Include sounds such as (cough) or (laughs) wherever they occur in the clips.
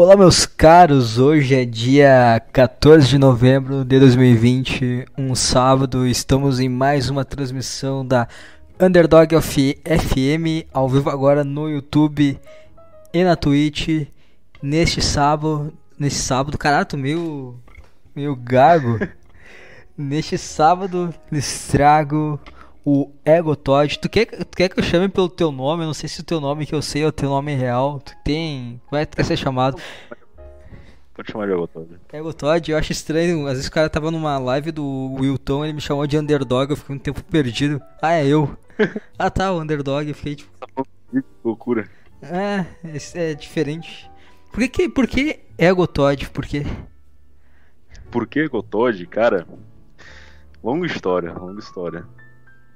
Olá, meus caros. Hoje é dia 14 de novembro de 2020, um sábado. Estamos em mais uma transmissão da Underdog of FM, ao vivo agora no YouTube e na Twitch. Neste sábado, (laughs) neste sábado, tô meio, meio gago. neste sábado, lhes trago o Ego Todd. Tu quer, tu quer que eu chame pelo teu nome? Eu não sei se o teu nome que eu sei é o teu nome real. Tu tem. Como é que tu quer ser chamado? Pode chamar de Ego Todd. Ego Todd, eu acho estranho. Às vezes o cara tava numa live do Wilton, ele me chamou de underdog, eu fiquei um tempo perdido. Ah, é eu. (laughs) ah tá, o underdog, eu fiquei tipo. Que loucura. É, é, diferente. Por que, que, por que Ego Todd? Por quê? Por que Ego Todd, cara? Longa história, longa história.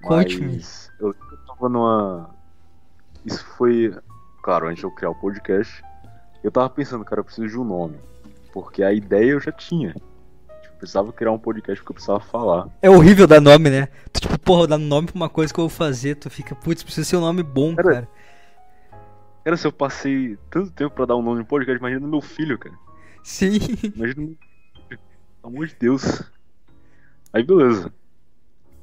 Conte-me. Eu tava numa. Isso foi. Claro, antes de eu criar o podcast, eu tava pensando, cara, eu preciso de um nome. Porque a ideia eu já tinha. Tipo, eu precisava criar um podcast porque eu precisava falar. É horrível dar nome, né? Tu, tipo, porra, dar nome pra uma coisa que eu vou fazer, tu fica, putz, precisa ser um nome bom, Cara, cara. Cara, se eu passei tanto tempo pra dar um nome no podcast, imagina no meu filho, cara. Sim. Imagina. Pelo amor de Deus. Aí beleza.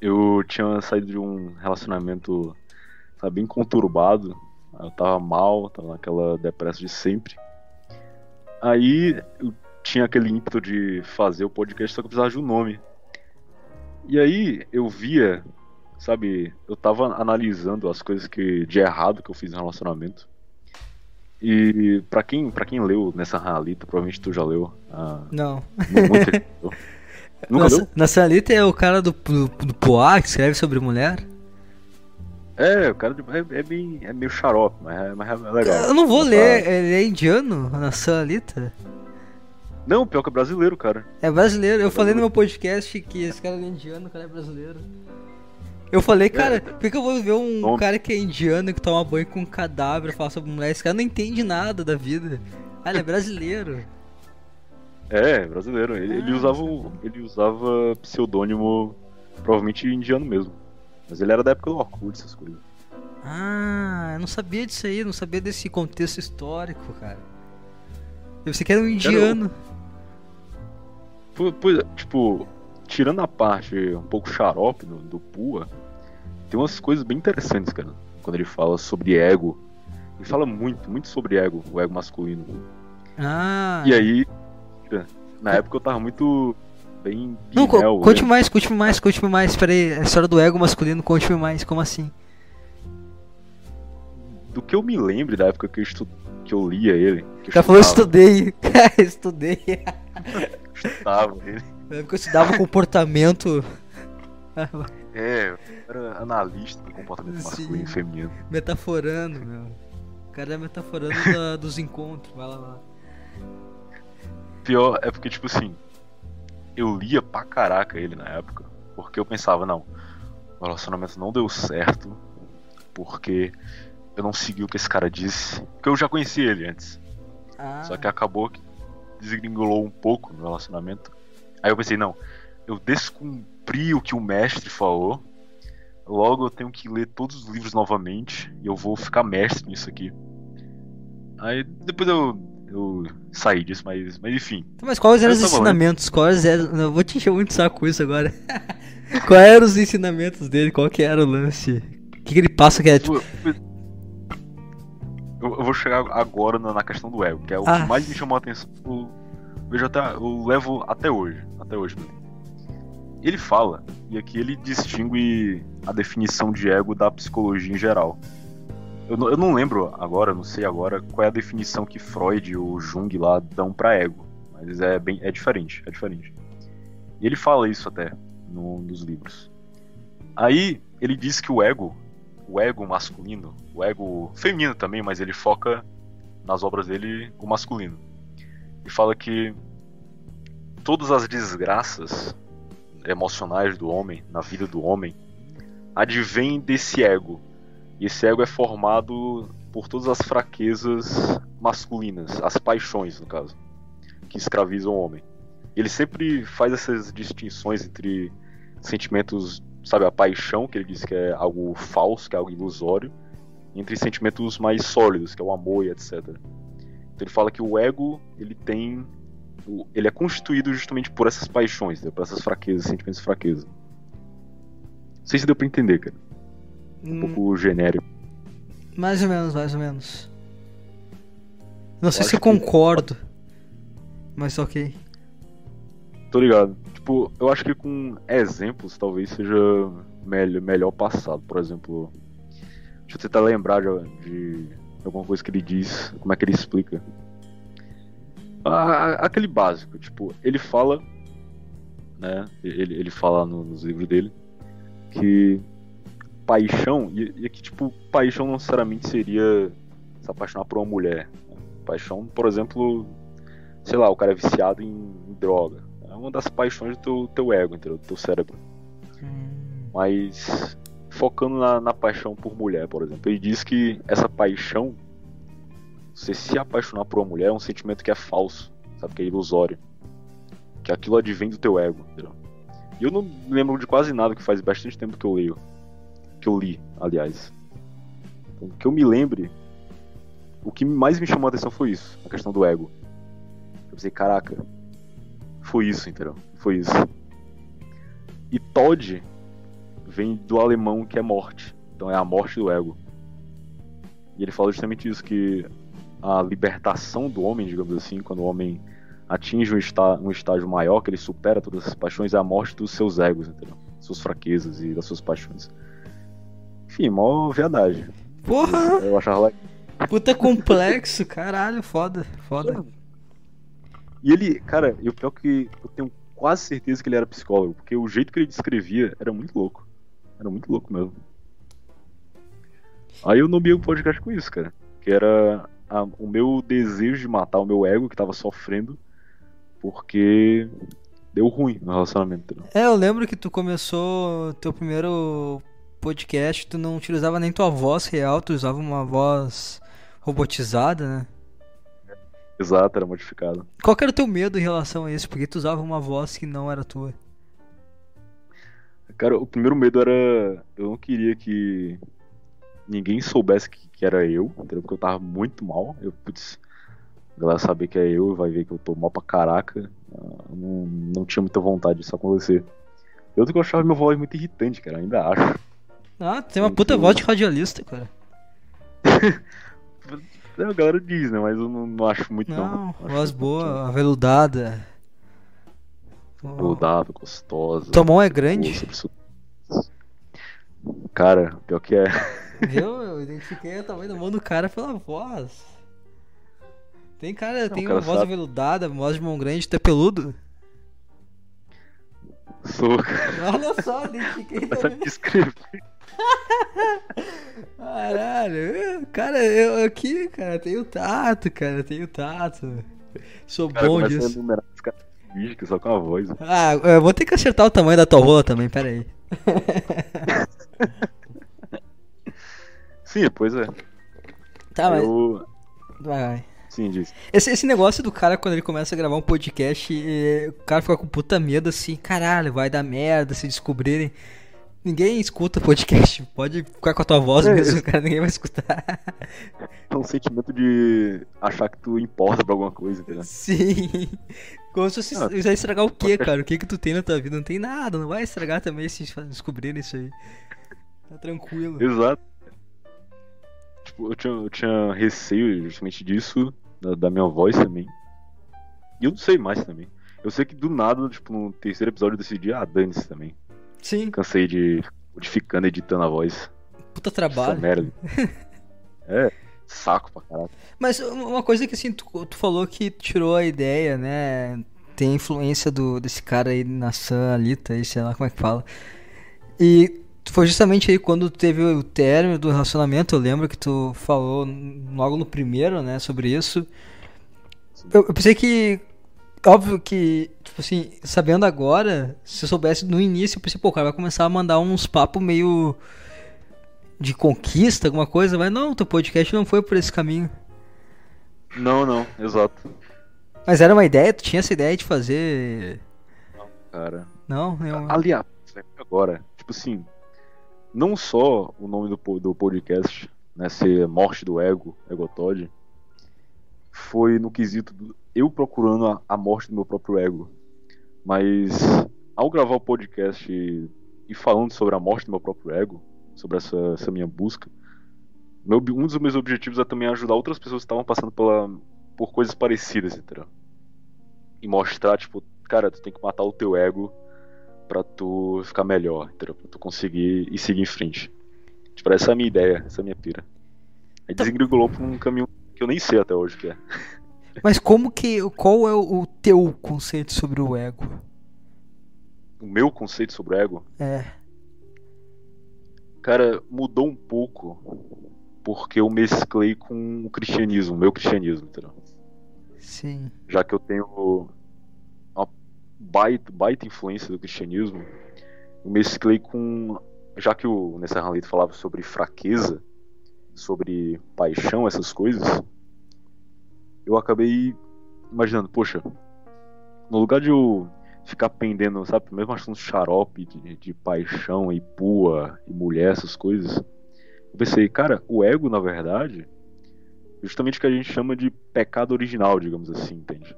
Eu tinha saído de um relacionamento sabe, bem conturbado. Eu tava mal, tava naquela depressa de sempre. Aí eu tinha aquele ímpeto de fazer o podcast, só que eu precisava de um nome. E aí eu via, sabe, eu tava analisando as coisas que de errado que eu fiz no relacionamento. E pra quem, pra quem leu nessa ralita, provavelmente tu já leu. Ah, Não. mu- muita gente leu. (laughs) Nunca? Nossa, Nassalita é o cara do, do, do Poá que escreve sobre mulher? É, o cara de- é, é bem. é meio xarope, mas é, mas é legal. Eu não vou ler, ele é indiano, Nassalita? Não, pior que é brasileiro, cara. É brasileiro. Eu falei no meu podcast que esse cara é indiano, o cara é brasileiro. Eu falei, cara, por que, que eu vou ver um cara que é indiano que toma banho com um cadáver falar sobre mulher? Esse cara não entende nada da vida. Ah, ele é brasileiro. É, brasileiro. Ele, ele Ah, usava o- ele usava pseudônimo provavelmente indiano mesmo. Mas ele era da época do Orkut, essas coisas. Ah, eu não sabia disso aí, não sabia desse contexto histórico, cara. Eu pensei que era um indiano. Pois, pois, tipo, tirando a parte um pouco xarope do, do Pua, tem umas coisas bem interessantes, cara. Quando ele fala sobre ego. Ele fala muito, muito sobre ego, o ego masculino. Ah. E aí, na época eu tava muito bem Não, pinel, conte né? mais, conte mais, conte mais. Peraí, a história do ego masculino, conte mais, como assim? Do que eu me lembro da época que eu, estu... que eu lia ele. Que cara falou, estudei. (laughs) Cara, estudei. estudava ele. Na época eu estudava comportamento. É, eu era analista do comportamento Sim. masculino e feminino. Metaforando, meu. O cara é metaforando da- dos encontros, vai lá. lá. Pior é porque, tipo assim, eu lia pra caraca ele na época, porque eu pensava, não, o relacionamento não deu certo, porque eu não segui o que esse cara disse, porque eu já conhecia ele antes, Ah, só que acabou que desgringolou um pouco no relacionamento. Aí eu pensei, não, eu descumpri o que o mestre falou, logo eu tenho que ler todos os livros novamente, e eu vou ficar mestre nisso aqui. Aí depois eu, eu saí disso, mas, mas enfim. Mas quais eram os tava lendo. ensinamentos? Quais eram... Eu vou te encher muito saco com isso agora. (laughs) quais eram os ensinamentos dele? Qual que era o lance? O que, que ele passa que é tipo... Eu, eu vou chegar agora na, na questão do ego, que é o Ah. que mais me chamou a atenção. Eu, vejo até, eu levo até hoje. Até hoje mesmo. Ele fala, e aqui ele distingue a definição de ego da psicologia em geral. Eu, eu não lembro agora, não sei agora, qual é a definição que Freud ou Jung lá dão pra ego. Mas é bem. é diferente, é diferente. E ele fala isso até num dos livros. Aí ele diz que o ego o ego masculino, o ego feminino também, mas ele foca nas obras dele o masculino. E fala que todas as desgraças emocionais do homem, na vida do homem, advêm desse ego. E esse ego é formado por todas as fraquezas masculinas, as paixões, no caso, que escravizam o homem. Ele sempre faz essas distinções entre sentimentos sabe, a paixão, que ele diz que é algo falso, que é algo ilusório, entre sentimentos mais sólidos, que é o amor e etc. Então ele fala que o ego, ele tem. Ele é constituído justamente por essas paixões, entendeu? por essas fraquezas, sentimentos de fraqueza. Não sei se deu pra entender, cara. Um Hum, pouco genérico. mais ou menos, mais ou menos. Não sei acho se eu que- concordo. Mas ok. Tô ligado. Tipo, eu acho que com exemplos talvez seja melhor, melhor passado. Por exemplo, deixa eu tentar lembrar de, de alguma coisa que ele diz, como é que ele explica. Ah, aquele básico, tipo, ele fala, né? Ele, ele fala no- nos livros dele que paixão, e, e que tipo, paixão não necessariamente seria se apaixonar por uma mulher. né? Paixão, por exemplo, sei lá, o cara é viciado em, em droga. É uma das paixões do teu, teu ego, entendeu? Do teu cérebro. Hum, Mas focando na, na paixão por mulher, por exemplo, ele diz que essa paixão, você se apaixonar por uma mulher é um sentimento que é falso, sabe? Que é ilusório. Que aquilo advém do teu ego, entendeu? E eu não me lembro de quase nada que faz bastante tempo que eu leio. Que eu li, aliás. Então, que eu me lembre, o que mais me chamou a atenção foi isso, a questão do ego. Eu pensei, caraca, foi isso, entendeu? Foi isso. E Todd vem do alemão que é morte. Então é a morte do ego. E ele fala justamente isso, que a libertação do homem, digamos assim, quando o homem atinge um, está, um estágio maior, que ele supera todas as paixões, é a morte dos seus egos, entendeu? Suas fraquezas e das suas paixões. Enfim, mó verdade. Porra! Eu achava legal. Puta complexo, caralho, foda, foda. E ele, cara, e o pior é que eu tenho quase certeza que ele era psicólogo, porque o jeito que ele descrevia era muito louco. Era muito louco mesmo. Aí eu nomeei o podcast com isso, cara. Que era a- o meu desejo de matar o meu ego que tava sofrendo porque deu ruim no relacionamento. É, eu lembro que tu começou teu primeiro podcast, tu não utilizava nem tua voz real, tu usava uma voz robotizada, né? Exato, era modificado. Qual era o teu medo em relação a isso? Porque tu usava uma voz que não era tua. Cara, o primeiro medo era. Eu não queria que ninguém soubesse que, que era eu, entendeu? Porque eu tava muito mal. Eu, putz, a galera saber que é eu vai ver que eu tô mal pra caraca. Ah, eu não, não tinha muita vontade disso acontecer. E outro que eu achava minha voz muito irritante, cara, ainda acho. Ah, tem uma puta voz de radialista, cara. (laughs) É, A galera diz, né? Mas eu não, não acho muito não. Não, voz boa, aveludada. Saudável, gostosa. Tua mão é grande? Cara, pior que é. Viu? (laughs) Eu identifiquei o tamanho da mão do cara pela voz. Tem cara, tem o cara uma voz sabe. aveludada, voz de mão grande, tu é peludo? Sou. Olha só, identifiquei sabe. Caralho, cara, eu aqui, cara, tenho tato, cara, tenho tato. Sou cara bom disso. enumerar as características só com a voz. Ah, eu vou ter que acertar o tamanho da tua rola também, pera aí. (laughs) Sim, pois é. Tá, mas. Eu. Vai, vai. Sim, diz. Esse, esse negócio do cara, quando ele começa a gravar um podcast, eh, o cara fica com puta medo assim, caralho, vai dar merda se descobrirem. Ninguém escuta podcast, pode ficar com a tua voz É, mesmo, isso. (laughs) cara, ninguém vai escutar. É um sentimento de achar que tu importa pra alguma coisa, entendeu? Sim. Como se fosse Ah, vai estragar o quê, cara? O que que tu tem na tua vida? Não tem nada, não vai estragar também se descobrirem isso aí. Tá tranquilo. Exato. Tipo, eu tinha, eu tinha receio justamente disso, da, da minha voz também. E eu não sei mais também. Eu sei que do nada, tipo, no terceiro episódio eu decidi, ah, dane-se também. Sim, Cansei de modificando, editando a voz. puta Essa trabalho. merda. (laughs) é, saco pra caralho. Mas uma coisa que assim, tu, tu falou que tirou a ideia, né? Tem influência do, desse cara aí na Sam Alita aí, sei lá como é que fala. E foi justamente aí quando teve o término do relacionamento, eu lembro que tu falou logo no primeiro, né, sobre isso. Eu, eu pensei que. Óbvio que, tipo assim, sabendo agora, se eu soubesse no início, eu pensei, pô, o cara vai começar a mandar uns papos meio de conquista, alguma coisa, mas não, teu podcast não foi por esse caminho. Não, não, exato. Mas era uma ideia? Tu tinha essa ideia de fazer. Cara. Não, nenhuma. Aliás, agora, tipo assim, não só o nome do, do podcast, né, ser Morte do Ego, Egotod, foi no quesito do eu procurando a, a morte do meu próprio ego. Mas ao gravar o podcast e, falando sobre a morte do meu próprio ego, sobre essa, essa minha busca, meu, um dos meus objetivos é também ajudar outras pessoas que estavam passando pela, por coisas parecidas, entendeu? E mostrar, tipo, cara, tu tem que matar o teu ego pra tu ficar melhor, entendeu? Pra tu conseguir e seguir em frente. Tipo, essa é a minha ideia, essa é a minha pira. Aí tá. desengregolou pra um caminho que eu nem sei até hoje que é. Mas como que. Qual é o teu conceito sobre o ego? O meu conceito sobre o ego? É. Cara, mudou um pouco porque eu mesclei com o cristianismo, o meu cristianismo, entendeu? Sim. Já que eu tenho uma baita, baita influência do cristianismo, eu mesclei com. Já que o Nessa Hanlito falava sobre fraqueza, sobre paixão, essas coisas, eu acabei imaginando, poxa, no lugar de eu ficar pendendo, sabe, mesmo achando xarope de, de paixão e pua e mulher, essas coisas, eu pensei, cara, o ego, na verdade, justamente o que a gente chama de pecado original, digamos assim, entende?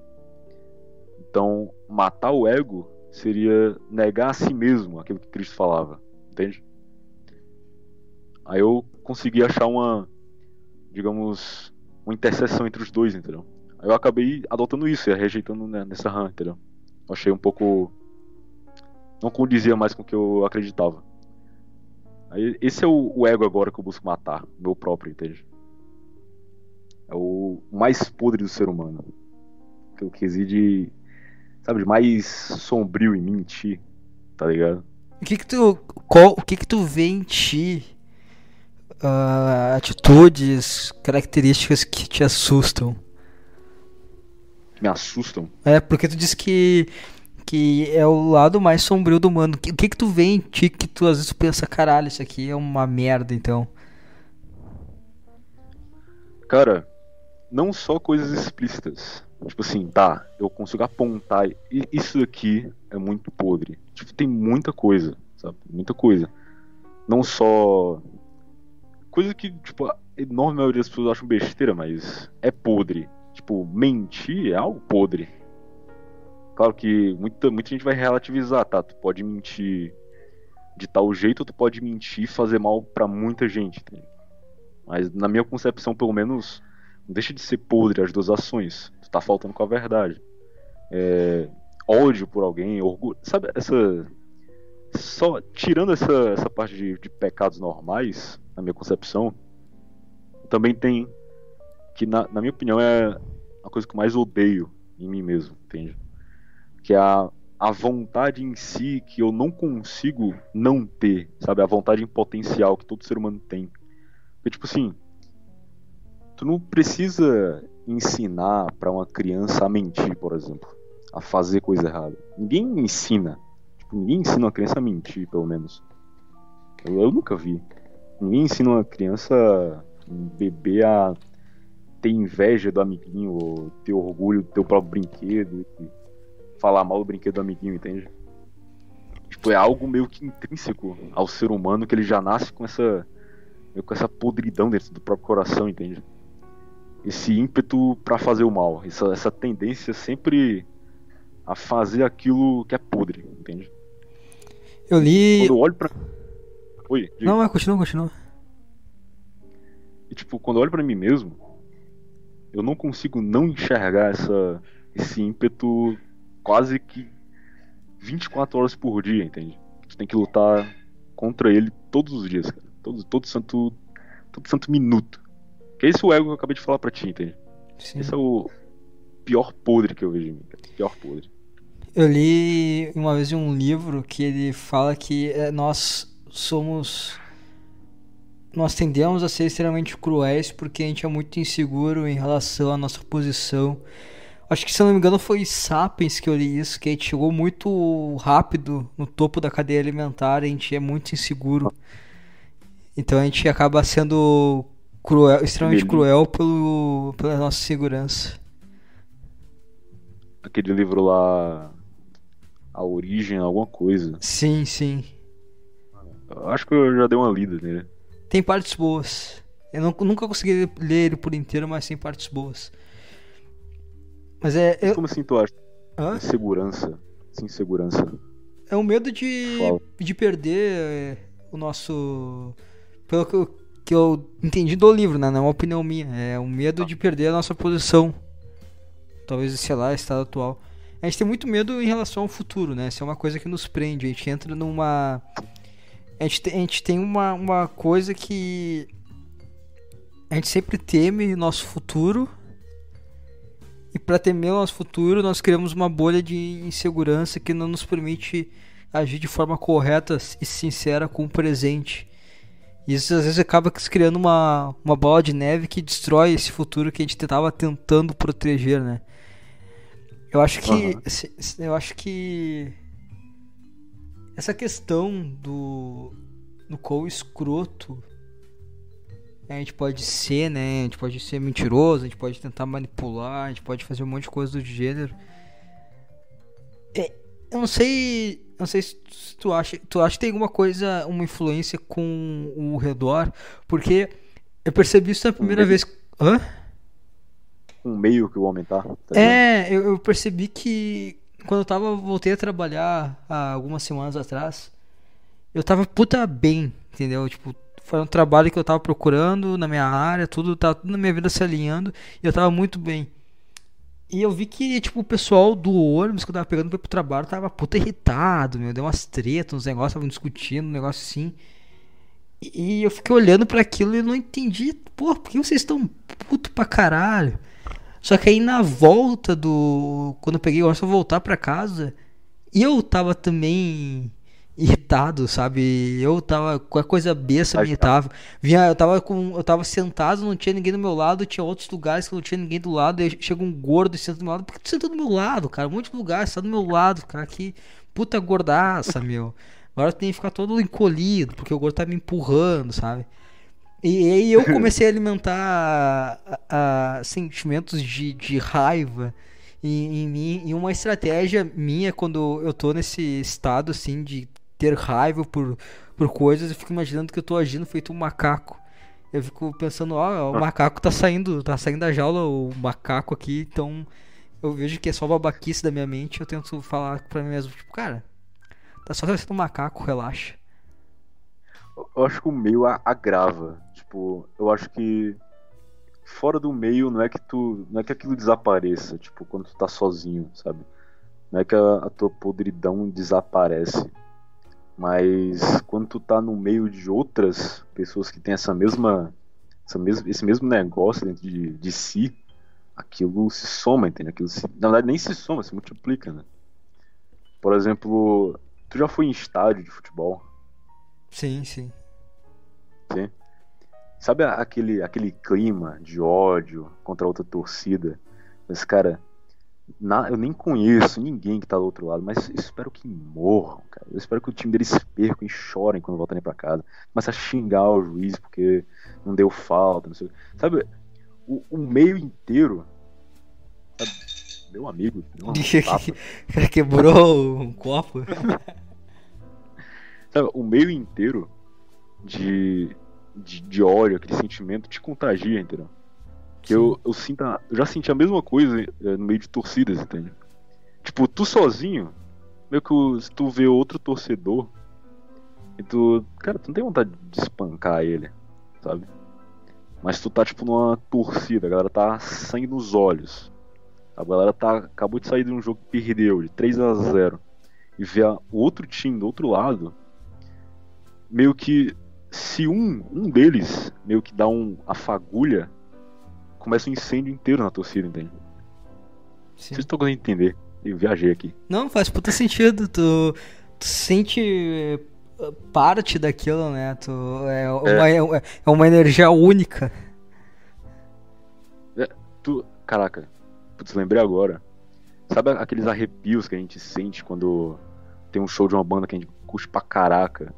Então, matar o ego seria negar a si mesmo aquilo que Cristo falava, entende? Aí eu consegui achar uma, digamos, uma interseção entre os dois, entendeu? Aí eu acabei adotando isso e rejeitando né, nessa RAM, entendeu? Eu achei um pouco. Não condizia mais com o que eu acreditava. Aí, esse é o, o, ego agora que eu busco matar, meu próprio, entende? É o mais podre do ser humano. Que, que reside, sabe, mais sombrio em mim, em ti, tá ligado? O que que tu, qual, o que que tu vê em ti uh, atitudes, características que te assustam? Me assustam? É, porque tu disse que que é o lado mais sombrio do mundo. O que, que, que tu vê em ti que tu às vezes pensa, caralho, isso aqui é uma merda, então? Cara, não só coisas explícitas. Tipo assim, tá, eu consigo apontar. Isso aqui é muito podre. Tipo, tem muita coisa, sabe? Muita coisa. Não só Coisa que, tipo, a enorme maioria das pessoas acham besteira, mas é podre. Tipo, mentir é algo podre. Claro que muita, muita gente vai relativizar, tá? Tu pode mentir de tal jeito, tu pode mentir e fazer mal para muita gente. Tá? Mas na minha concepção, pelo menos, não deixa de ser podre as duas ações. Tu tá faltando com a verdade. É, ódio por alguém, orgulho. Sabe, essa. Só tirando essa, essa parte de, de pecados normais, na minha concepção, também tem que na, na, minha opinião é a coisa que eu mais odeio em mim mesmo, entende? Que é a, a vontade em si que eu não consigo não ter, sabe? A vontade em potencial que todo ser humano tem. Porque, tipo assim, tu não precisa ensinar para uma criança a mentir, por exemplo, a fazer coisa errada. Ninguém ensina. Tipo, ninguém ensina uma criança a mentir, pelo menos. Eu, eu nunca vi. Ninguém ensina uma criança, um bebê a ter inveja do amiguinho, ou ter orgulho do teu próprio brinquedo, e falar mal do brinquedo do amiguinho, entende? Tipo, é algo meio que intrínseco ao ser humano que ele já nasce com essa com essa podridão dentro do próprio coração, entende? Esse ímpeto para fazer o mal, essa, essa tendência sempre a fazer aquilo que é podre, entende? Eu li. Quando eu olho pra. Oi. Diga. Não, mas continua, continua. E tipo, quando eu olho para mim mesmo, eu não consigo não enxergar essa, esse ímpeto quase que 24 horas por dia, entende? Você tem que lutar contra ele todos os dias, cara. Todo, todo santo. Todo santo minuto. Que esse é o ego que eu acabei de falar pra ti, entende? Sim. Esse é o pior podre que eu vejo em mim, cara. Pior podre. Eu li uma vez um livro que ele fala que é, nós somos nós tendemos a ser extremamente cruéis porque a gente é muito inseguro em relação à nossa posição. Acho que se eu não me engano foi Sapiens que eu li isso, que a gente chegou muito rápido no topo da cadeia alimentar, a gente é muito inseguro. Então a gente acaba sendo cruel, extremamente cruel pelo, pela nossa segurança. Aquele livro lá, A Origem, alguma coisa. Sim, sim. Acho que eu já dei uma lida nele. Tem partes boas. Eu não, nunca consegui ler ele por inteiro, mas tem partes boas. Mas é. Eu... Como assim tu acha? Hã? Insegurança. Sim, segurança. É o medo de, de perder é, o nosso. Pelo que eu, que eu entendi do livro, né? Não é uma opinião minha. É o medo de perder a nossa posição. Talvez, sei lá, estado atual. A gente tem muito medo em relação ao futuro, né? Isso é uma coisa que nos prende. A gente entra numa. A gente, tem, a gente tem uma, uma coisa que. A gente sempre teme nosso futuro. E para temer o nosso futuro, nós criamos uma bolha de insegurança que não nos permite agir de forma correta e sincera com o presente. E isso às vezes acaba criando uma, uma bola de neve que destrói esse futuro que a gente estava tentando proteger, né? Eu acho que. Uhum. Eu acho que. Essa questão do. do qual escroto a gente pode ser, né? A gente pode ser mentiroso, a gente pode tentar manipular, a gente pode fazer um monte de coisa do gênero. É, eu não sei. Não sei se tu acha. Tu acha que tem alguma coisa, uma influência com o redor? Porque eu percebi isso na primeira vez. Hã? Um meio que o homem tá. tá é, eu, eu, percebi que quando eu tava. Voltei a trabalhar há algumas semanas atrás. Eu tava puta bem, entendeu? Tipo, foi um trabalho que eu tava procurando na minha área, tudo, tava tudo na minha vida se alinhando. E eu tava muito bem. E eu vi que, tipo, o pessoal do ônibus que eu tava pegando pra ir pro trabalho tava puta irritado, meu. Deu umas tretas, uns negócios, estavam discutindo, um negócio assim. E eu fiquei olhando para aquilo e não entendi, por que vocês estão puto pra caralho? Só que aí na volta do. Quando eu peguei o ônibus pra voltar pra casa, eu tava também irritado, sabe? Eu tava com a coisa besta me irritava. Vinha, eu tava com, eu tava sentado, não tinha ninguém do meu lado, tinha outros lugares que não tinha ninguém do lado, e chega um gordo e senta do meu lado. Por que tu senta do meu lado, cara? Um monte de lugar, você tá do meu lado, cara, que puta gordaça, (laughs) meu. Agora tem que ficar todo encolhido, porque o gordo tá me empurrando, sabe? E aí eu (laughs) comecei a alimentar a, a, sentimentos de, de raiva em, em mim. E uma estratégia minha quando eu tô nesse estado assim de ter raiva por, por coisas, eu fico imaginando que eu tô agindo feito um macaco. Eu fico pensando, ó, o macaco tá saindo, tá saindo da jaula o macaco aqui, então eu vejo que é só babaquice da minha mente, eu tento falar pra mim mesmo, tipo, cara, tá só sendo um macaco, relaxa. Eu acho que o meio agrava. Tipo, eu acho que fora do meio não é que tu. não é que aquilo desapareça, tipo, quando tu tá sozinho, sabe? Não é que a, a tua podridão desaparece. Mas quando tu tá no meio de outras pessoas que têm essa mesma, essa mesma esse mesmo negócio dentro de, de si, aquilo se soma, entende? Aquilo se, na verdade nem se soma, se multiplica, né? Por exemplo, tu já foi em estádio de futebol? Sim, sim. Sim. Sabe aquele, aquele clima de ódio contra outra torcida? Mas, cara, na, eu nem conheço ninguém que tá do outro lado, mas espero que morram, cara. Eu espero que o time deles percam e chorem quando voltarem para casa. Começa a xingar o juiz porque não deu falta, não sei. Sabe, o, o meio inteiro. Sabe, meu amigo, uma (laughs) quebrou um copo. (laughs) sabe, o meio inteiro de, de, de ódio, aquele sentimento te contagia, entendeu? Que eu, eu, sinto, eu já senti a mesma coisa é, no meio de torcidas, entende? Tipo, tu sozinho, meio que se tu vê outro torcedor, e tu. Cara, tu não tem vontade de espancar ele, sabe? Mas tu tá, tipo, numa torcida, a galera tá sangue nos olhos. A galera tá, acabou de sair de um jogo que perdeu, de 3 a 0 E vê o outro time do outro lado, meio que se um, um deles meio que dá um a fagulha começa um incêndio inteiro na torcida, entende? Sim. Vocês estão conseguindo entender. Eu viajei aqui. Não, faz puta sentido. Tu, tu sente eh, parte daquilo, né? Tu, é, uma, é. é, é uma energia única. É, tu, caraca, putz, lembrei agora. Sabe aqueles arrepios que a gente sente quando tem um show de uma banda que a gente curte pra caraca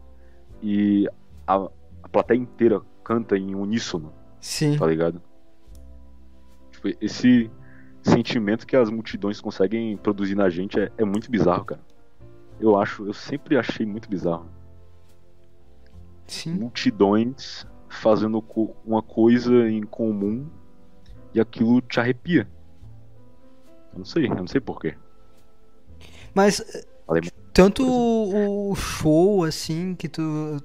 e a, a plateia inteira canta em uníssono? Sim. Tá ligado? Tipo, esse sentimento que as multidões conseguem produzir na gente é, é muito bizarro, cara. Eu acho, eu sempre achei muito bizarro. Sim. Multidões fazendo uma coisa em comum e aquilo te arrepia. Eu não sei, eu não sei porquê. Mas tanto o show, assim, que tu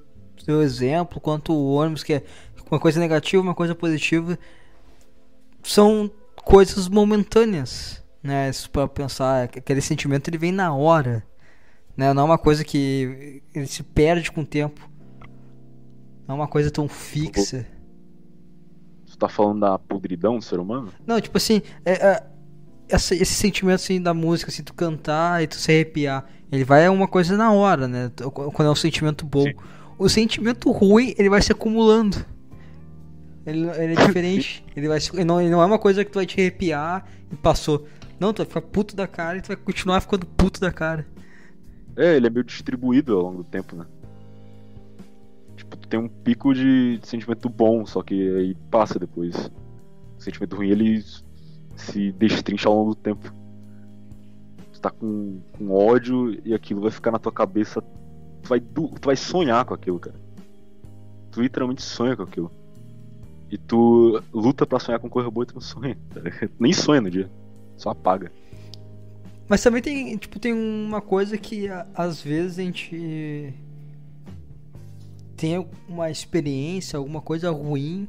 deu exemplo, quanto o ônibus, que é uma coisa negativa, uma coisa positiva, são coisas momentâneas, né? Isso para pensar, aquele sentimento ele vem na hora, né? Não é uma coisa que ele se perde com o tempo. Não é uma coisa tão fixa. Você tá falando da podridão do ser humano? Não, tipo assim, é, é, essa, esse sentimento assim da música, assim, tu cantar e tu se arrepiar, ele vai é uma coisa na hora, né? Quando é um sentimento bom. Sim. O sentimento ruim, ele vai se acumulando. Ele, ele é (laughs) diferente. ele, vai, ele não, ele não é uma coisa que tu vai te arrepiar e passou. Não, tu vai ficar puto da cara e tu vai continuar ficando puto da cara. É, ele é meio distribuído ao longo do tempo, né? Tipo, tu tem um pico de, de sentimento bom, só que aí passa depois. O sentimento ruim, ele se destrincha ao longo do tempo. Tu tá com, com ódio e aquilo vai ficar na tua cabeça. Tu vai, tu vai sonhar com aquilo, cara. Tu literalmente sonha com aquilo. E tu luta para sonhar com coisa boa e tu não sonha. (laughs) Tá Nem sonha no dia. Só apaga. Mas também tem, tipo, tem uma coisa que às vezes a gente tem uma experiência, alguma coisa ruim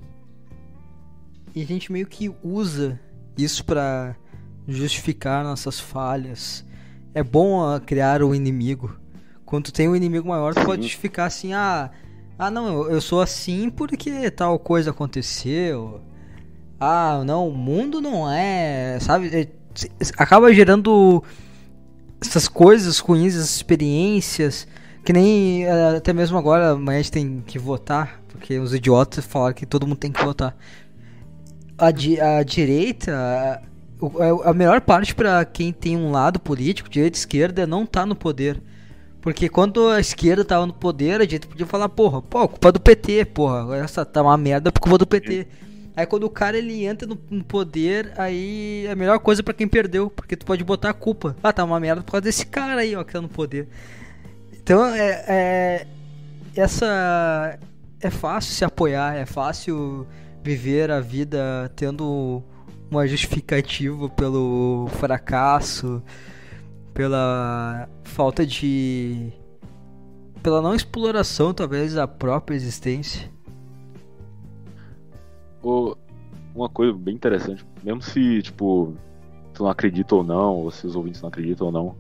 e a gente meio que usa isso para justificar nossas falhas. É bom criar um inimigo. Quando tu tem um inimigo maior, tu pode justificar assim, ah, ah, não, eu, eu sou assim porque tal coisa aconteceu. Ah, não, o mundo não é. Sabe? É, acaba gerando essas coisas ruins, essas experiências. Que nem é, até mesmo agora amanhã a gente tem que votar. Porque os idiotas falaram que todo mundo tem que votar. A, di a direita. A, a melhor parte para quem tem um lado político, direita e esquerda, é não tá no poder. Porque quando a esquerda tava no poder, a gente podia falar, porra, pô, culpa do PT, porra, essa tá uma merda por culpa do PT. Aí quando o cara ele entra no, no poder, aí é a melhor coisa para quem perdeu, porque tu pode botar a culpa. Ah, tá uma merda por causa desse cara aí, ó, que tá no poder. Então é, é essa é fácil se apoiar, é fácil viver a vida tendo uma justificativa pelo fracasso, pela falta de. pela não exploração, talvez, da própria existência. uma coisa bem interessante, mesmo se, tipo, tu não acredita ou não, ou se os ouvintes não acreditam ou não,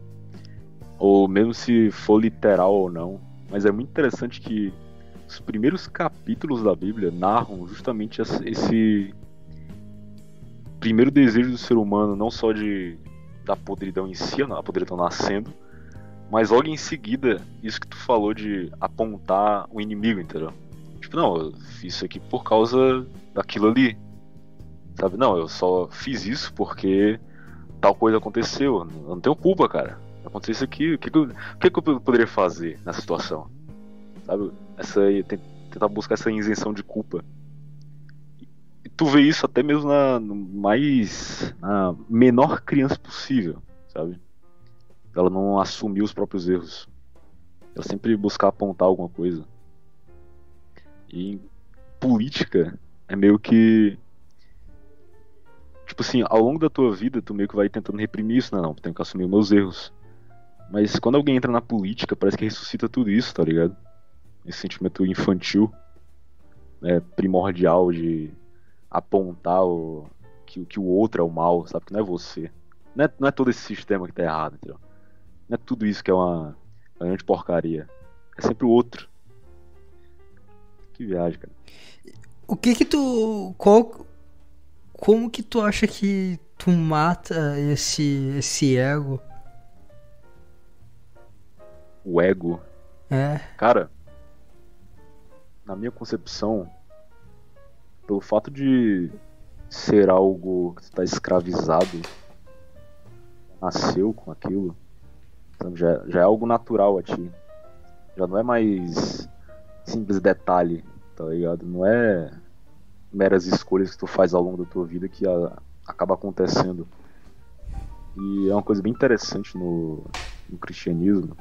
ou mesmo se for literal ou não, mas é muito interessante que os primeiros capítulos da Bíblia narram justamente esse primeiro desejo do ser humano, não só de da podridão em si, a podridão nascendo, mas logo em seguida, isso que tu falou de apontar o inimigo, entendeu? Tipo, não, eu fiz isso aqui por causa daquilo ali. Sabe? Não, eu só fiz isso porque tal coisa aconteceu. Eu não tenho culpa, cara. Aconteceu isso aqui. O que, que, eu, que, que eu poderia fazer nessa situação? Sabe? Essa, tentar buscar essa isenção de culpa tu vê isso até mesmo na mais na menor criança possível, sabe? Ela não assumir os próprios erros. Ela sempre buscar apontar alguma coisa. E em política é meio que tipo assim, ao longo da tua vida tu meio que vai tentando reprimir isso, não, né? não, tenho que assumir meus erros. Mas quando alguém entra na política, parece que ressuscita tudo isso, tá ligado? Esse sentimento infantil, né, primordial de apontar o, que, que o outro é o mal, sabe? Que não é você. Não é, não é todo esse sistema que tá errado, entendeu? Não é tudo isso que é uma, uma grande porcaria. É sempre o outro. Que viagem, cara. O que que tu. Qual. Como que tu acha que tu mata esse, esse ego? O ego? É. Cara, na minha concepção, pelo fato de ser algo que está escravizado, nasceu com aquilo, então já, já é algo natural a ti. Já não é mais simples detalhe, tá ligado? Não é meras escolhas que tu faz ao longo da tua vida que a, acaba acontecendo. E é uma coisa bem interessante no, no cristianismo.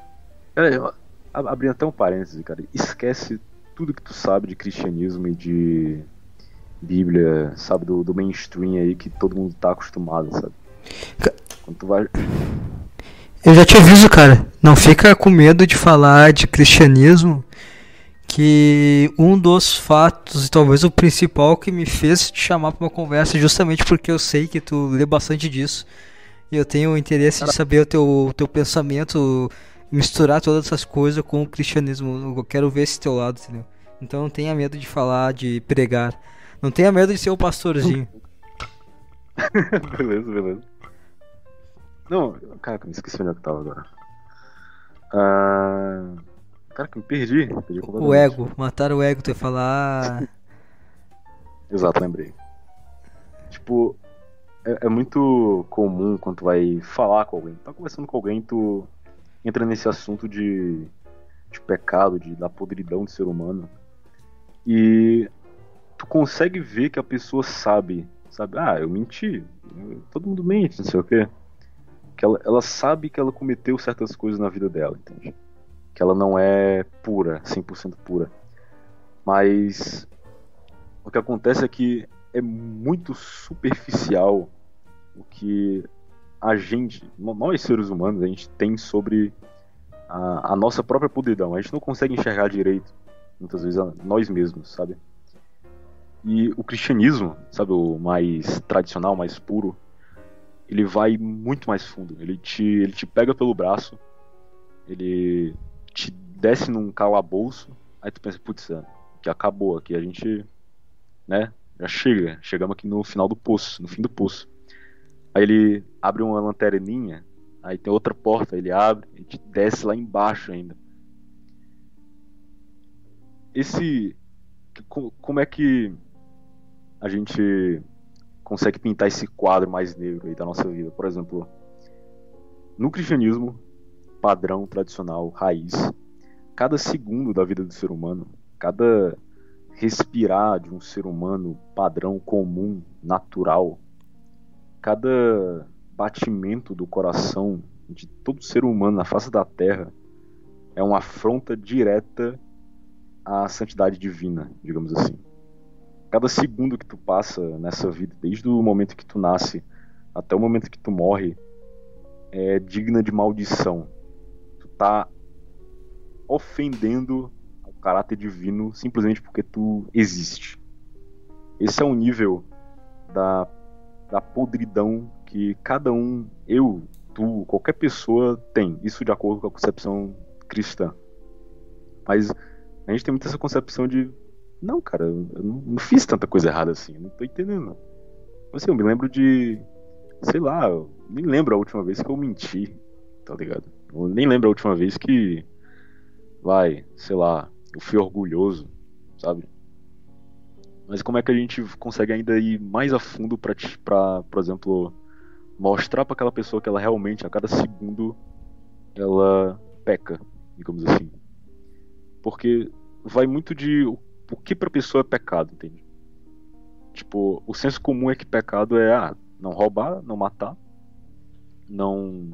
Cara, abrindo até um parêntese, cara. Esquece tudo que tu sabe de cristianismo e de Bíblia, sabe, do, do mainstream aí que todo mundo tá acostumado, sabe? Quando tu vai. Eu já te aviso, cara. Não fica com medo de falar de cristianismo. Que um dos fatos, e talvez o principal, que me fez te chamar para uma conversa, justamente porque eu sei que tu lê bastante disso. E eu tenho interesse de saber o teu, teu pensamento, misturar todas essas coisas com o cristianismo. Eu quero ver esse teu lado, entendeu? Então não tenha medo de falar, de pregar. Não tenha medo de ser o pastorzinho. (laughs) beleza, beleza. Não, cara, me esqueci onde é eu tava agora. Ah, cara, que me perdi. perdi o ego, matar o ego, tu ia falar. Exato, lembrei. Tipo, é, é, muito comum quando tu vai falar com alguém. Tá conversando com alguém, tu entra nesse assunto de, de pecado, de, da podridão do ser humano. E tu consegue ver que a pessoa sabe, sabe? Ah, eu menti. Todo mundo mente, não sei o quê. Que ela, ela sabe que ela cometeu certas coisas na vida dela, entende? Que ela não é pura, 100% pura. Mas o que acontece é que é muito superficial o que a gente, nós seres humanos, a gente tem sobre a, a nossa própria podridão. A gente não consegue enxergar direito, muitas vezes, nós mesmos, sabe? E o cristianismo, sabe, o mais tradicional, mais puro, ele vai muito mais fundo. Ele te, ele te pega pelo braço, ele te desce num calabouço, aí tu pensa, putz, é, que acabou aqui, a gente, né, já chega, chegamos aqui no final do poço, no fim do poço. Aí ele abre uma lanterninha, aí tem outra porta, ele abre e te desce lá embaixo ainda. Esse. Como é que a gente consegue pintar esse quadro mais negro aí da nossa vida? Por exemplo, no cristianismo padrão, tradicional, raiz, cada segundo da vida do ser humano, cada respirar de um ser humano padrão, comum, natural. Cada batimento do coração de todo ser humano na face da terra é uma afronta direta à santidade divina, digamos assim. Cada segundo que tu passa nessa vida, desde o momento que tu nasce até o momento que tu morre, é digna de maldição. Tu tá ofendendo caráter divino simplesmente porque tu existe. Esse é o nível da, da podridão que cada um, eu, tu, qualquer pessoa tem. Isso de acordo com a concepção cristã. Mas a gente tem muito essa concepção de não, cara, eu não, não fiz tanta coisa errada assim, não tô entendendo. Assim, eu me lembro de. Sei lá, eu nem lembro a última vez que eu menti, tá ligado? Eu nem lembro a última vez que. Vai, sei lá, eu fui orgulhoso, sabe? Mas como é que a gente consegue ainda ir mais a fundo para, por exemplo, mostrar para aquela pessoa que ela realmente, a cada segundo, ela peca, digamos assim? Porque vai muito de o, o que para pessoa é pecado, entende? Tipo, o senso comum é que pecado é ah, não roubar, não matar, não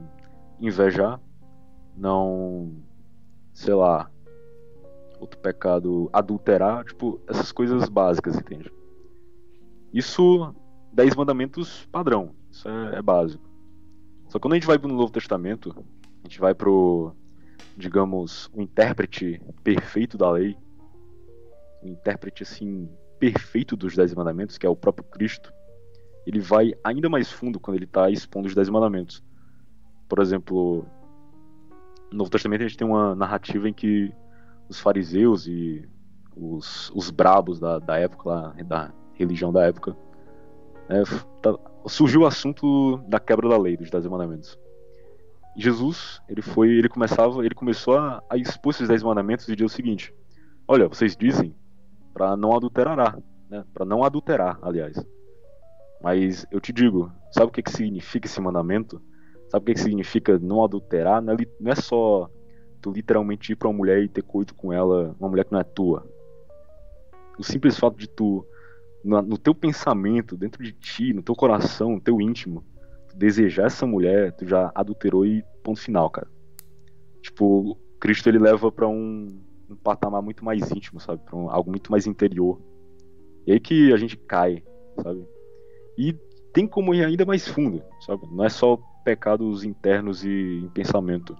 invejar, não, sei lá, outro pecado, adulterar, tipo, essas coisas básicas, entende? Isso, dez mandamentos padrão, isso é, é básico. Só que quando a gente vai pro Novo Testamento, a gente vai pro, digamos, o intérprete perfeito da lei, intérprete, assim, perfeito dos dez mandamentos, que é o próprio Cristo, ele vai ainda mais fundo quando ele está expondo os dez mandamentos. Por exemplo, no Novo Testamento a gente tem uma narrativa em que os fariseus e os, os brabos da, da época, lá, da religião da época, né, tá, surgiu o assunto da quebra da lei, dos dez mandamentos. Jesus, ele foi, ele começava, ele começou a, a expor esses dez mandamentos e dizer o seguinte: Olha, vocês dizem para não adulterar, né? Para não adulterar, aliás. Mas eu te digo, sabe o que, que significa esse mandamento? Sabe o que, que significa não adulterar? Não é, não é só tu literalmente ir pra uma mulher e ter coito com ela, uma mulher que não é tua. O simples fato de tu, no, no teu pensamento, dentro de ti, no teu coração, no teu íntimo, desejar essa mulher, tu já adulterou e ponto final, cara. Tipo, Cristo ele leva para um, um, patamar muito mais íntimo, sabe? Pra um, algo muito mais interior. E aí que a gente cai, sabe? E tem como ir ainda mais fundo, sabe? Não é só pecados internos e em pensamento.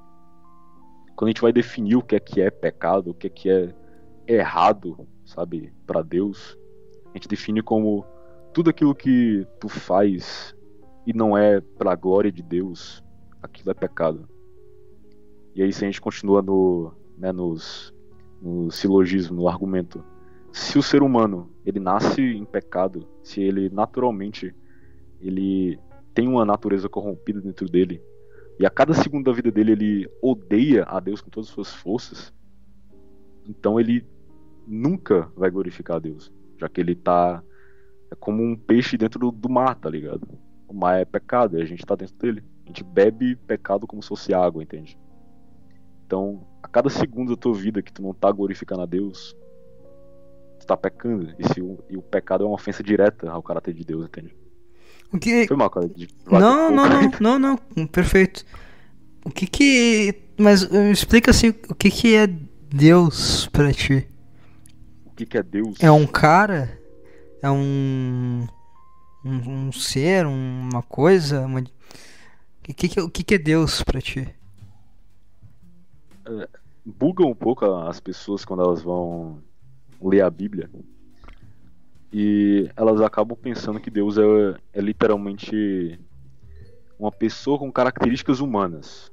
Quando a gente vai definir o que é que é pecado, o que é que é errado, sabe, para Deus, a gente define como tudo aquilo que tu faz e não é para a glória de Deus, aquilo é pecado. E aí se a gente continua no, né, nos, no silogismo, no argumento, se o ser humano ele nasce em pecado, se ele naturalmente ele tem uma natureza corrompida dentro dele e a cada segundo da vida dele ele odeia a Deus com todas as suas forças, então ele nunca vai glorificar a Deus, já que ele tá é como um peixe dentro do, mar, tá ligado? O mar é pecado e a gente tá dentro dele. A gente bebe pecado como se fosse água, entende? Então, a cada segundo da tua vida que tu não tá glorificando a Deus, tu tá pecando. E, se o, e o pecado é uma ofensa direta ao caráter de Deus, entende? O que... Foi mal, cara. De... Não, não, não, não, não, perfeito. O que que. Mas explica assim, o que que é Deus pra ti? O que que é Deus? É um cara? É um. Um, um ser, uma coisa? Uma... O, que que, o que que é Deus pra ti? É, buga um pouco as pessoas quando elas vão ler a Bíblia e elas acabam pensando que Deus é, é literalmente uma pessoa com características humanas.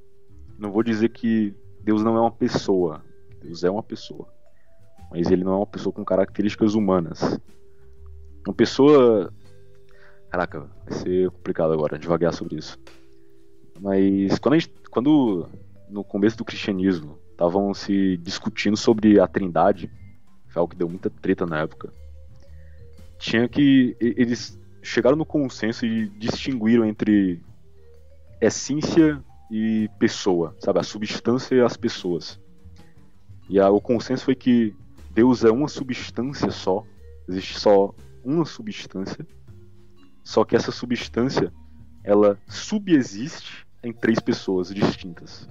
Não vou dizer que Deus não é uma pessoa. Deus é uma pessoa. Mas ele não é uma pessoa com características humanas. Uma pessoa. Caraca, vai ser complicado agora devagar sobre isso. Mas quando, gente, quando no começo do cristianismo estavam se discutindo sobre a Trindade, foi algo que deu muita treta na época. Tinha que eles chegaram no consenso e distinguiram entre essência e pessoa, sabe, a substância e as pessoas. E a, o consenso foi que Deus é uma substância só, existe só uma substância, só que essa substância ela subexiste em três pessoas distintas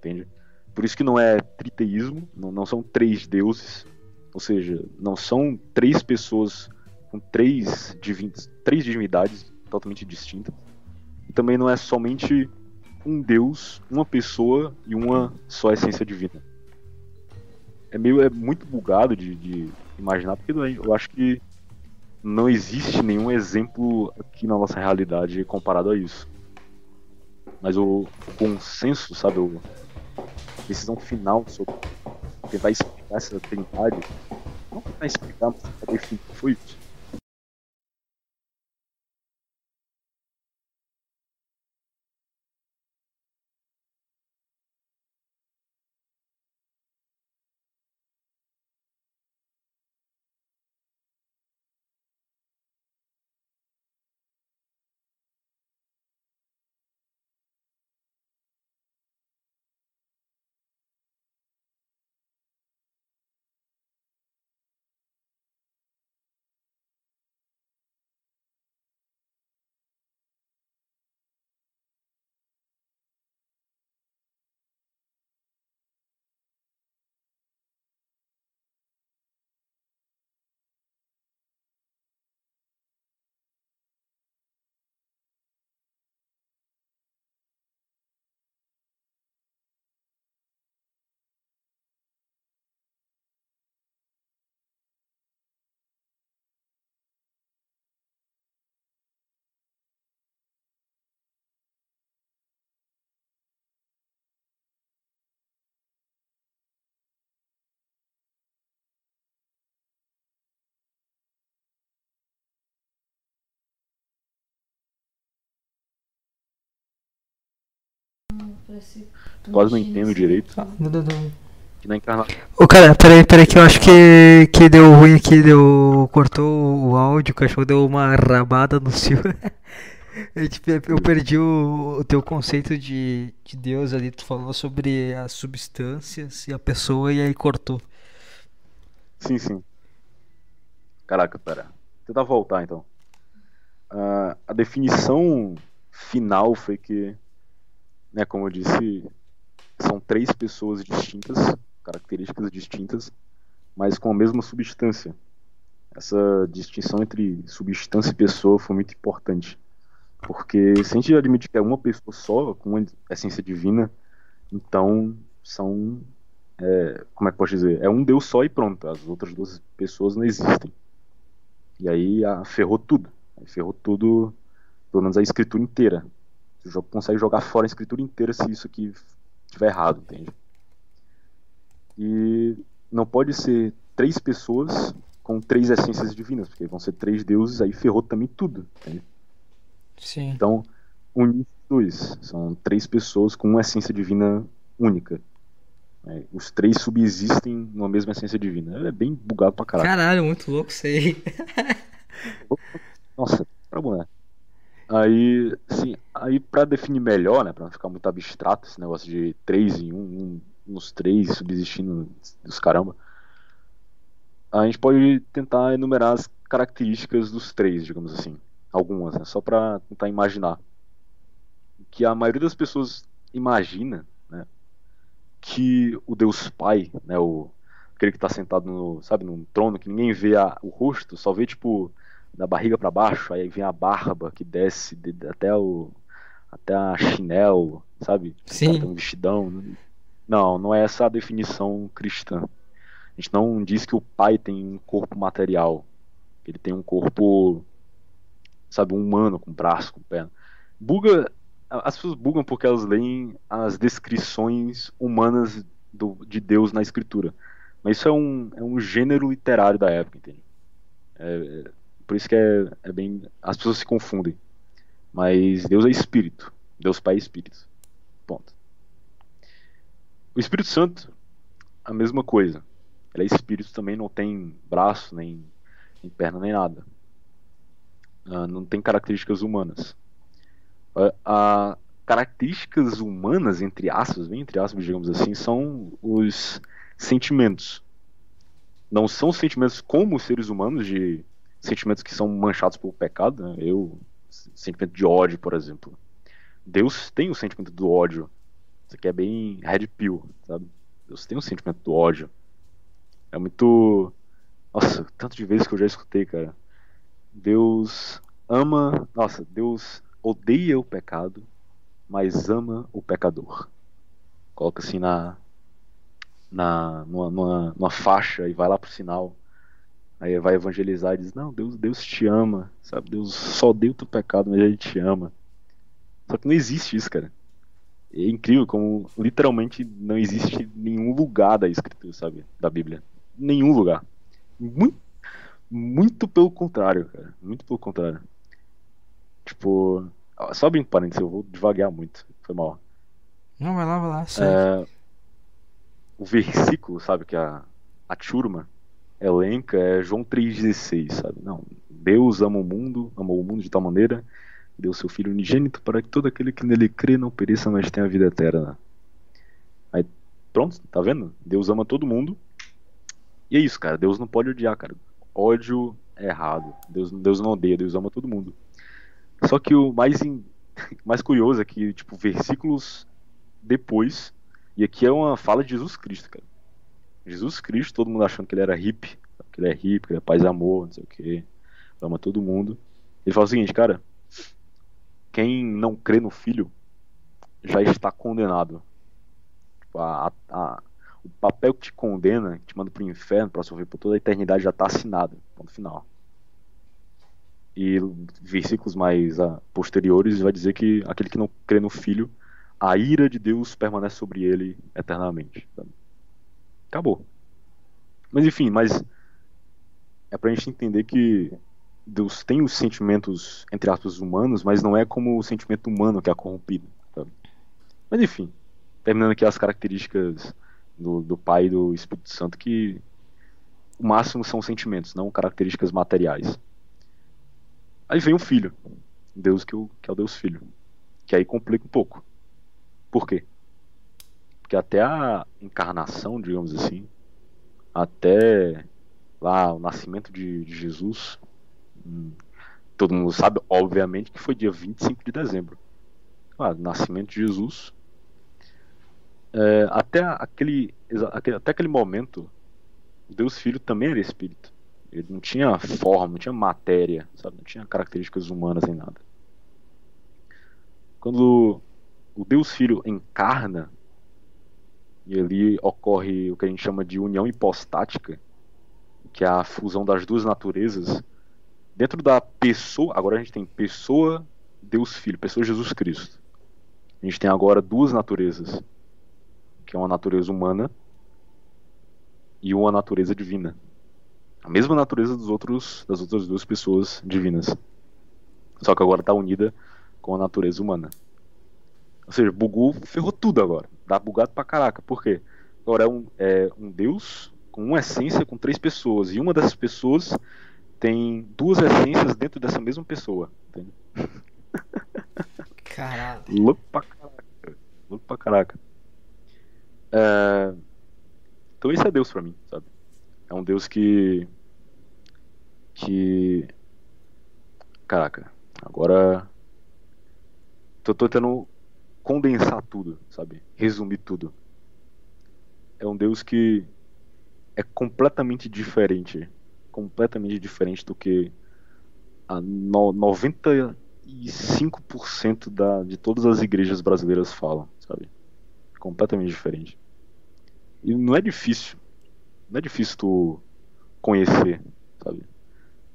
entende? Por isso que não é triteísmo, não, não são três deuses, ou seja, não são três pessoas com três, divin três divindades totalmente distintas. E também não é somente um deus, uma pessoa e uma só essência divina. É meio é muito bugado de, de imaginar, porque eu acho que não existe nenhum exemplo aqui na nossa realidade comparado a isso. Mas o, o consenso, sabe, o, decisão final sobre tentar explicar essa trindade, não tentar explicar, mas tentar definir o que foi isso. Quase não entendo direito. Ah, que na encarnação. Ô cara, peraí, peraí, que eu acho que, que deu ruim aqui, deu. Cortou o áudio, o cachorro deu uma rabada no Silvio. (laughs) Eu perdi o, o teu conceito de, de Deus ali. Tu falou sobre as substâncias e a pessoa e aí cortou. Sim, sim. Caraca, pera. Vou tentar voltar então. Uh, a definição final foi que né, como eu disse, são três pessoas distintas, características distintas, mas com a mesma substância. Essa distinção entre substância e pessoa foi muito importante. Porque se a gente admite que é uma pessoa só, com uma essência divina, então são. É, como é que posso dizer? É um Deus só e pronto. As outras duas pessoas não existem. E aí a, ferrou tudo. Aí ferrou tudo, pelo menos a escritura inteira. Você consegue jogar fora a escritura inteira se isso aqui estiver errado, entende? E não pode ser três pessoas com três essências divinas, porque vão ser três deuses, aí ferrou também tudo. Entende? Sim. Então, unir dois. São três pessoas com uma essência divina única. É, os três subsistem numa mesma essência divina. É bem bugado pra caralho. Caralho, muito louco isso aí. Nossa, pra mulher. Aí, sim, aí pra definir melhor, né, pra não ficar muito abstrato esse negócio de três em um, um nos três subsistindo dos caramba, a gente pode tentar enumerar as características dos três, digamos assim. Algumas, né, só pra tentar imaginar. Que a maioria das pessoas imagina, né, que o Deus Pai, né, o, aquele que está sentado no, sabe, num trono que ninguém vê a, o rosto, só vê tipo da barriga para baixo, aí vem a barba que desce de, até o até a chinelo, sabe? Sim. Um vestidão. Não, não é essa a definição cristã. A gente não diz que o pai tem um corpo material. Ele tem um corpo, sabe, um humano, com braço, com perna. Buga, as pessoas bugam porque elas leem as descrições humanas do, de Deus na escritura. Mas isso é um, é um gênero literário da época, entende? É, é por isso que é, é bem. As pessoas se confundem. Mas Deus é espírito. Deus Pai é espírito. Ponto. O Espírito Santo, a mesma coisa. Ele é espírito também, não tem braço, nem, nem perna, nem nada. Uh, não tem características humanas. Uh, uh, características humanas, entre aspas, bem entre aspas, digamos assim, são os sentimentos. Não são sentimentos como seres humanos de sentimentos que são manchados pelo pecado, né? eu sentimento de ódio, por exemplo. Deus tem o sentimento do ódio. Isso aqui é bem red pill, sabe? Deus tem o sentimento do ódio. É muito nossa, tanto de vezes que eu já escutei, cara. Deus ama, nossa, Deus odeia o pecado, mas ama o pecador. Coloca assim na na numa, numa, numa faixa e vai lá pro sinal. Aí vai evangelizar e diz: Não, Deus, Deus te ama, sabe? Deus só deu teu pecado, mas Ele te ama. Só que não existe isso, cara. É incrível como literalmente não existe nenhum lugar da Escritura, sabe? Da Bíblia. Nenhum lugar. Muito, muito pelo contrário, cara. Muito pelo contrário. Tipo. Só abrindo parênteses, eu vou devagar muito. Foi mal. Não, vai lá, vai lá. É, o versículo, sabe? Que a, a turma elenca é João 3,16, sabe? Não, Deus ama o mundo, amou o mundo de tal maneira, deu seu Filho unigênito para que todo aquele que nele crê não pereça, mas tenha a vida eterna. Aí, pronto, tá vendo? Deus ama todo mundo. E é isso, cara. Deus não pode odiar, cara. Ódio é errado. Deus, Deus não odeia, Deus ama todo mundo. Só que o mais, in, (laughs) mais curioso é que, tipo, versículos depois, e aqui é uma fala de Jesus Cristo, cara. Jesus Cristo, todo mundo achando que ele era hippie, que ele é hippie, que ele é paz e amor, não sei o que, ama todo mundo. Ele fala o seguinte, cara, quem não crê no Filho já está condenado. Tipo, a, a, o papel que te condena, que te manda pro inferno para sofrer por toda a eternidade já está assinado, ponto final. E versículos mais uh, posteriores vai dizer que aquele que não crê no Filho, a ira de Deus permanece sobre ele eternamente. Sabe? Acabou. Mas enfim, mas é pra gente entender que Deus tem os sentimentos, entre aspas, humanos, mas não é como o sentimento humano que é corrompido. Sabe? Mas enfim, terminando aqui as características do, do Pai e do Espírito Santo, que o máximo são sentimentos, não características materiais. Aí vem o Filho, Deus que, o, que é o Deus Filho, que aí complica um pouco. Por quê? Porque até a encarnação, digamos assim, até lá o nascimento de, de Jesus, hum, todo mundo sabe, obviamente, que foi dia 25 de dezembro. Ah, nascimento de Jesus. É, até, aquele, até aquele momento, Deus Filho também era espírito. Ele não tinha forma, não tinha matéria, sabe? não tinha características humanas nem nada. quando o Deus Filho encarna, e ali ocorre o que a gente chama de união hipostática, que é a fusão das duas naturezas, dentro da pessoa, agora a gente tem pessoa, Deus Filho, pessoa Jesus Cristo. A gente tem agora duas naturezas, que é uma natureza humana e uma natureza divina. A mesma natureza dos outros, das outras duas pessoas divinas. Só que agora está unida com a natureza humana. Ou seja, bugou, ferrou tudo agora. Dá bugado pra caraca. Por quê? Agora é um, é um Deus com uma essência com três pessoas. E uma dessas pessoas tem duas essências dentro dessa mesma pessoa. Entende? Caralho. Louco pra caraca. Louco pra caraca. É... Então esse é Deus pra mim, sabe? É um Deus que. Que. Caraca. Agora. Tô, tô tentando condensar tudo, sabe? Resumir tudo. É um Deus que é completamente diferente. Completamente diferente do que a no, 95% da, de todas as igrejas brasileiras falam, sabe? Completamente diferente. E não é difícil. Não é difícil tu conhecer, sabe?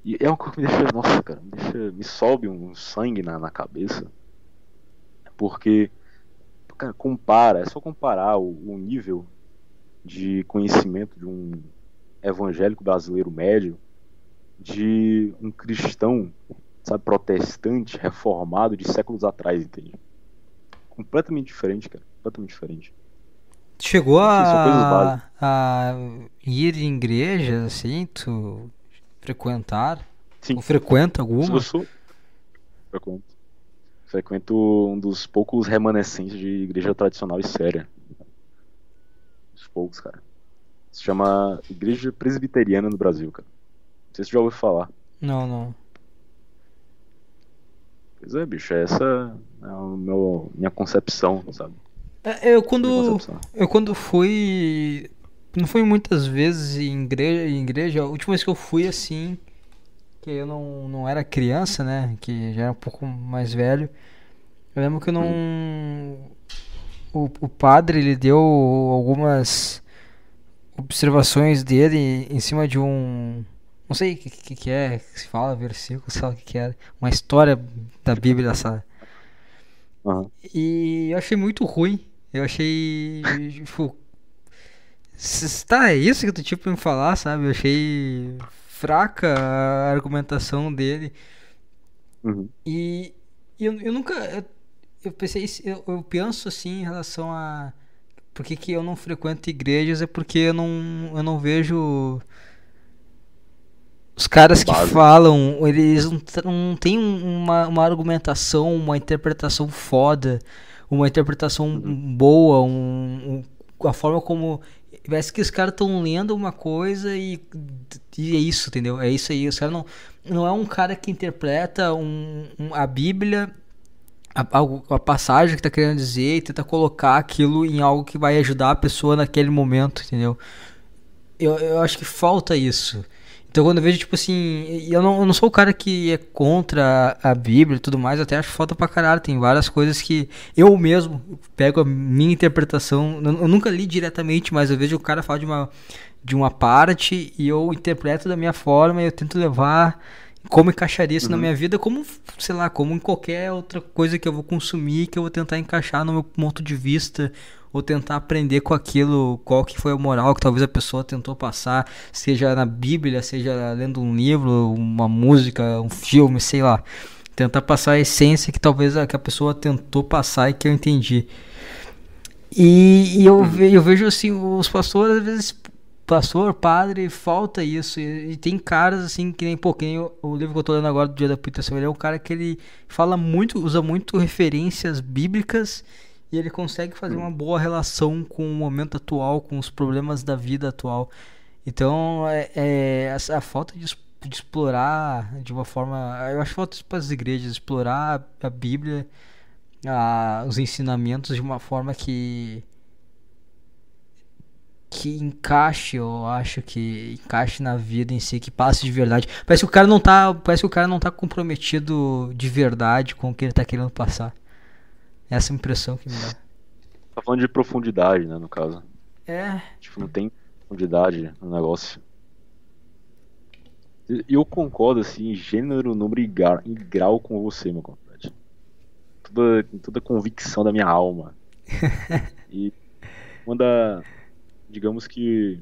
E é uma coisa que me deixa, nossa, cara, me, deixa, me sobe um sangue na, na cabeça. Porque, cara, compara, é só comparar o, o nível de conhecimento de um evangélico brasileiro médio, de um cristão, sabe, protestante, reformado de séculos atrás, entende? Completamente diferente, cara, completamente diferente. Chegou a, a ir em igrejas, assim, tu frequentar? Sim. Ou frequenta alguma? Eu sou. Frequento. Frequento um dos poucos remanescentes de igreja tradicional e séria. Os poucos, cara. Se chama Igreja Presbiteriana no Brasil, cara. Não sei se você já ouviu falar. Não, não. Pois é, bicho, essa é a meu, minha concepção, sabe? É, Eu quando, eu quando fui. Não fui muitas vezes em igreja, em igreja. A última vez que eu fui assim. Que eu não, não era criança, né? Que já era um pouco mais velho. Eu lembro que eu não. O, o padre ele deu algumas observações dele em cima de um. Não sei o que, que, que é, que se fala, versículo, sei lá o que, que era. Uma história da Bíblia, essa. Aham. E eu achei muito ruim. Eu achei. Tipo. Tá, é isso que tu tinha pra me falar, sabe? Eu achei fraca a argumentação dele. Uhum. E eu, eu nunca. Eu, eu pensei, eu, eu penso assim em relação a. Por que, que eu não frequento igrejas? É porque eu não, eu não vejo. Os caras que Base. falam, eles não, têm um- uma, uma argumentação, uma interpretação foda, uma interpretação boa, um, um- a forma como. Parece que os caras estão lendo uma coisa e, e é isso, entendeu? É isso aí. Os caras não. Não é um cara que interpreta um, um- a Bíblia, a, a passagem que tá querendo dizer e tenta colocar aquilo em algo que vai ajudar a pessoa naquele momento, entendeu? Eu, eu acho que falta isso. Então quando eu vejo, tipo assim, eu não, eu não sou o cara que é contra a, a Bíblia e tudo mais, até acho falta pra caralho. Tem várias coisas que eu mesmo pego a minha interpretação. Eu, eu nunca li diretamente, mas eu vejo o cara falar de uma, de uma parte e eu interpreto da minha forma e eu tento levar como encaixaria isso na minha vida, como, sei lá, como em qualquer outra coisa que eu vou consumir, que eu vou tentar encaixar no meu ponto de vista, ou tentar aprender com aquilo, qual que foi a moral que talvez a pessoa tentou passar, seja na Bíblia, seja lendo um livro, uma música, um filme, sei lá. Tentar passar a essência que talvez a, que a pessoa tentou passar e que eu entendi. E, e eu, ve- eu vejo assim, os pastores, às vezes, pastor, padre, falta isso. E, e tem caras assim que nem, nem o, livro que eu tô lendo agora do Dia da Putação, ele é um cara que ele fala muito, usa muito referências bíblicas e ele consegue fazer uma boa relação com o momento atual, com os problemas da vida atual. Então, é, é, essa- a falta de, de explorar de uma forma. Eu acho falta para as igrejas, explorar a Bíblia, a- os ensinamentos de uma forma que que encaixe, eu acho que encaixe na vida em si, que passe de verdade. Parece que o cara não tá, parece que o cara não tá comprometido de verdade com o que ele tá querendo passar. Essa impressão que me dá. Tá falando de profundidade, né, no caso. É. Tipo, não tem profundidade no negócio. Eu concordo, assim, em gênero, número e grau, em grau com você, meu compadre. Toda, toda convicção da minha alma. (laughs) e quando a, digamos que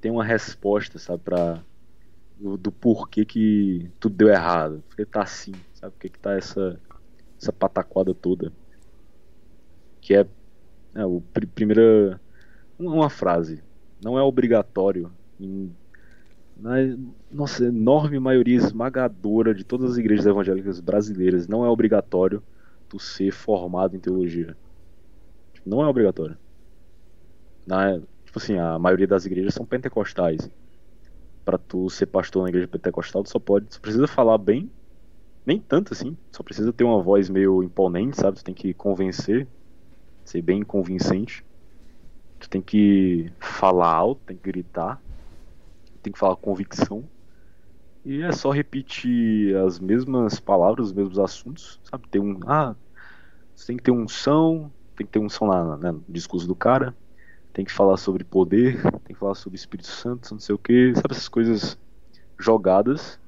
tem uma resposta, sabe, pra, do, do porquê que tudo deu errado. Porque tá assim, sabe, por que tá essa, essa pataquada toda. Que é, é o pr primeira, uma frase. Não é obrigatório em na nossa enorme maioria esmagadora de todas as igrejas evangélicas brasileiras, não é obrigatório tu ser formado em teologia. Não é obrigatório. Tipo assim, a maioria das igrejas são pentecostais. Para tu ser pastor na igreja pentecostal, tu só pode, só precisa falar bem, nem tanto assim, só precisa ter uma voz meio imponente, sabe? Tu tem que convencer, ser bem convincente. Tu tem que falar alto, tem que gritar tem que falar com convicção. E é só repetir as mesmas palavras, os mesmos assuntos, sabe? Ter um. Ah, você tem que ter um som, tem que ter um som na, né, no discurso do cara, tem que falar sobre poder, tem que falar sobre Espírito Santo, não sei o que, sabe? Essas coisas jogadas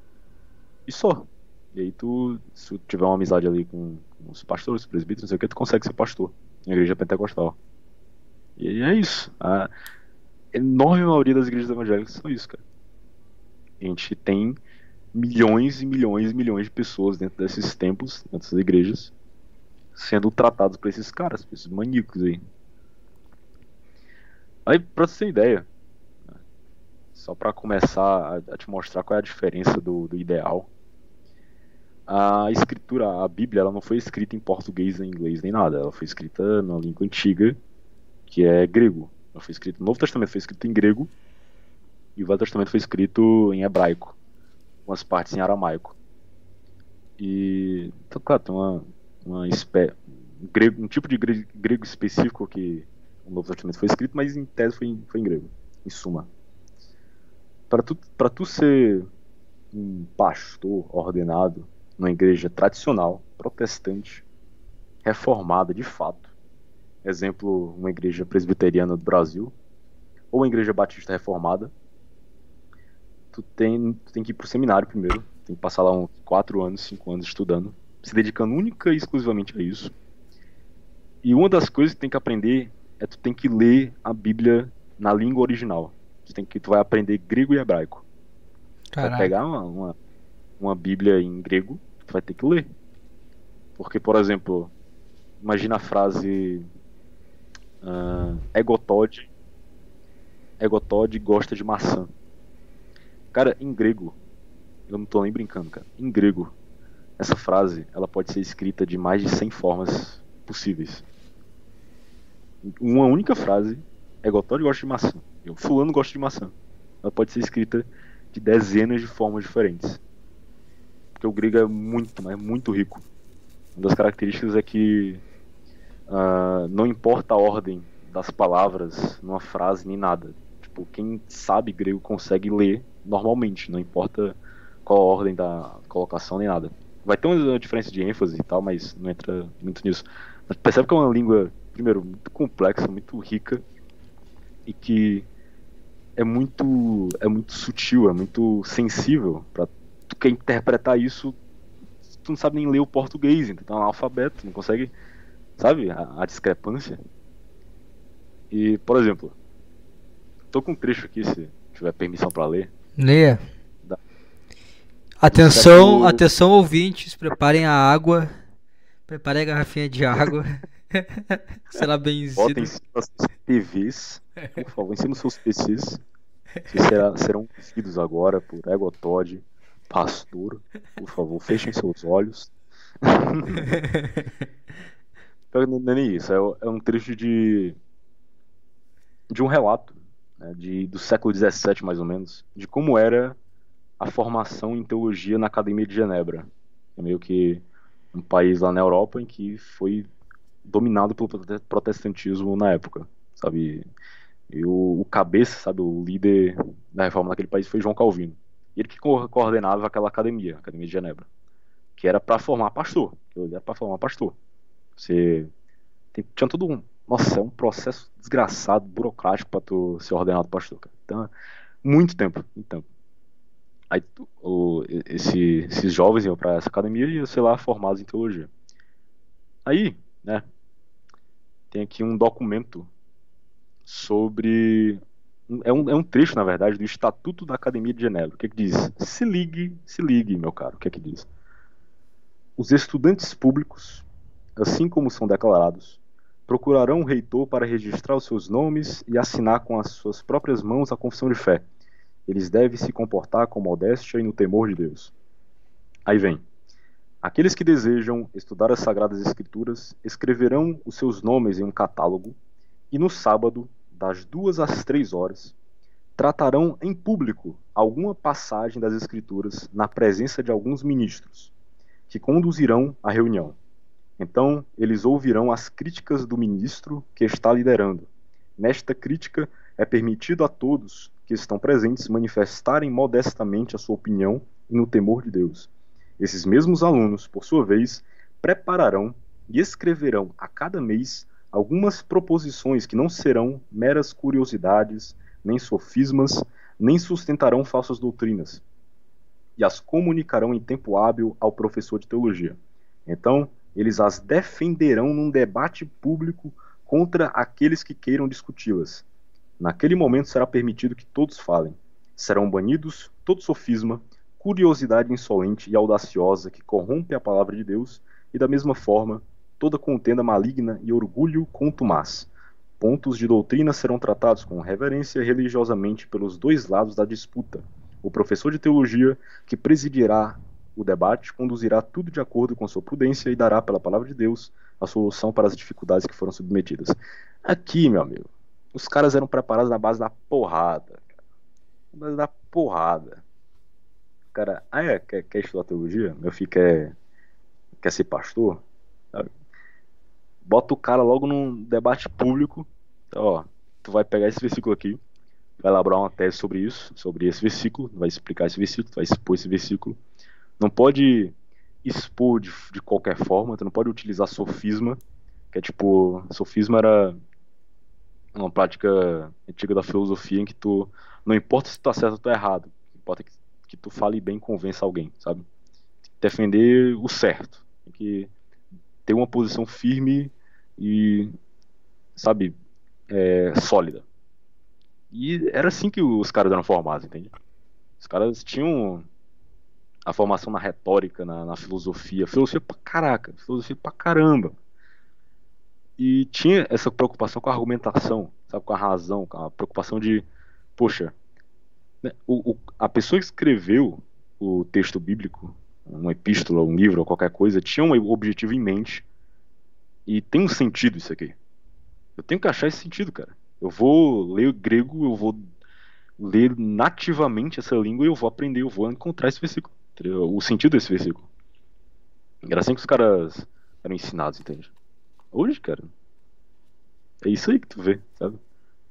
e só. E aí tu, se tu tiver uma amizade ali com, com os pastores, presbíteros, não sei o que, tu consegue ser pastor na igreja pentecostal. E é isso. A, enorme maioria das igrejas evangélicas são isso, cara. A gente tem milhões e milhões e milhões de pessoas dentro desses templos, dessas igrejas, sendo tratados por esses caras, por esses maníacos aí. Aí, pra você ter ideia, só para começar a, te mostrar qual é a diferença do, do, ideal, a escritura, a Bíblia, ela não foi escrita em português, nem inglês, nem nada. Ela foi escrita na língua antiga, que é grego. Ela foi escrito, o Novo Testamento foi escrito em grego e o Velho Testamento foi escrito em hebraico, umas partes em aramaico. E, então, claro, tem uma, uma espé um, grego, um tipo de grego específico que o Novo Testamento foi escrito, mas em tese foi em, foi em grego, em suma. Para tu, tu ser um pastor ordenado numa igreja tradicional, protestante, reformada de fato, exemplo, uma igreja presbiteriana do Brasil, ou uma igreja batista reformada, tu tem, tu tem que ir pro seminário primeiro, tem que passar lá uns 4 anos, 5 anos estudando, se dedicando única e exclusivamente a isso. E uma das coisas que tem que aprender é tu tem que ler a Bíblia na língua original. Tu, tem que, tu vai aprender grego e hebraico. Tu vai pegar uma, uma, uma Bíblia em grego, tu vai ter que ler. Porque, por exemplo, imagina a frase Uh, Egotod. Egotod gosta de maçã. Cara, em grego, eu não tô nem brincando, cara. Em grego, essa frase ela pode ser escrita de mais de 100 formas possíveis. Uma única frase, Egotod gosta de maçã. Eu, fulano gosta de maçã. Ela pode ser escrita de dezenas de formas diferentes. Porque o grego é muito, mas muito rico. Uma das características é que Uh, não importa a ordem das palavras numa frase nem nada. Tipo, quem sabe grego consegue ler normalmente, não importa qual a ordem da colocação nem nada. Vai ter uma diferença de ênfase e tal, mas não entra muito nisso. Mas percebe que é uma língua, primeiro, muito complexa, muito rica e que é muito é muito sutil, é muito sensível para tu quer interpretar isso, tu não sabe nem ler o português, então é um analfabeto, não consegue Sabe? A, a discrepância. E, por exemplo, tô com um trecho aqui, se tiver permissão para ler. Leia. Atenção, atenção ouvintes, preparem a água. Preparem a garrafinha de água. (laughs) (laughs) Será benzido. Botem em cima seus PVs, por favor, em cima dos seus PCs. Vocês será, serão vencidos agora por Egotod, Pastor. Por favor, fechem seus olhos. (laughs) Não é nem isso, é, é um trecho de, de um relato né, de, do século XVII, mais ou menos, de como era a formação em teologia na Academia de Genebra. É meio que um país lá na Europa em que foi dominado pelo protestantismo na época, sabe? E o, o cabeça, sabe, o líder da reforma naquele país foi João Calvino. E ele que coordenava aquela academia, a Academia de Genebra, que era para formar pastor, era para formar pastor. Você tem, tinha todo um, nossa, é um processo desgraçado, burocrático para tu ser ordenado pastor, cara. Então, muito tempo, tempo. Aí o, esse, esses jovens iam para essa academia e iam, sei lá, formados em teologia. Aí, né, tem aqui um documento sobre. É um, é um trecho, na verdade, do Estatuto da Academia de Genebra. O que, é que diz? Se ligue, se ligue, meu caro. O que é que diz? Os estudantes públicos, assim como são declarados, procurarão o reitor para registrar os seus nomes e assinar com as suas próprias mãos a confissão de fé. Eles devem se comportar com modéstia e no temor de Deus. Aí vem. Aqueles que desejam estudar as Sagradas Escrituras escreverão os seus nomes em um catálogo e no sábado, das duas às três horas, tratarão em público alguma passagem das Escrituras na presença de alguns ministros, que conduzirão a reunião. Então, eles ouvirão as críticas do ministro que está liderando. Nesta crítica, é permitido a todos que estão presentes manifestarem modestamente a sua opinião e no temor de Deus. Esses mesmos alunos, por sua vez, prepararão e escreverão a cada mês algumas proposições que não serão meras curiosidades, nem sofismas, nem sustentarão falsas doutrinas, e as comunicarão em tempo hábil ao professor de teologia. Então, eles as defenderão num debate público contra aqueles que queiram discuti-las. Naquele momento será permitido que todos falem. Serão banidos todo sofisma, curiosidade insolente e audaciosa que corrompe a palavra de Deus, e da mesma forma, toda contenda maligna e orgulho contumaz. Pontos de doutrina serão tratados com reverência religiosamente pelos dois lados da disputa. O professor de teologia, que presidirá o debate, conduzirá tudo de acordo com sua prudência e dará, pela palavra de Deus, a solução para as dificuldades que foram submetidas. Aqui, meu amigo, os caras eram preparados na base da porrada. Na base da porrada cara, ah, é, quer, quer estudar teologia? Meu filho quer, quer ser pastor? Bota o cara logo num debate público. Ó, tu vai pegar esse versículo aqui, vai elaborar uma tese sobre isso, sobre esse versículo, vai explicar esse versículo, vai expor esse versículo. Não pode expor de, de qualquer forma, tu não pode utilizar sofisma, que é tipo, sofisma era uma prática antiga da filosofia em que tu não importa se tu tá certo ou tu tá errado, importa que que tu fale bem convença alguém, sabe? Defender o certo. Tem que ter uma posição firme e, sabe, é, sólida. E era assim que os caras eram formados, entende? Os caras tinham a formação na retórica, na, na filosofia. Filosofia pra caraca, filosofia pra caramba. E tinha essa preocupação com a argumentação, sabe, com a razão, com a preocupação de, poxa, o, o, a pessoa que escreveu o texto bíblico, uma epístola, um livro qualquer coisa, tinha um objetivo em mente e tem um sentido isso aqui. Eu tenho que achar esse sentido, cara. Eu vou ler grego, eu vou ler nativamente essa língua e eu vou aprender, eu vou encontrar esse versículo, o sentido desse versículo. Era assim que os caras eram ensinados, entende? Hoje, cara, é isso aí que tu vê, sabe?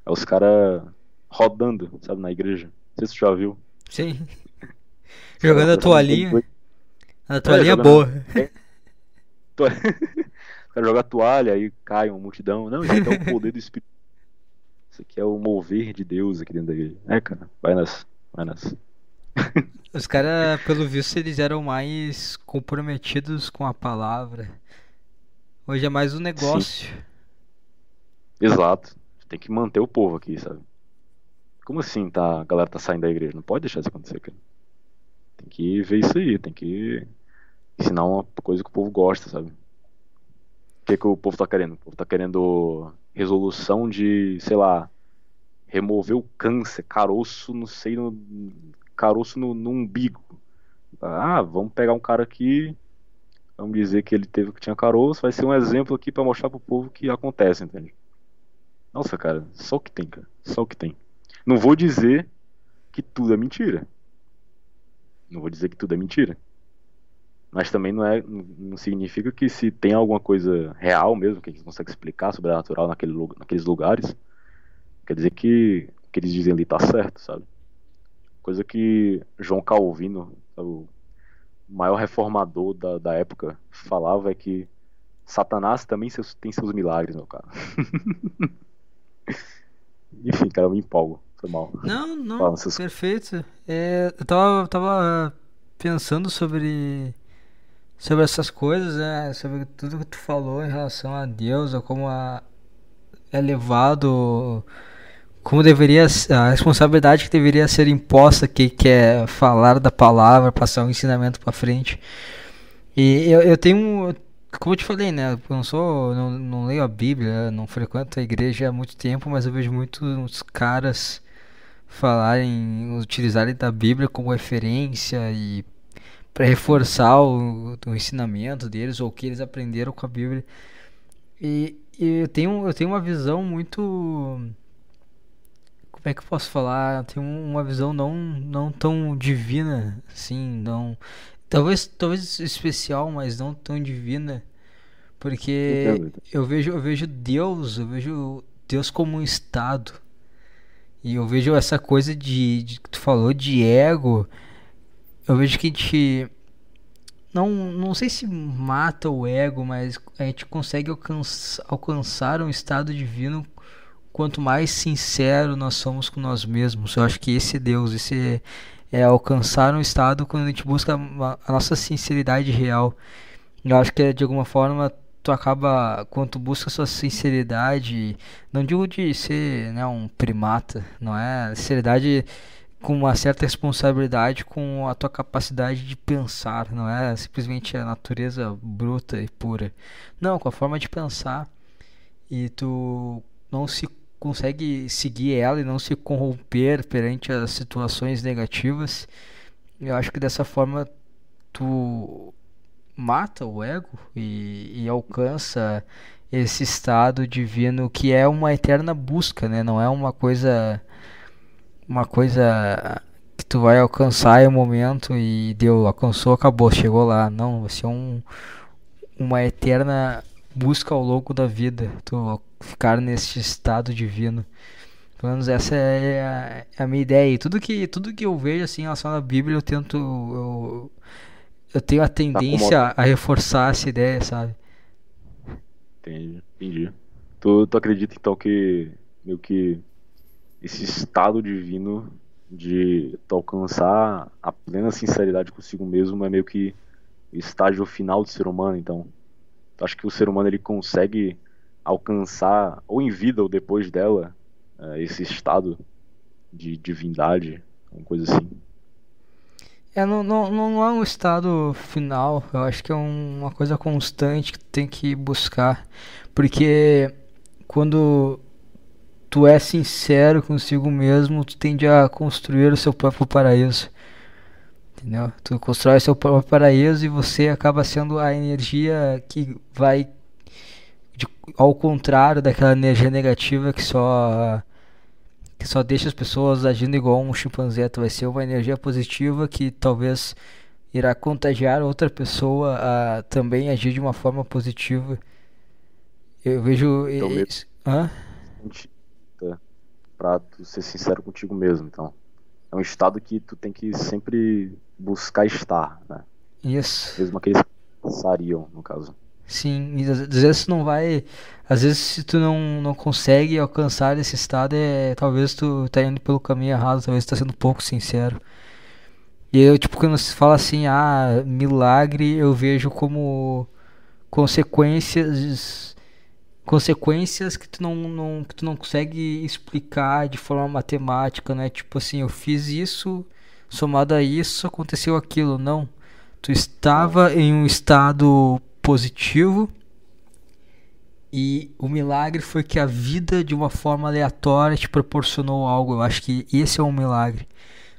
É os caras rodando, sabe, na igreja sei se você já viu. Sim. Jogando a toalhinha. A toalhinha é, boa. To... Quero jogar toalha, aí cai uma multidão. Não, isso aqui é o poder do Espírito. Isso aqui é o mover de Deus aqui dentro da igreja. É, cara, vai nas. Vai nas. (laughs) Os caras, pelo visto, eles eram mais comprometidos com a palavra. Hoje é mais um negócio. Sim. Exato. Tem que manter o povo aqui, sabe? Como assim tá, a galera tá saindo da igreja? Não pode deixar isso acontecer, cara. Tem que ver isso aí, tem que ensinar uma coisa que o povo gosta, sabe? O que, que o povo tá querendo? O povo tá querendo resolução de, sei lá, remover o câncer, caroço, não sei, no, caroço no, no umbigo. Ah, vamos pegar um cara aqui, vamos dizer que ele teve que tinha caroço, vai ser um exemplo aqui para mostrar pro povo que acontece, entende? Nossa, cara, só o que tem, cara, só o que tem. Não vou dizer que tudo é mentira. Não vou dizer que tudo é mentira. Mas também não, é, não significa que se tem alguma coisa real mesmo, que a gente consegue explicar sobre a natural naquele, naqueles lugares, quer dizer que o que eles dizem ali tá certo, sabe? Coisa que João Calvino, o maior reformador da, da época, falava é que Satanás também tem seus milagres, meu cara. (laughs) Enfim, cara, eu me empolgo. Foi mal. Não, não, Fala, perfeito. É, eu tava, tava pensando sobre sobre essas coisas, né? Sobre tudo que tu falou em relação a Deus, ou como a, é levado, como deveria a responsabilidade que deveria ser imposta que que é falar da palavra, passar um ensinamento para frente. E eu, eu tenho como eu te falei, né? Eu não sou, não, não leio a Bíblia, não frequento a igreja há muito tempo, mas eu vejo muitos caras falarem, utilizarem da Bíblia como referência e para reforçar o, o, ensinamento deles ou o que eles aprenderam com a Bíblia. E, e, eu tenho eu tenho uma visão muito como é que eu posso falar? Eu tenho uma visão não não tão divina assim, não talvez talvez especial, mas não tão divina. Porque eu vejo eu vejo Deus, eu vejo Deus como um estado. E eu vejo essa coisa de, de que tu falou de ego, eu vejo que a gente não, não sei se mata o ego, mas a gente consegue alcançar, alcançar um estado divino quanto mais sincero nós somos com nós mesmos. Eu acho que esse é Deus, esse é, é alcançar um estado quando a gente busca a, nossa sinceridade real. Eu acho que de alguma forma tu acaba quando tu busca sua sinceridade, não digo de ser, né, um primata, não é? Sinceridade com uma certa responsabilidade com a tua capacidade de pensar, não é simplesmente a natureza bruta e pura. Não, com a forma de pensar e tu não se consegue seguir ela e não se corromper perante as situações negativas. Eu acho que dessa forma tu mata o ego e, e alcança esse estado divino que é uma eterna busca, né? Não é uma coisa uma coisa que tu vai alcançar em um momento e deu, alcançou, acabou, chegou lá. Não, vai ser um, uma eterna busca ao longo da vida, tu ficar nesse estado divino. Pelo menos essa é a, é a, minha ideia. E tudo que, tudo que eu vejo assim em relação à Bíblia, eu tento. Eu, eu tenho a tá tendência a reforçar essa ideia, sabe? Entendi, entendi. Tu, tu acredita então que meio que esse estado divino de tu alcançar a plena sinceridade consigo mesmo é meio que o estágio final do ser humano, então tu acha que o ser humano ele consegue alcançar ou em vida ou depois dela é, esse estado de divindade, uma coisa assim? É, não, não, não é um estado final, eu acho que é um, uma coisa constante que tem que buscar. Porque quando tu é sincero consigo mesmo, tu tende a construir o seu próprio paraíso. Entendeu? Tu constrói o seu próprio paraíso e você acaba sendo a energia que vai de, ao contrário daquela energia negativa que só que só deixa as pessoas agindo igual um chimpanzé. Tu vai ser uma energia positiva que talvez irá contagiar outra pessoa a também agir de uma forma positiva. Eu vejo então, isso. Hã? Pra tu ser sincero contigo mesmo, então. É um estado que tu tem que sempre buscar estar, né? Isso. Mesmo aqueles que pensariam, no caso. Sim, e às vezes não vai. Às vezes se tu não, não consegue alcançar esse estado, é talvez tu tá indo pelo caminho errado, talvez tu tá sendo pouco sincero. E eu, tipo, quando se fala assim, ah, milagre, eu vejo como consequências consequências que tu não, não que tu não consegue explicar de forma matemática, né? Tipo assim, eu fiz isso, somado a isso aconteceu aquilo, não. Tu estava em um estado positivo. E o milagre foi que a vida, de uma forma aleatória, te proporcionou algo. Eu acho que esse é um milagre.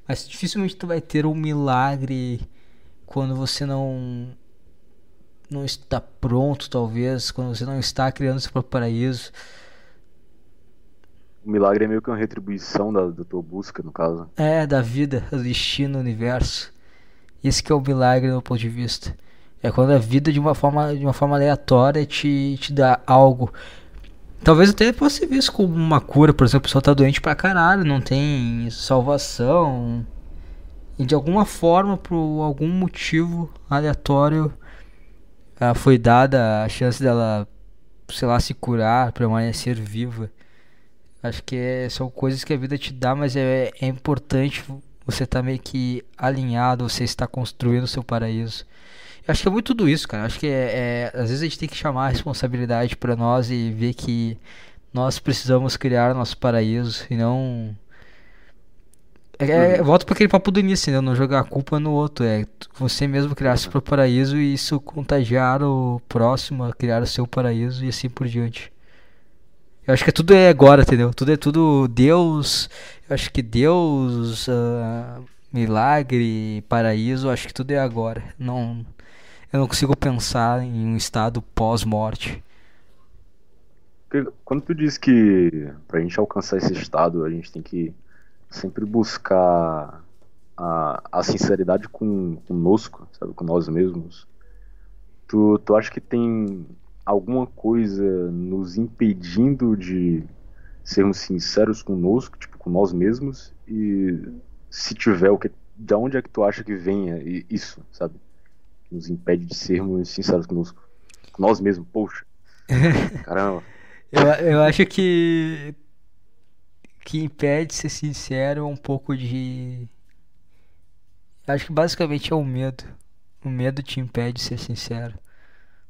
Mas dificilmente tu vai ter um milagre quando você não não está pronto, talvez, quando você não está criando seu próprio paraíso. O milagre é meio que uma retribuição da, da tua busca, no caso. É, da vida, do destino, do universo. Esse que é o milagre do meu ponto de vista. É quando a vida de uma forma, de uma forma aleatória te, te dá algo. Talvez até possa ser visto como uma cura, por exemplo, a pessoa tá doente pra caralho, não tem salvação. E de alguma forma, por algum motivo aleatório, ela foi dada a chance dela, sei lá, se curar, permanecer viva. Acho que é, são coisas que a vida te dá, mas é, é importante você estar tá meio que alinhado, você está construindo o seu paraíso. Eu acho que é muito tudo isso, cara. Eu acho que é, é, às vezes a gente tem que chamar a responsabilidade para nós e ver que nós precisamos criar nosso paraíso e não é, uhum. Volto para aquele papo do início, né? Não jogar a culpa no outro. É você mesmo criar seu paraíso e isso contagiar o próximo a criar o seu paraíso e assim por diante. Eu acho que tudo é agora, entendeu? Tudo é tudo Deus. Eu acho que Deus, uh, milagre, paraíso, eu acho que tudo é agora. Não, eu não consigo pensar em um estado pós-morte. Quando tu diz que pra gente alcançar esse estado a gente tem que sempre buscar a, a sinceridade com, conosco, sabe, com nós mesmos. Tu, tu acha que tem alguma coisa nos impedindo de sermos sinceros conosco, tipo, com nós mesmos? E se tiver, o que, de onde é que tu acha que venha isso, sabe? Que nos impede de sermos sinceros conosco. Nós mesmos, poxa. (laughs) Caramba. eu, eu acho que que impede ser sincero é um pouco de. Acho que basicamente é o medo. O medo te impede de ser sincero.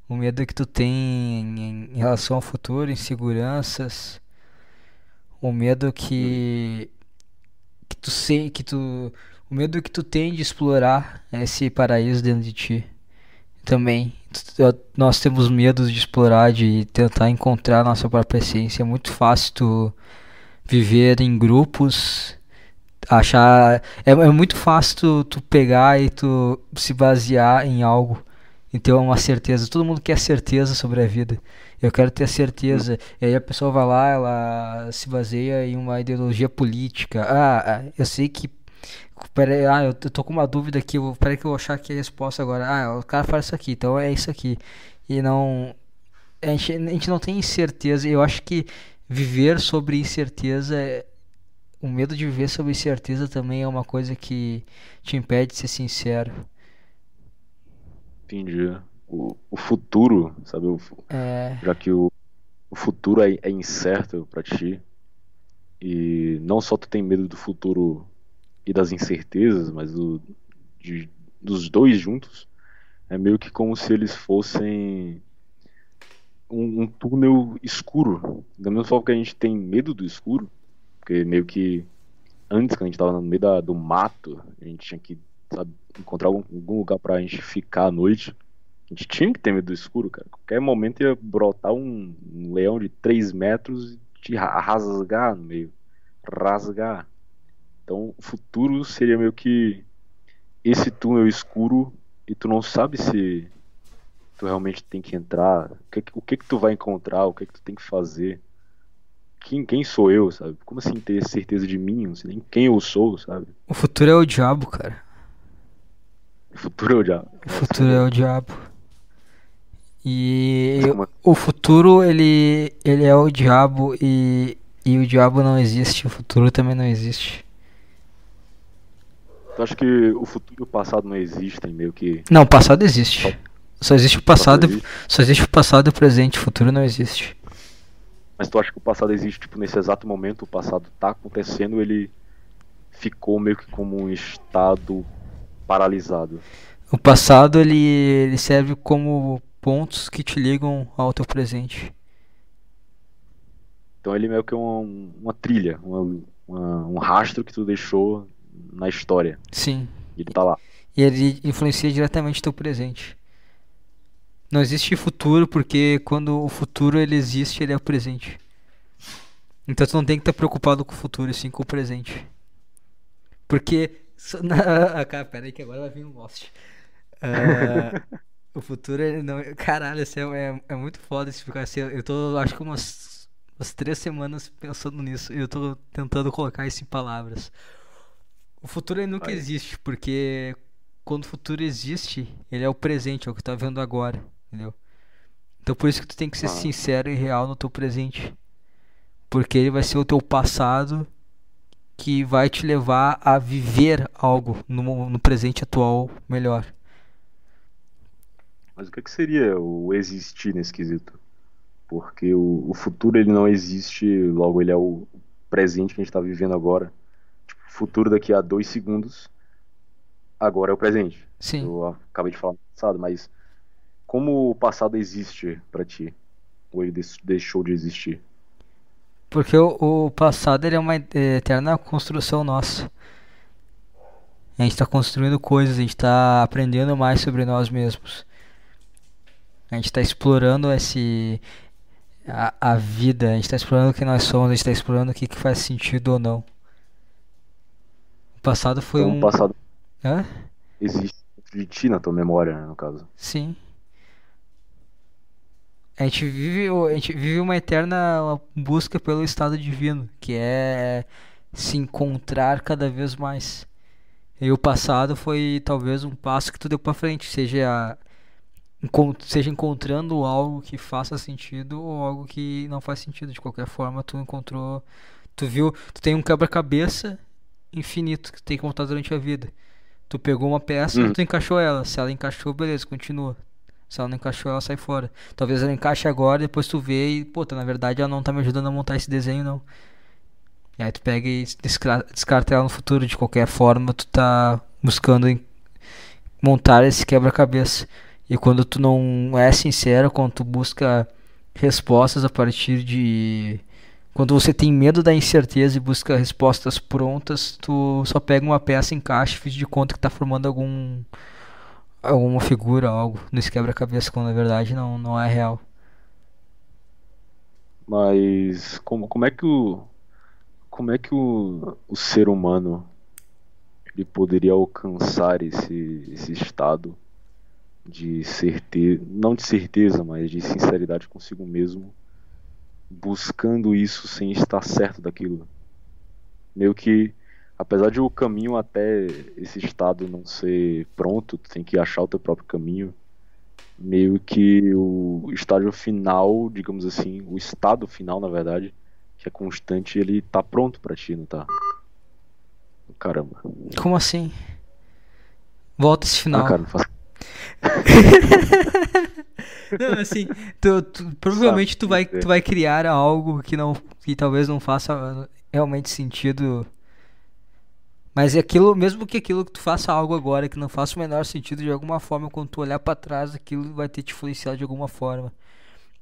O medo que tu tem em, em relação ao futuro, inseguranças. O medo que. que tu sei que tu. O medo que tu tem de explorar esse paraíso dentro de ti. Também. Nós temos medo de explorar, de tentar encontrar nossa própria essência. É muito fácil tu viver em grupos, achar. É, é muito fácil tu, tu, pegar e tu se basear em algo e ter uma certeza. Todo mundo quer certeza sobre a vida. Eu quero ter certeza. E aí a pessoa vai lá, ela se baseia em uma ideologia política. Ah, ah eu sei que. Peraí, ah, eu tô com uma dúvida aqui. Peraí que eu vou achar aqui a resposta agora. Ah, o cara fala isso aqui, então é isso aqui. E não. A gente, a gente não tem certeza. Eu acho que viver sobre incerteza o medo de viver sobre incerteza também é uma coisa que te impede de ser sincero. Entendi. O, o futuro, sabe? O, é... Já que o, o futuro é, é incerto para ti. E não só tu tem medo do futuro e das incertezas, mas do, de, dos dois juntos. É meio que como se eles fossem um, um, túnel escuro. Da mesma forma que a gente tem medo do escuro, porque meio que antes, quando a gente tava no meio da, do mato, a gente tinha que sabe, encontrar algum, algum lugar pra gente ficar à noite. A gente tinha que ter medo do escuro, cara. Qualquer momento ia brotar um, um leão de 3 metros e te rasgar no meio. Rasgar. Então o futuro seria meio que esse túnel escuro e tu não sabe se tu realmente tem que entrar, o que, o que que tu vai encontrar, o que que tu tem que fazer. Quem, quem sou eu, sabe? Como assim ter certeza de mim? Não sei nem quem eu sou, sabe? O futuro é o diabo, cara. O futuro é o diabo. O futuro é o diabo. E o futuro, ele, ele é o diabo e, e o diabo não existe, o futuro também não existe. Tu acha que o futuro e o passado não existem, meio que. Não, o passado existe. Só existe o passado, existe. só existe o passado e o presente, o futuro não existe. Mas tu acha que o passado existe, tipo, nesse exato momento, o passado tá acontecendo, ele ficou meio que como um estado paralisado. O passado ele, ele serve como pontos que te ligam ao teu presente. Então ele meio que é uma, uma trilha, uma, uma, um rastro que tu deixou na história. Sim. Ele tá lá. E ele influencia diretamente o teu presente. Não existe futuro porque quando o futuro ele existe, ele é o presente. Então tu não tem que estar preocupado com o futuro, sim com o presente. Porque. (laughs) Ah, cara, pera aí que agora vai vir um Lost. Uh, (laughs) o futuro ele não. Caralho, assim, é, é muito foda explicar assim. Eu tô acho que umas, umas três semanas pensando nisso. E eu tô tentando colocar isso em palavras. O futuro ele nunca existe, porque quando o futuro existe, ele é o presente, é o que tá vendo agora entendeu? Então por isso que tu tem que ser ah. sincero e real no teu presente. Porque ele vai ser o teu passado que vai te levar a viver algo no, no presente atual melhor. Mas o que, é que seria o existir nesse quesito? Porque o, o futuro ele não existe, logo ele é o presente que a gente está vivendo agora. Futuro daqui a dois segundos, agora é o presente. Sim. Eu acabei de falar no passado, mas como o passado existe para ti? Ou ele deixou de existir? Porque o, o passado é uma eterna construção nossa. A gente está construindo coisas, a gente está aprendendo mais sobre nós mesmos. A gente está explorando esse a, a vida, a gente está explorando o que nós somos, a gente está explorando o que, que faz sentido ou não. Passado foi então, um. Passado Hã? existe de ti na tua memória, né, no caso. Sim. A gente vive, a gente vive uma eterna busca pelo estado divino, que é se encontrar cada vez mais. E o passado foi talvez um passo que tu deu para frente, seja seja encontrando algo que faça sentido ou algo que não faz sentido. De qualquer forma, tu encontrou, tu viu, tu tem um quebra-cabeça infinito que tem que montar durante a vida. Tu pegou uma peça e uhum. tu encaixou ela. Se ela encaixou, beleza, continua. Se ela não encaixou, ela sai fora. Talvez ela encaixe agora, depois tu vê e, puta, na verdade ela não tá me ajudando a montar esse desenho, não. E aí tu pega e descarta ela no futuro. De qualquer forma, tu tá buscando montar esse quebra-cabeça. E quando tu não é sincero, quando tu busca respostas a partir de. Quando você tem medo da incerteza e busca respostas prontas, tu só pega uma peça, encaixa e de conta que tá formando algum. alguma figura, algo nesse quebra-cabeça, quando na verdade não, não é real. Mas como, como é que o. Como é que o, o ser humano ele poderia alcançar esse, esse estado de certeza, não de certeza, mas de sinceridade consigo mesmo, buscando isso sem estar certo daquilo. Meio que, apesar de o caminho até esse estado não ser pronto, tu tem que achar o teu próprio caminho. Meio que o estágio final, digamos assim, o estado final, na verdade, que é constante, ele tá pronto para ti, não tá? Caramba. Como assim? Volta esse final. Ah, cara, não faz (laughs) não, assim, tu, tu, provavelmente tu vai, tu vai criar algo que não que talvez não faça realmente sentido. Mas é aquilo, mesmo que aquilo que tu faça algo agora que não faça o menor sentido de alguma forma, quando tu olhar para trás, aquilo vai ter te influenciado de alguma forma.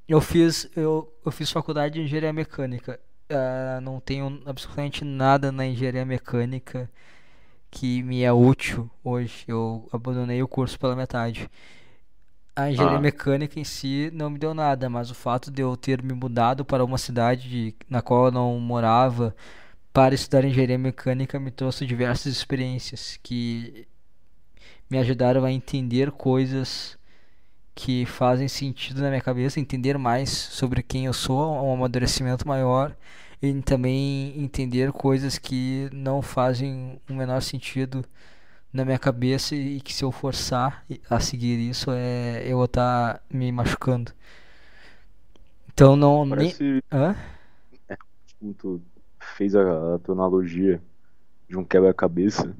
Eu fiz eu, eu fiz faculdade de engenharia mecânica. Uh, não tenho absolutamente nada na engenharia mecânica que me é útil hoje. Eu abandonei o curso pela metade. A engenharia ah. mecânica em si não me deu nada, mas o fato de eu ter me mudado para uma cidade na qual eu não morava para estudar engenharia mecânica me trouxe diversas experiências que me ajudaram a entender coisas que fazem sentido na minha cabeça, entender mais sobre quem eu sou, um amadurecimento maior e também entender coisas que não fazem o menor sentido na minha cabeça e que se eu forçar a seguir isso é eu vou estar tá me machucando. Então não Parece... nem... Hã? É, como tu fez a, a tua analogia de um quebra-cabeça,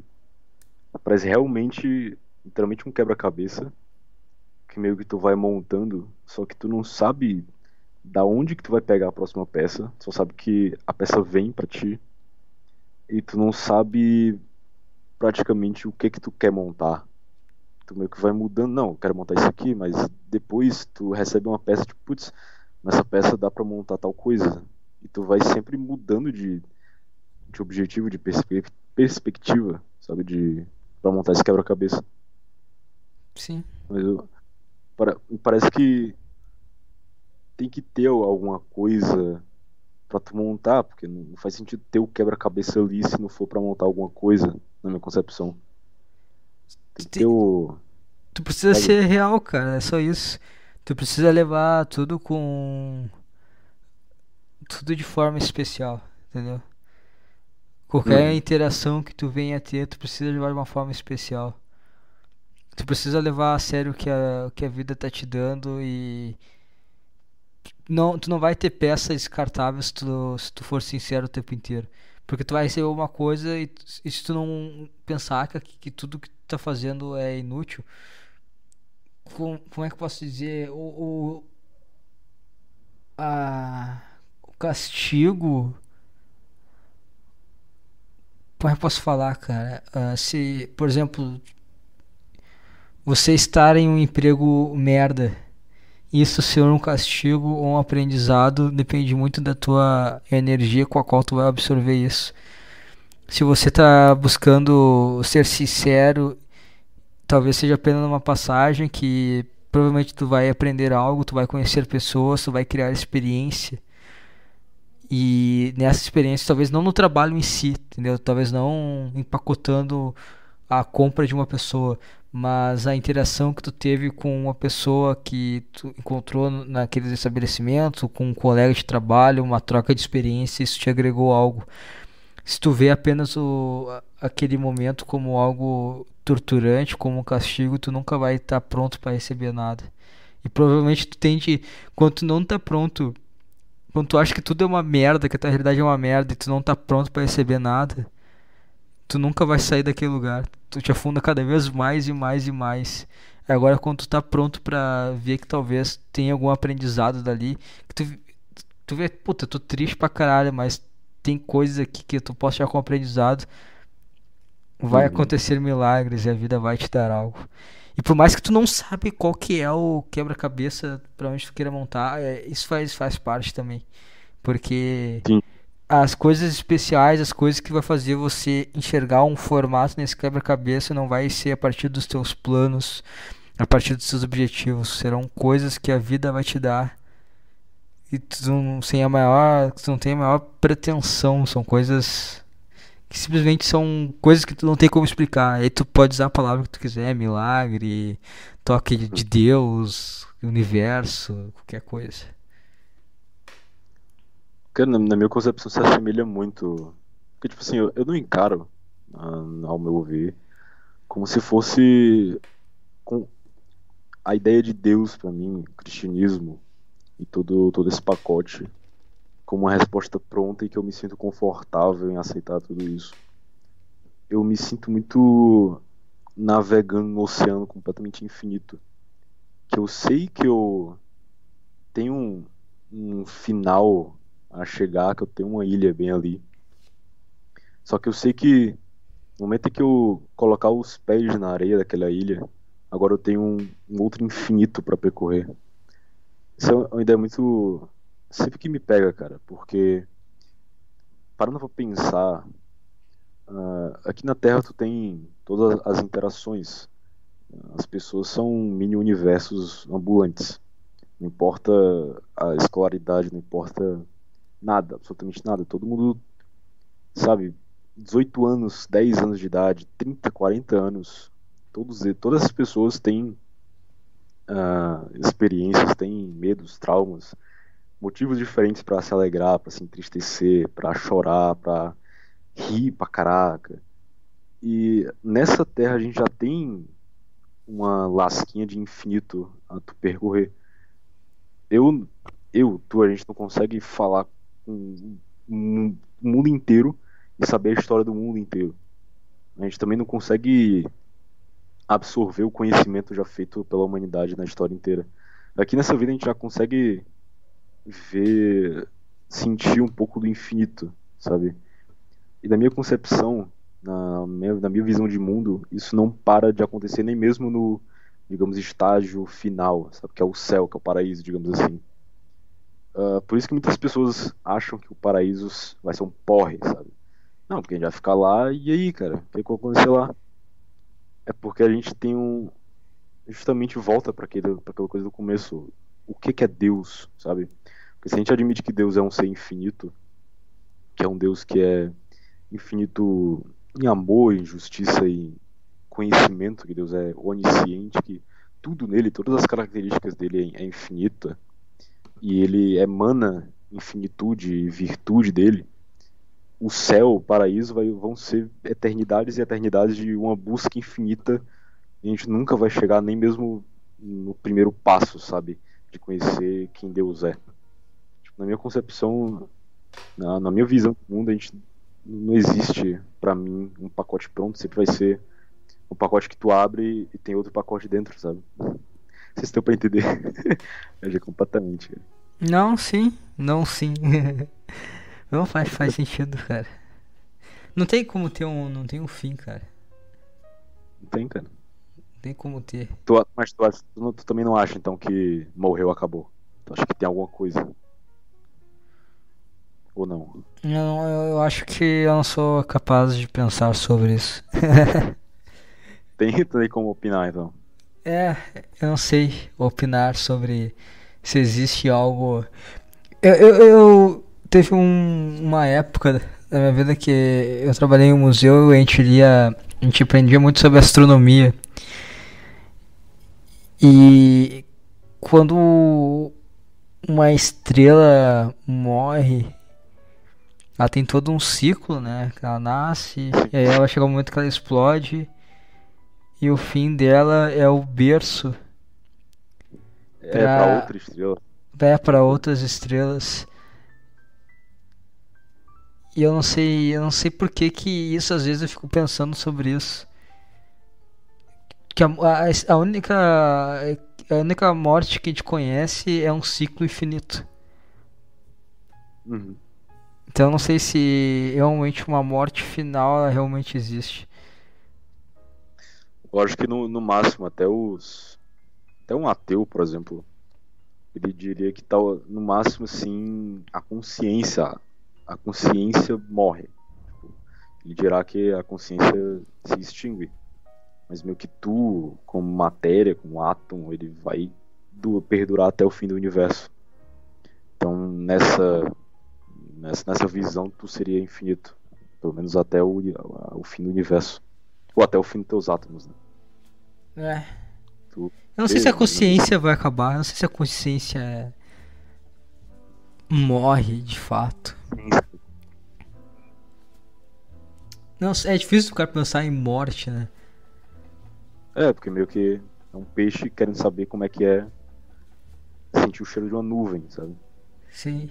parece realmente literalmente um quebra-cabeça que meio que tu vai montando, só que tu não sabe da onde que tu vai pegar a próxima peça, tu só sabe que a peça vem para ti e tu não sabe praticamente o que que tu quer montar. Tu meio que vai mudando, não, eu quero montar isso aqui, mas depois tu recebe uma peça tipo, putz, nessa peça dá para montar tal coisa. E tu vai sempre mudando de, de objetivo, de perspe perspectiva, sabe, de para montar esse quebra-cabeça. Sim. Mas eu, para, parece que tem que ter alguma coisa para tu montar, porque não faz sentido ter o quebra-cabeça ali se não for para montar alguma coisa, na minha concepção. Tem que ter o... Tu precisa ser real, cara, é só isso. Tu precisa levar tudo com. Tudo de forma especial, entendeu? Qualquer hum. interação que tu venha a ter, tu precisa levar de uma forma especial. Tu precisa levar a sério o que a, o que a vida tá te dando e não, tu não vai ter peça descartável se tu, se tu for sincero o tempo inteiro. Porque tu vai receber uma coisa e, e se tu não pensar que, que tudo que tu tá fazendo é inútil, como, como é que eu posso dizer? O, o, a, o castigo. Como é que eu posso falar, cara? Uh, se, por exemplo, você estar em um emprego merda, isso ser um castigo ou um aprendizado depende muito da tua energia com a qual tu vai absorver isso. Se você está buscando ser sincero talvez seja apenas uma passagem que provavelmente tu vai aprender algo, tu vai conhecer pessoas, tu vai criar experiência. E nessa experiência, talvez não no trabalho em si, entendeu? Talvez não empacotando a compra de uma pessoa, mas a interação que tu teve com uma pessoa que tu encontrou naquele estabelecimento, com um colega de trabalho, uma troca de experiência, isso te agregou algo. Se tu vê apenas o, aquele momento como algo torturante, como um castigo, tu nunca vai estar tá pronto para receber nada. E provavelmente tu tende, quando tu não tá pronto, quando tu acha que tudo é uma merda, que a tua realidade é uma merda e tu não tá pronto para receber nada, tu nunca vai sair daquele lugar. Tu te afunda cada vez mais e mais e mais. Agora quando tu tá pronto para ver que talvez tenha algum aprendizado dali, que tu, tu vê, puta, eu tô triste pra caralho, mas tem coisas aqui que tu posso tirar como aprendizado vai uhum. acontecer milagres e a vida vai te dar algo. E por mais que tu não sabe qual que é o quebra-cabeça para onde tu queira montar, é, isso faz, faz parte também. Porque Sim. As coisas especiais, as coisas que vai fazer você enxergar um formato nesse quebra-cabeça não vai ser a partir dos teus planos, a partir dos seus objetivos. Serão coisas que a vida vai te dar. E tu não, sem a maior, tu não tem a maior pretensão, são coisas que simplesmente são coisas que tu não tem como explicar. Aí tu pode usar a palavra que tu quiser, milagre, toque de Deus, universo, qualquer coisa. Cara, na minha concepção se assemelha muito. Porque, tipo assim, eu, eu não encaro, uh, ao meu ver, como se fosse com a ideia de Deus para mim, cristianismo e todo, todo esse pacote como uma resposta pronta e que eu me sinto confortável em aceitar tudo isso. Eu me sinto muito navegando no oceano completamente infinito. Que eu sei que eu tenho um, um final a chegar, que eu tenho uma ilha bem ali. Só que eu sei que no momento em que eu colocar os pés na areia daquela ilha, agora eu tenho um, um outro infinito para percorrer. Isso é uma ideia muito sempre que me pega, cara, porque parando pra pensar, uh, aqui na Terra tu tem todas as interações. As pessoas são mini universos ambulantes. Não importa a escolaridade, não importa nada, absolutamente nada. Todo mundo, sabe, 18 anos, 10 anos de idade, 30, 40 anos, todos, todas as pessoas têm uh, experiências, têm medos, traumas motivos diferentes para se alegrar, para se entristecer, para chorar, para rir pra caraca. E nessa terra a gente já tem uma lasquinha de infinito a tu percorrer. Eu, eu, tu, a gente não consegue falar o mundo inteiro e saber a história do mundo inteiro. A gente também não consegue absorver o conhecimento já feito pela humanidade na história inteira. Aqui nessa vida a gente já consegue ver, sentir um pouco do infinito, sabe? E na minha concepção, na minha, na minha visão de mundo, isso não para de acontecer nem mesmo no, digamos, estágio final, sabe? Que é o céu, que é o paraíso, digamos assim. Uh, por isso que muitas pessoas acham que o paraíso vai ser um porre, sabe? Não, porque a gente vai ficar lá e aí, cara, o que, é que vai acontecer lá? É porque a gente tem um. Justamente volta para aquela coisa do começo. O que, que é Deus, sabe? Porque se a gente admite que Deus é um ser infinito, que é um Deus que é infinito em amor, em justiça e conhecimento, que Deus é onisciente, que tudo nele, todas as características dele é, é infinita, e ele emana infinitude e virtude dele, o céu, o paraíso vai, vão ser eternidades e eternidades de uma busca infinita a gente nunca vai chegar nem mesmo no primeiro passo, sabe? De conhecer quem Deus é na minha concepção, na, na minha visão do mundo, a gente não existe para mim um pacote pronto, sempre vai ser um pacote que tu abre e tem outro pacote dentro, sabe? Vocês estão pra entender. (laughs) Viajei completamente, cara. Não, sim. Não, sim. (laughs) não faz, faz sentido, cara. Não tem como ter um. Não tem um fim, cara. Não tem, cara. Não tem como ter. Tu, mas tu, tu não- tu também não acha, então, que morreu, acabou? Tu acha que tem alguma coisa? Ou não? Eu, eu, eu acho que eu não sou capaz de pensar sobre isso. (laughs) Tem, tem como opinar, então. É, eu não sei opinar sobre se existe algo. Eu, eu, eu- teve um- uma época da minha vida que eu trabalhei em um museu e a gente lia, a gente aprendia muito sobre astronomia. E quando uma estrela morre, ela tem todo um ciclo, né? Ela nasce, e aí ela chega um momento que ela explode. E o fim dela é o berço É Pra- pra outra estrela. vai para outras estrelas. E eu não sei, eu não sei por que que isso às vezes eu fico pensando sobre isso. Que a, a, a única a única morte que a gente conhece é um ciclo infinito. Uhum. Então eu não sei se realmente uma morte final ela realmente existe. Eu acho que no, no máximo, até os. Até um ateu, por exemplo, ele diria que tal, no máximo, sim, a consciência. A consciência morre. Tipo, ele dirá que a consciência se extingue. Mas meio que tu, como matéria, como átomo, ele vai du- perdurar até o fim do universo. Então, nessa, nessa, nessa visão, tu seria infinito. Pelo menos até o, o fim do universo. Ou até o fim dos teus átomos, né? É. Tu- Eu não sei se a Beleza, consciência vai acabar, eu não sei se a consciência é- morre de fato. Não, é difícil o cara pensar em morte, né? É, porque meio que é um peixe querendo saber como é que é sentir o cheiro de uma nuvem, sabe? Sim.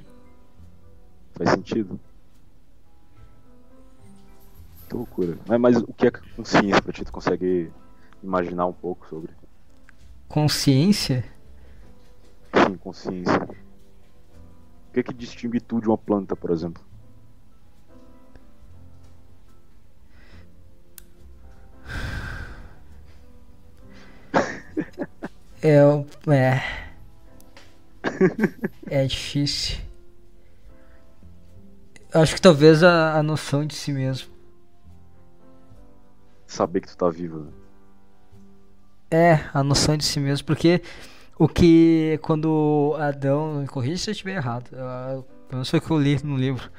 Faz sentido. Que loucura. Mas, mas o que é consciência pra ti? Tu consegue imaginar um pouco sobre? Consciência? Sim, consciência. O que é que distingue tu de uma planta, por exemplo? (sighs) É. o- É. (laughs) É difícil. Eu Acho que talvez a, a noção de si mesmo. Saber que tu tá vivo, né? É, a noção de si mesmo, porque o que quando Adão, corrija se eu estiver errado, menos foi o que eu li no livro.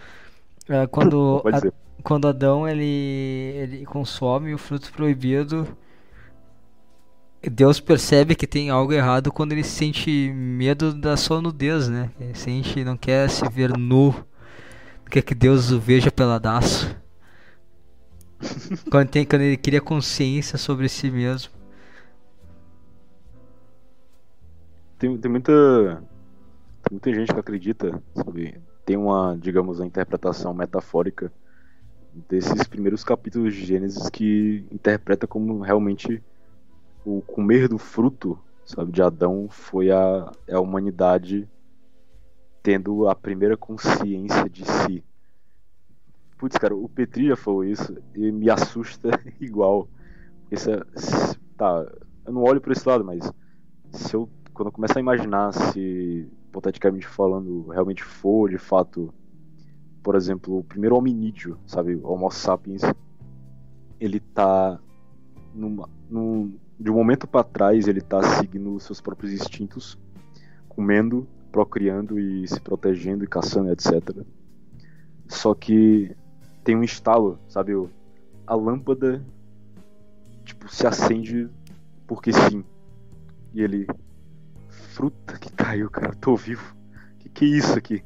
É, quando, (laughs) a- quando Adão ele, ele consome o fruto proibido, Deus percebe que tem algo errado quando ele sente medo da sua nudez, né? Ele sente, não quer se ver nu, quer que Deus o veja peladaço. (laughs) Quando, tem, quando ele cria consciência sobre si mesmo. Tem, tem muita. Tem muita gente que acredita, sabe? Tem uma, digamos, uma interpretação metafórica desses primeiros capítulos de Gênesis que interpreta como realmente o comer do fruto, sabe, de Adão foi a, é a humanidade tendo a primeira consciência de si. Putz, cara, o Petri já falou isso e me assusta (laughs) igual. Esse, é- tá, eu não olho por esse lado, mas se eu quando eu começar a imaginar se hipoteticamente falando realmente for de fato por exemplo o primeiro hominídeo sabe o Homo sapiens ele tá numa, num, de um momento para trás ele tá seguindo seus próprios instintos comendo procriando e se protegendo e caçando etc só que tem um estalo sabe a lâmpada tipo se acende porque sim. E ele fruta que caiu, cara, tô vivo. Que que é isso aqui?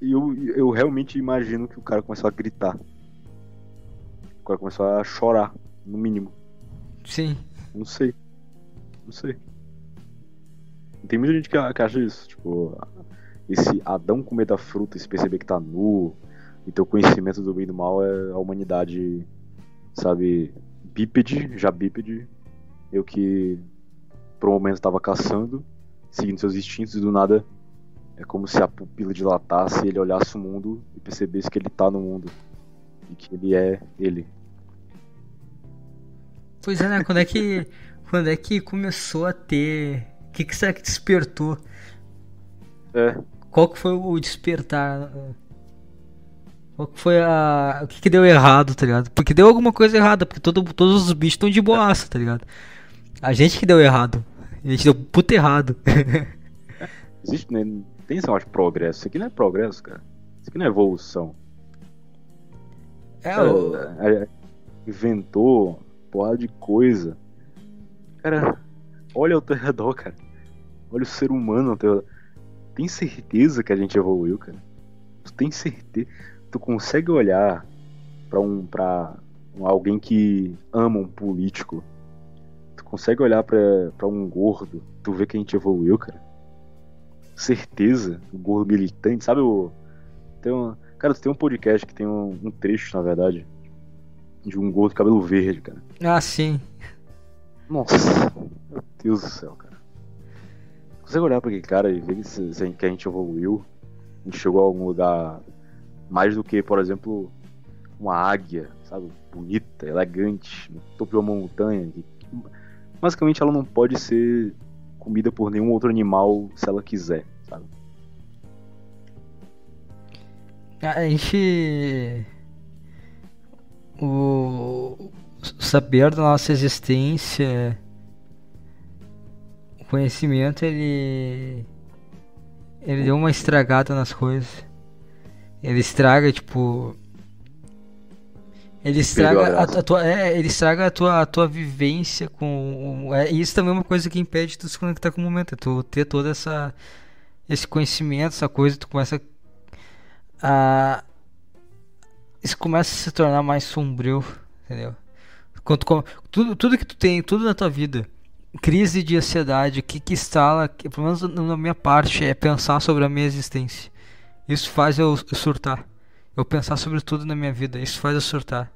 E eu, eu realmente imagino que o cara começou a gritar. O cara começou a chorar, no mínimo. Sim. Não sei. Não sei. Tem muita gente que, que acha isso, tipo, esse Adão comer da fruta e se perceber que tá nu, e ter o conhecimento do bem e do mal é a humanidade, sabe, bípede, já bípede, eu que por um momento estava caçando, seguindo seus instintos, e do nada é como se a pupila dilatasse e ele olhasse o mundo e percebesse que ele tá no mundo. E que ele é ele. Pois é, né? Quando é que, (laughs) quando é que começou a ter. O que, que será que despertou? É. Qual que foi o despertar? Qual que foi a. O que, que deu errado, tá ligado? Porque deu alguma coisa errada, porque todo, todos os bichos estão de boaça, tá ligado? A gente que deu errado. A gente deu puto errado. (laughs) Existe, né? Tem esse negócio de progresso. Isso aqui não é progresso, cara. Isso aqui não é evolução. É, Cara, o... inventou porrada de coisa. Cara, olha ao teu redor, cara. Olha o ser humano ao teu redor. Tem certeza que a gente evoluiu, cara? Tu tem certeza? Tu consegue olhar pra um para alguém que ama um político? Tu consegue olhar pra pra um gordo? Tu vê que a gente evoluiu, cara? Certeza? O gordo militante, sabe o tem uma... Cara, tem um podcast que tem um, um trecho, na verdade, de um gordo cabelo verde, cara. Ah, sim. Nossa, meu Deus do céu, cara. Consegue olhar pra aquele cara e ver que, se- se- que a gente evoluiu? A gente chegou a algum lugar mais do que, por exemplo, uma águia, sabe? Bonita, elegante, no topo de uma montanha. que- basicamente, ela não pode ser comida por nenhum outro animal se ela quiser, sabe? A gente. O saber da nossa existência, o conhecimento, ele. Ele deu uma estragada nas coisas. Ele estraga, tipo. Ele estraga a a, tua, é, ele estraga a tua, a tua vivência com. É, isso também é uma coisa que impede tu se conectar com o momento. É tu ter toda essa. Esse conhecimento, essa coisa, tu começa a. Isso começa a se tornar mais sombrio, entendeu? Quando tudo, tudo que tu tem, tudo na tua vida, crise de ansiedade, o que que instala, que, pelo menos na minha parte, é pensar sobre a minha existência. Isso faz eu eu surtar. Eu pensar sobre tudo na minha vida, isso faz eu surtar.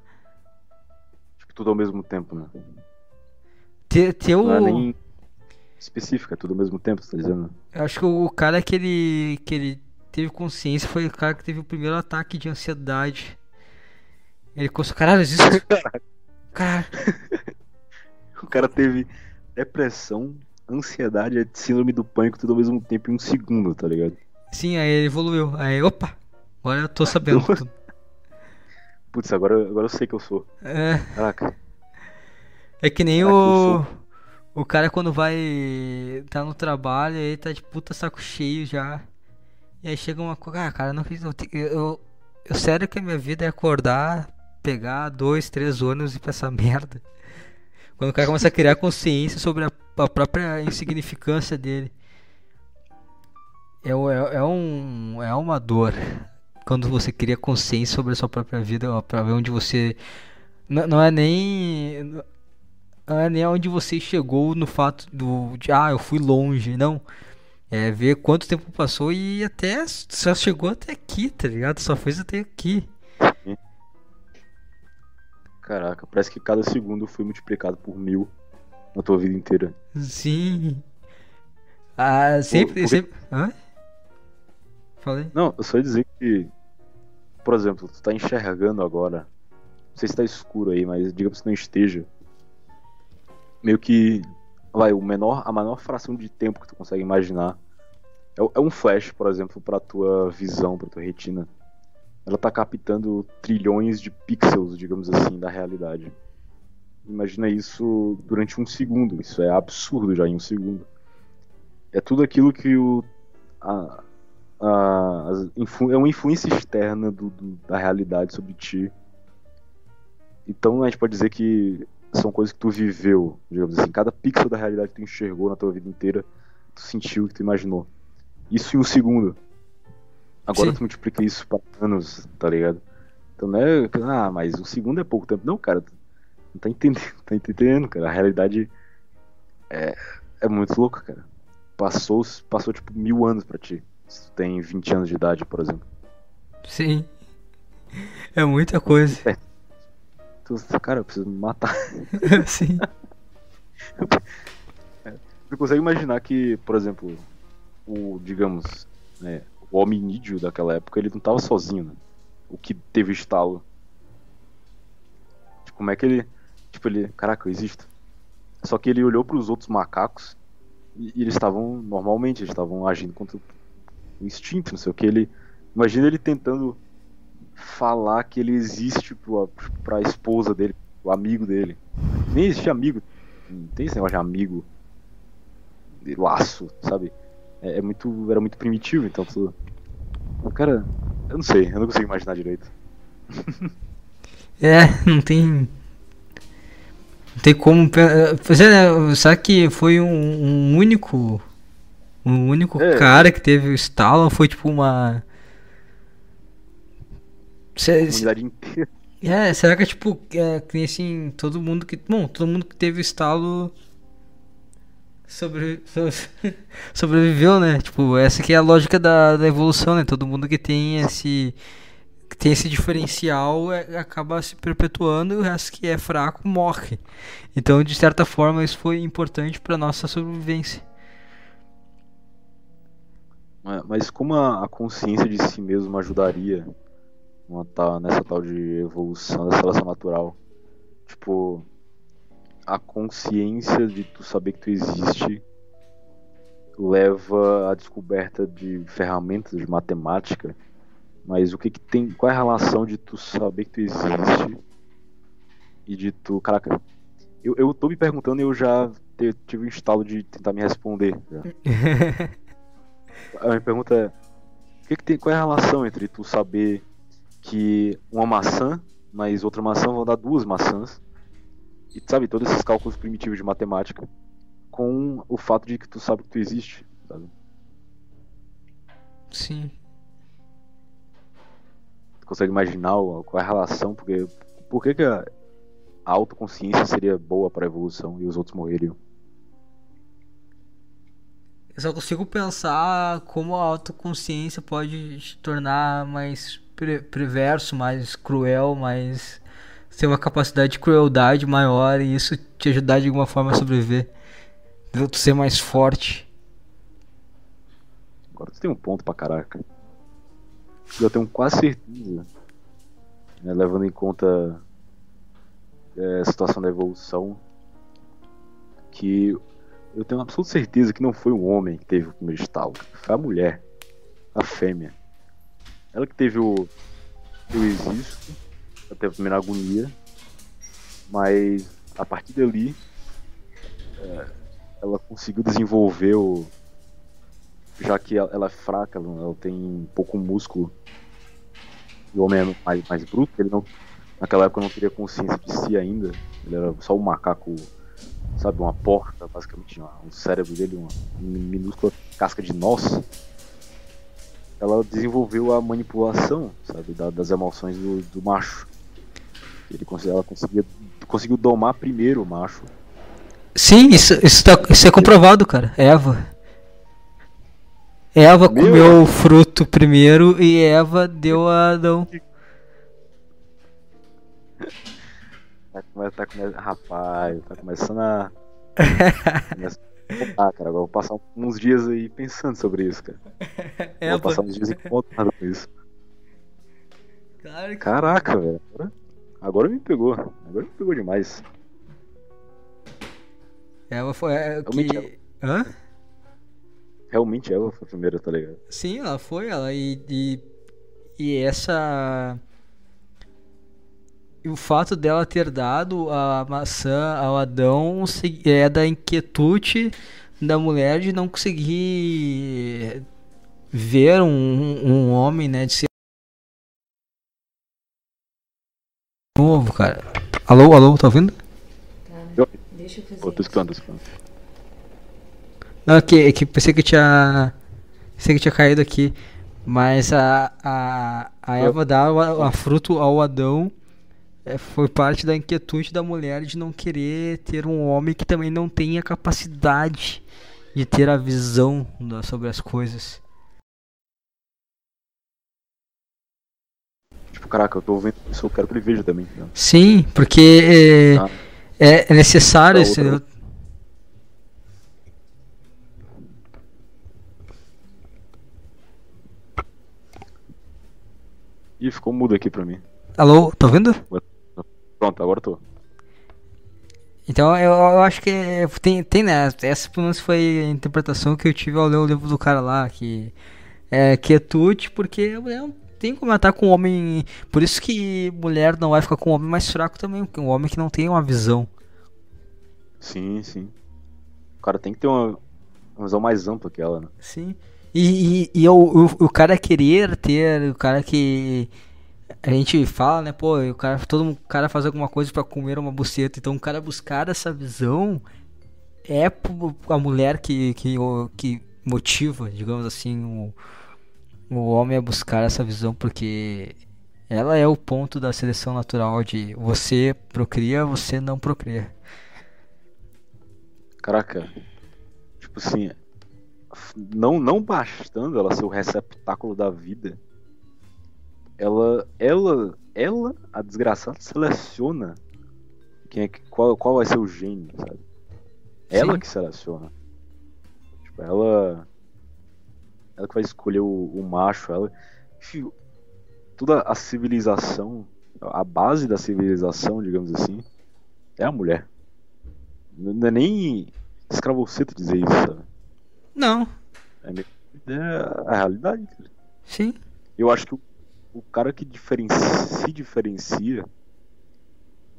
Tipo, tudo ao mesmo tempo, né? Ter, ter Não é nem específico, é tudo ao mesmo tempo, você tá dizendo? Eu acho que o, cara que ele, que ele teve consciência foi o cara que teve o primeiro ataque de ansiedade. Ele começou, caralho, existe. (laughs) Caralho. (laughs) O cara teve depressão, ansiedade, síndrome do pânico tudo ao mesmo tempo em um segundo, tá ligado? Sim, aí ele evoluiu. Aí, opa, agora eu tô sabendo. (laughs) Putz, agora, agora eu sei que eu sou. É, Caraca. é que nem eu o. O cara quando vai. tá no trabalho, aí tá de puta saco cheio já. E aí chega uma coisa. Ah, cara, não fiz. Eu, eu, eu, sério que a minha vida é acordar, pegar dois, três ônibus e ir pra essa (laughs) merda. Quando o cara começa a criar (laughs) consciência sobre a, a própria insignificância dele. É, é, é um, é uma dor. Quando você cria consciência sobre a sua própria vida, ó, pra ver onde você. Não, não é nem. Não é nem onde você chegou no fato do. De, ah, eu fui longe. Não. É ver quanto tempo passou e até. Só chegou até aqui, tá ligado? Só fez até aqui. Caraca, parece que cada segundo foi multiplicado por mil na tua vida inteira. Sim. Ah, sempre. porque- sempre... Hã? Falei? Não, eu só ia dizer que, por exemplo, tu tá enxergando agora. Não sei se tá escuro aí, mas digamos que não esteja. Meio que. Vai, o menor, a menor fração de tempo que tu consegue imaginar. É, é um flash, por exemplo, pra tua visão, pra tua retina. Ela tá captando trilhões de pixels, digamos assim, da realidade. Imagina isso durante um segundo. Isso é absurdo já em um segundo. É tudo aquilo que o. a- a- é uma influência externa do- do- da realidade sobre ti. Então a gente pode dizer que são coisas que tu viveu, digamos assim. Cada pixel da realidade que tu enxergou na tua vida inteira, tu sentiu, que tu imaginou. Isso em um segundo. Agora Sim. tu multiplica isso pra anos, tá ligado? Então não é. Ah, mas um segundo é pouco tempo. Não, cara. Não tá entendendo, (laughs) tá entendendo, cara. A realidade é, é muito louca, cara. Passou, passou tipo mil anos pra ti. Se tu tem 20 anos de idade, por exemplo. Sim. É muita coisa. Tu, cara, eu preciso me matar. (laughs) Sim. Você consegue imaginar que, por exemplo, o, digamos, né, o hominídeo daquela época, ele não tava sozinho, né? O que teve estalo. Tipo, como é que ele. Tipo, ele. Caraca, eu existo. Só que ele olhou para os outros macacos e, e eles estavam normalmente, eles estavam agindo contra o instinto, não sei o que. Ele. Imagina ele tentando falar que ele existe pro, pra esposa dele, o amigo dele. Nem existe amigo. Não tem esse negócio de amigo. De laço, sabe? É, é muito. Era muito primitivo, então tudo. Cara, eu não sei, eu não consigo imaginar direito. (laughs) é, não tem. Não tem como. Pois é, né? Será que foi um, um único. Um único é. cara que teve o estalo? Foi tipo uma. Comunidade inteira. É, será que é tipo, é, que assim, todo mundo que. Bom, todo mundo que teve o estalo sobre, sobre, (laughs) sobreviveu, né? Tipo, essa que é a lógica da, da evolução, né? Todo mundo que tem esse que tem esse diferencial é, acaba se perpetuando e o resto que é fraco morre. Então, de certa forma, isso foi importante para nossa sobrevivência. Mas como a, consciência de si mesmo ajudaria nessa tal de evolução da seleção natural? Tipo, a consciência de tu saber que tu existe leva à descoberta de ferramentas de matemática, mas o que que tem, qual é a relação de tu saber que tu existe e de tu, caraca, eu, eu tô me perguntando e eu já te, tive um instalo de tentar me responder. (laughs) a minha pergunta é, o que que tem, qual é a relação entre tu saber que uma maçã, mas outra maçã vão dar duas maçãs, e sabe, todos esses cálculos primitivos de matemática com o fato de que tu sabe que tu existe, sabe? Sim. Tu consegue imaginar qual é a relação, porque por que, que a autoconsciência seria boa para a evolução e os outros morreriam? Eu só consigo pensar como a autoconsciência pode te tornar mais perverso, mais cruel, mais ter uma capacidade de crueldade maior e isso te ajudar de alguma forma a sobreviver. Tu ser mais forte. Agora tu tem um ponto pra caraca. Eu tenho quase certeza, né, levando em conta é, a situação da evolução, que eu tenho absoluta certeza que não foi o homem que teve o primeiro estalo, foi a mulher, a fêmea. Ela que teve o eu existo até a primeira agonia, mas a partir dali é, ela conseguiu desenvolver o. Já que ela, é fraca, ela tem pouco músculo, e o homem é mais, mais bruto, ele não. Naquela época não teria consciência de si ainda, ele era só um macaco, sabe, uma porta, basicamente, um cérebro dele, uma minúscula casca de nós ela desenvolveu a manipulação, sabe, das emoções do, do macho. Ele ela conseguia, conseguiu domar primeiro o macho. Sim, isso, isso, tá, isso é comprovado, cara. Eva. Eva Meu? comeu o fruto primeiro e Eva deu a Adão. Tá, tá, tá, rapaz, tá começando a. (laughs) Ah, cara, agora eu vou passar uns dias aí pensando sobre isso, cara. (laughs) É, vou passar uns dias incomodado com isso. Claro que... Caraca, velho. Agora me pegou. Agora me pegou demais. Ela foi. É, Realmente que... ela. Hã? Realmente ela foi a primeira, tá ligado? Sim, ela foi, ela. E, e, e essa. E o fato dela ter dado a maçã ao Adão é da inquietude da mulher de não conseguir ver um, um homem, né? De ser novo, cara. Alô, alô, tá ouvindo? Tá. Deixa eu fazer. Oh, tô escutando, escutando. Não, que, é que pensei que tinha. Pensei que tinha caído aqui. Mas a, a, a Eva dá a, a fruto ao Adão é, foi parte da inquietude da mulher de não querer ter um homem que também não tenha capacidade de ter a visão da, sobre as coisas. Tipo, caraca, eu tô ouvindo isso, eu quero que ele veja também. Né? Sim, porque é, ah. é, é necessário. Esse, outra... eu... Ih, ficou mudo aqui pra mim. Alô, tá ouvindo? Pronto, agora tô. Então eu, eu acho que tem, tem né? Essa pelo menos foi a interpretação que eu tive ao ler o livro do cara lá, que é quietude, porque mulher não tem como estar com um homem. Por isso que mulher não vai ficar com um homem mais fraco também, porque um homem que não tem uma visão. Sim, sim. O cara tem que ter uma, uma visão mais ampla que ela, né? Sim. E, e, e o, o, o cara querer ter, o cara que. A gente fala, né, pô, o cara, todo cara faz alguma coisa pra comer uma buceta, então o cara buscar essa visão é a mulher que, que, que motiva, digamos assim, o, o homem a buscar essa visão, porque ela é o ponto da seleção natural de você procria, você não procria. Caraca. Tipo assim, não, não bastando ela ser o receptáculo da vida, ela, ela, ela, a desgraçada, seleciona quem é que, qual, qual vai ser o gênio, sabe? Ela Sim. que seleciona. Tipo, ela. Ela que vai escolher o, o macho, ela. Enfim, toda a civilização, a base da civilização, digamos assim, é a mulher. Não é nem escravoceta dizer isso, sabe? Não, É, é a realidade. sim. Eu acho que o, o cara que diferen- se diferencia.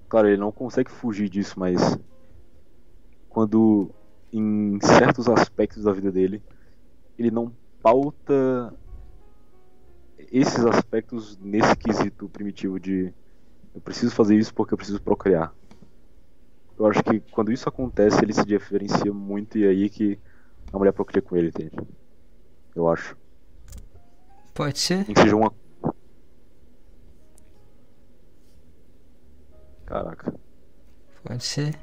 Claro, ele não consegue fugir disso, mas. Quando em certos aspectos da vida dele, ele não pauta esses aspectos nesse quesito primitivo de eu preciso fazer isso porque eu preciso procriar. Eu acho que quando isso acontece, ele se diferencia muito e é aí que a mulher procria com ele, entende? Eu acho. Pode ser. Que seja uma. Caraca. Pode ser.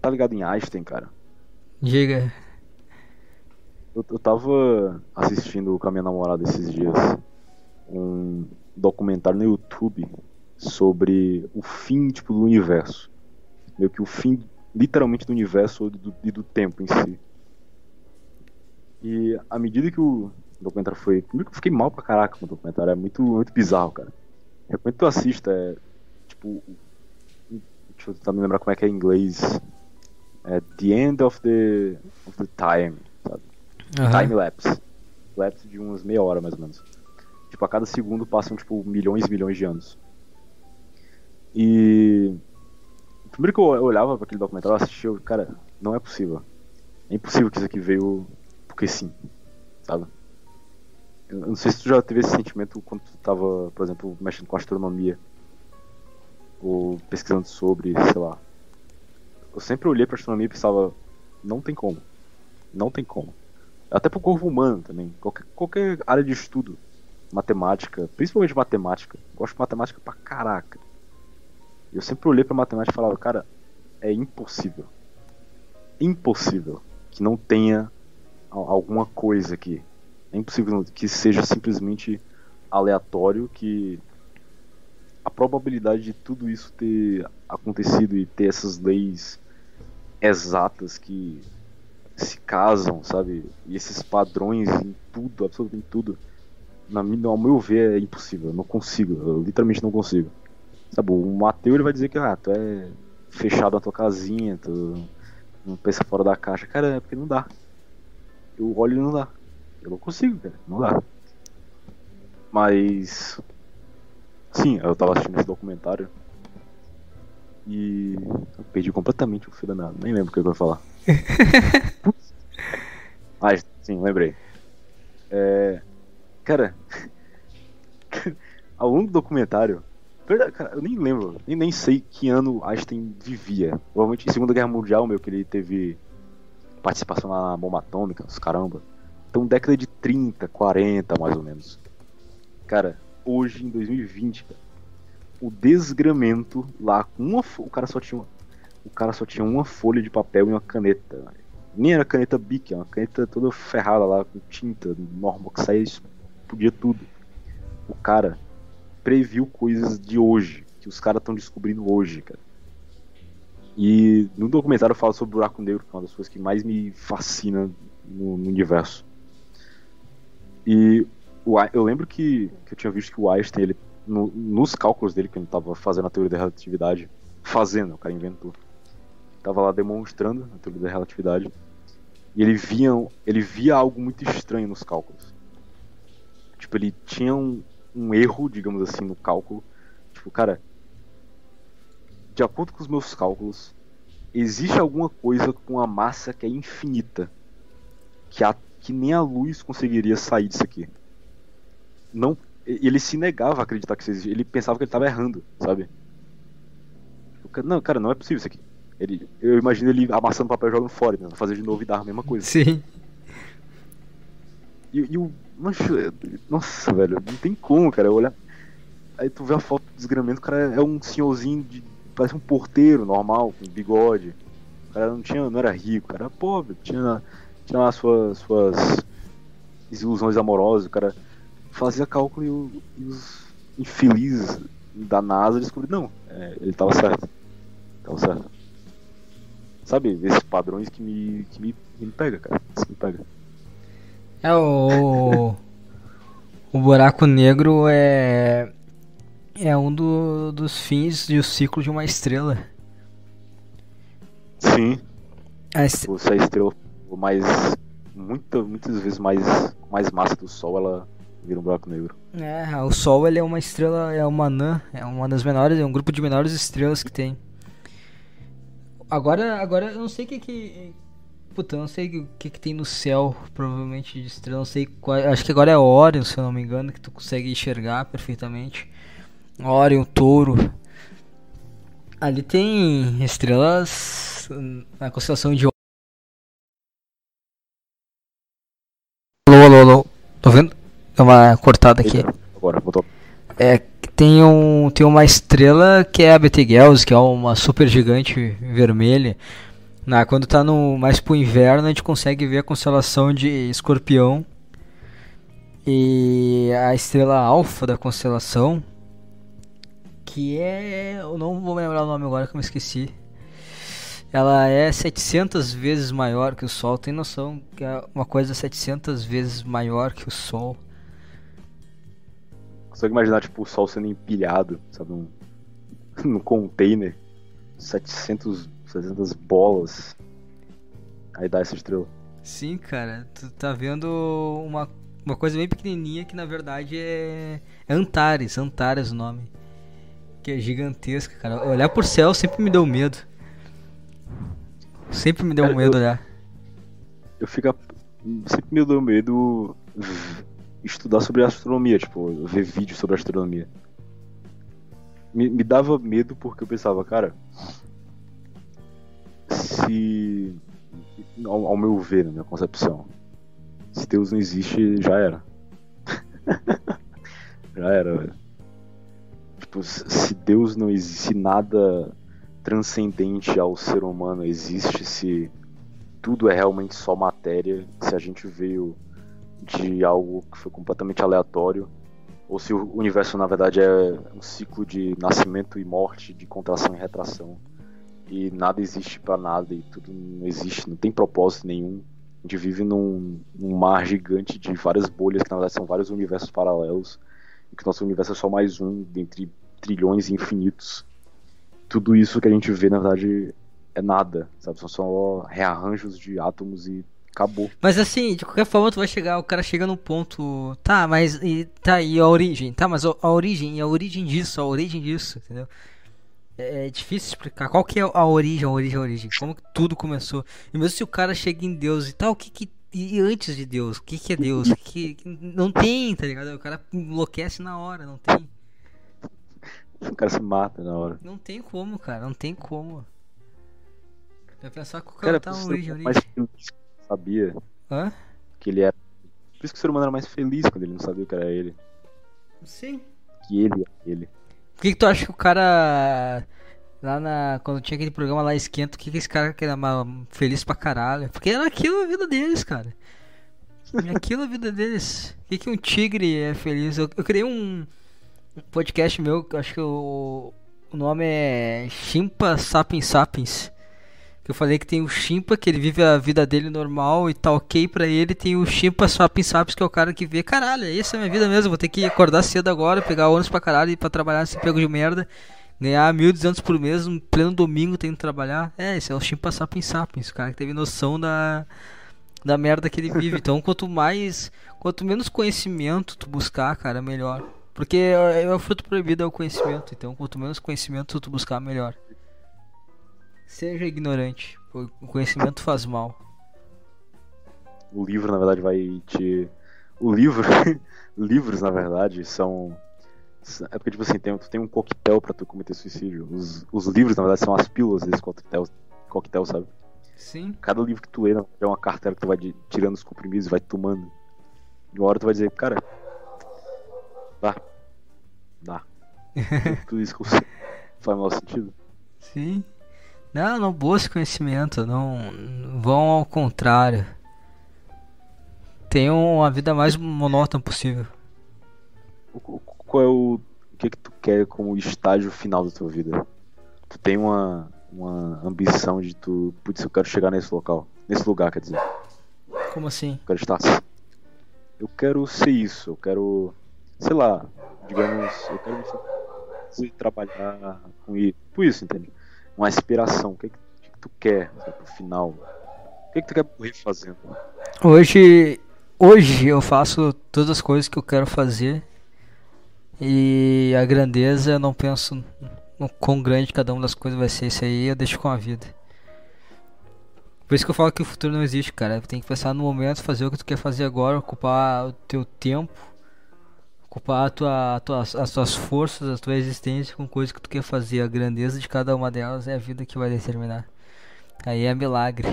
Tá ligado em- Einstein, cara? Diga. Eu, eu tava assistindo com a minha namorada esses dias um documentário no YouTube sobre o fim tipo, do universo. Meio que o fim, literalmente, do universo e do, e do tempo em si. E à medida que o documentário foi. Primeiro que eu fiquei mal pra caraca com o documentário, é muito, muito bizarro, cara. Recomendo que tu assista, é. Tipo. Deixa eu tentar me lembrar como é que é em inglês. É The End of the, of the Time, sabe? Aham. Time lapse. Lapse de umas meia hora mais ou menos. Tipo, a cada segundo passam tipo milhões e milhões de anos. E primeiro que eu olhava para aquele documentário, eu assistia, eu, cara, não é possível. É impossível que isso aqui veio porque sim, sabe? Eu não sei se tu já teve esse sentimento quando tu tava, por exemplo, mexendo com astronomia ou pesquisando sobre, sei lá. Eu sempre olhei pra astronomia e pensava, não tem como. Não tem como. Até pro corpo humano também. Qualquer, qualquer área de estudo. Matemática, principalmente matemática. Gosto de matemática pra caraca. Eu sempre olhei pra matemática e falava, cara, é impossível. Impossível que não tenha al- alguma coisa aqui. É impossível que seja simplesmente aleatório, que a probabilidade de tudo isso ter acontecido e ter essas leis exatas que se casam, sabe? E esses padrões em tudo, absolutamente tudo, na minha, ao meu ver, é impossível. Eu não consigo, eu literalmente não consigo. Sabe, o Mateu ele vai dizer que ah, tu é fechado na tua casinha, tu não pensa fora da caixa. Cara, é porque não dá. Eu olho e não dá. Eu não consigo, cara, não dá. Mas. Sim, eu tava assistindo esse documentário. E. Eu perdi completamente o fio da meada. Nem lembro o que eu ia falar. (laughs) Ah, sim, lembrei. É, cara, (laughs) ao longo do documentário, cara, eu nem lembro, nem, nem sei que ano Einstein vivia. Provavelmente em Segunda Guerra Mundial, meu, que ele teve participação na bomba atômica, os caramba. Então, década de 30, 40, mais ou menos. Cara, hoje, em 2020, cara, o desgramento lá com uma o cara só tinha uma, o cara só tinha uma folha de papel e uma caneta. Nem era caneta Bic, é uma caneta toda ferrada lá com tinta normal que saía explodia tudo. O cara previu coisas de hoje que os caras estão descobrindo hoje, cara. E no documentário fala sobre o buraco negro, que é uma das coisas que mais me fascina no, no universo. E o, eu lembro que, que eu tinha visto que o Einstein, ele, no, nos cálculos dele, que ele estava fazendo a teoria da relatividade, fazendo, o cara inventou, tava lá demonstrando a teoria da relatividade, e ele via, ele via algo muito estranho nos cálculos. Tipo, ele tinha um, um erro, digamos assim, no cálculo. Tipo, cara, de acordo com os meus cálculos, existe alguma coisa com a massa que é infinita, que, a, que nem a luz conseguiria sair disso aqui. Não, ele se negava a acreditar que isso existia. Ele pensava que ele estava errando, sabe? Não, cara, não é possível isso aqui. Ele, eu imagino ele amassando papel e jogando fora, né? fazer de novo e dar a mesma coisa. Sim. E, e o. Nossa, velho, não tem como, cara. Olha. Aí tu vê a foto do desgramento, o cara é um senhorzinho de. Parece um porteiro normal, com bigode. O cara não tinha. não era rico, era pobre, tinha, tinha lá suas, suas desilusões amorosas, o cara fazia cálculo e, o, e os infelizes da NASA descobriram, não, é, ele tava certo. Tava certo. Sabe, esses padrões que me, que me, me pega, cara. Isso me pega. É o. o buraco negro é. É um do, dos fins e o ciclo de uma estrela. Sim. A est... Se a estrela mais. Muita, muitas vezes mais, mais massa do Sol, ela vira um buraco negro. É, o Sol ele é uma estrela, é uma anã, é uma das menores, é um grupo de menores estrelas que tem. Agora, agora eu não sei o que que. Puta, eu não sei o que que tem no céu, provavelmente de estrela, não sei qual. Acho que agora é Orion, se eu não me engano, que tu consegue enxergar perfeitamente. Orion, Touro. Ali tem estrelas na constelação de Alô, alô, alô. Tô vendo? Deu uma cortada aqui. Agora, voltou. É, tem, um, tem uma estrela que é a Betelgeuse, que é uma super gigante vermelha. Na, quando tá no, mais pro inverno, a gente consegue ver a constelação de Escorpião. E a estrela alfa da constelação, que é. Eu não vou lembrar o nome agora que eu me esqueci. Ela é 700 vezes maior que o Sol. Tem noção que é uma coisa 700 vezes maior que o Sol consegue imaginar, tipo, o sol sendo empilhado, sabe, num, (laughs) num container, 700, 700 bolas, aí dá essa estrela. Sim, cara, tu tá vendo uma, uma coisa bem pequenininha que na verdade é, é Antares, Antares o nome, que é gigantesca, cara. Olhar por céu sempre me deu medo. Sempre me deu cara, medo eu, olhar. Eu fico. Sempre me deu medo estudar sobre astronomia, tipo, ver vídeos sobre astronomia. Me, me dava medo porque eu pensava, cara, se. Ao, ao, meu ver, na minha concepção, se Deus não existe, já era. (laughs) já era, velho. Tipo, se Deus não existe, se nada transcendente ao ser humano existe, se tudo é realmente só matéria, se a gente veio de algo que foi completamente aleatório, ou se o universo na verdade é um ciclo de nascimento e morte, de contração e retração, e nada existe para nada e tudo não existe, não tem propósito nenhum. A gente vive num, num, mar gigante de várias bolhas que na verdade são vários universos paralelos, e que nosso universo é só mais um dentre trilhões infinitos. Tudo isso que a gente vê na verdade é nada, sabe? São só rearranjos de átomos e acabou. Mas assim, de qualquer forma, tu vai chegar, o cara chega no ponto. Tá, mas e, tá, e a origem? Tá, mas a, a origem, a origem disso, a origem disso, entendeu? É, é, difícil explicar. Qual que é a origem, a origem, a origem? Como que tudo começou? E mesmo se o cara chega em Deus e tal, o que que. E antes de Deus, o que que é Deus? Que, que, não tem, tá ligado? O cara enlouquece na hora, não tem. O cara se mata na hora. Não tem como, cara, não tem como. Vai pensar que o cara, cara tá na origem, origem sabia Hã? que ele era. Por isso que o ser humano era mais feliz quando ele não sabia que era ele. Sim. Que ele era ele. Por que, que tu acha que o cara. Lá na. Quando tinha aquele programa lá esquenta, o que, que esse cara que era feliz pra caralho? Porque era aquilo a vida deles, cara. Aquilo a vida deles. O que, que um tigre é feliz? Eu, eu criei um, um podcast meu, acho que o, o nome é Chimpa Sapiens Sapiens. Que eu falei que tem o Chimpa, que ele vive a vida dele normal e tá ok pra ele. Tem o Chimpa Swap Saps, que é o cara que vê, caralho, essa é minha vida mesmo. Vou ter que acordar cedo agora, pegar ônibus pra caralho e pra trabalhar nesse pego de merda. Ganhar 1.200 por mês, um pleno domingo tendo que trabalhar. É, esse é o Chimpa Sapiens Sapiens, o cara que teve noção da, da merda que ele vive. Então, quanto mais, quanto menos conhecimento tu buscar, cara, melhor. Porque é, é o fruto proibido é o conhecimento. Então, quanto menos conhecimento tu buscar, melhor. Seja ignorante. O conhecimento faz mal. O livro, na verdade, vai te. O livro. (laughs) Livros, na verdade, são. É porque, tipo assim, tem, tu tem um coquetel pra tu cometer suicídio. Os, os livros, na verdade, são as pílulas desse coquetel, coquetel, sabe? Sim. Cada livro que tu lê é uma cartela que tu vai de, tirando os comprimidos e vai tomando. E uma hora tu vai dizer, cara. Dá. Dá. (laughs) Tudo isso que faz mau sentido. Sim. Não, não busque conhecimento, não vão ao contrário. Tenham a vida mais monótona possível. Qual é o, o que que tu quer como estágio final da tua vida? Tu tem uma, uma ambição de tu, putz, eu quero chegar nesse local, nesse lugar, quer dizer. Como assim? Eu quero estar. Eu quero ser isso, eu quero, sei lá, digamos, eu quero trabalhar com isso, por isso, entende? Uma inspiração. O que, que, que tu quer pro final? O que, que tu quer morrer fazendo? Hoje, hoje eu faço todas as coisas que eu quero fazer e a grandeza eu não penso no quão grande cada uma das coisas vai ser. Isso aí eu deixo com a vida. Por isso que eu falo que o futuro não existe, cara. Tem que pensar no momento, fazer o que tu quer fazer agora, ocupar o teu tempo ocupar a tua, a tua, as tuas forças, a tua existência com coisas que tu quer fazer. A grandeza de cada uma delas é a vida que vai determinar. Aí é milagre.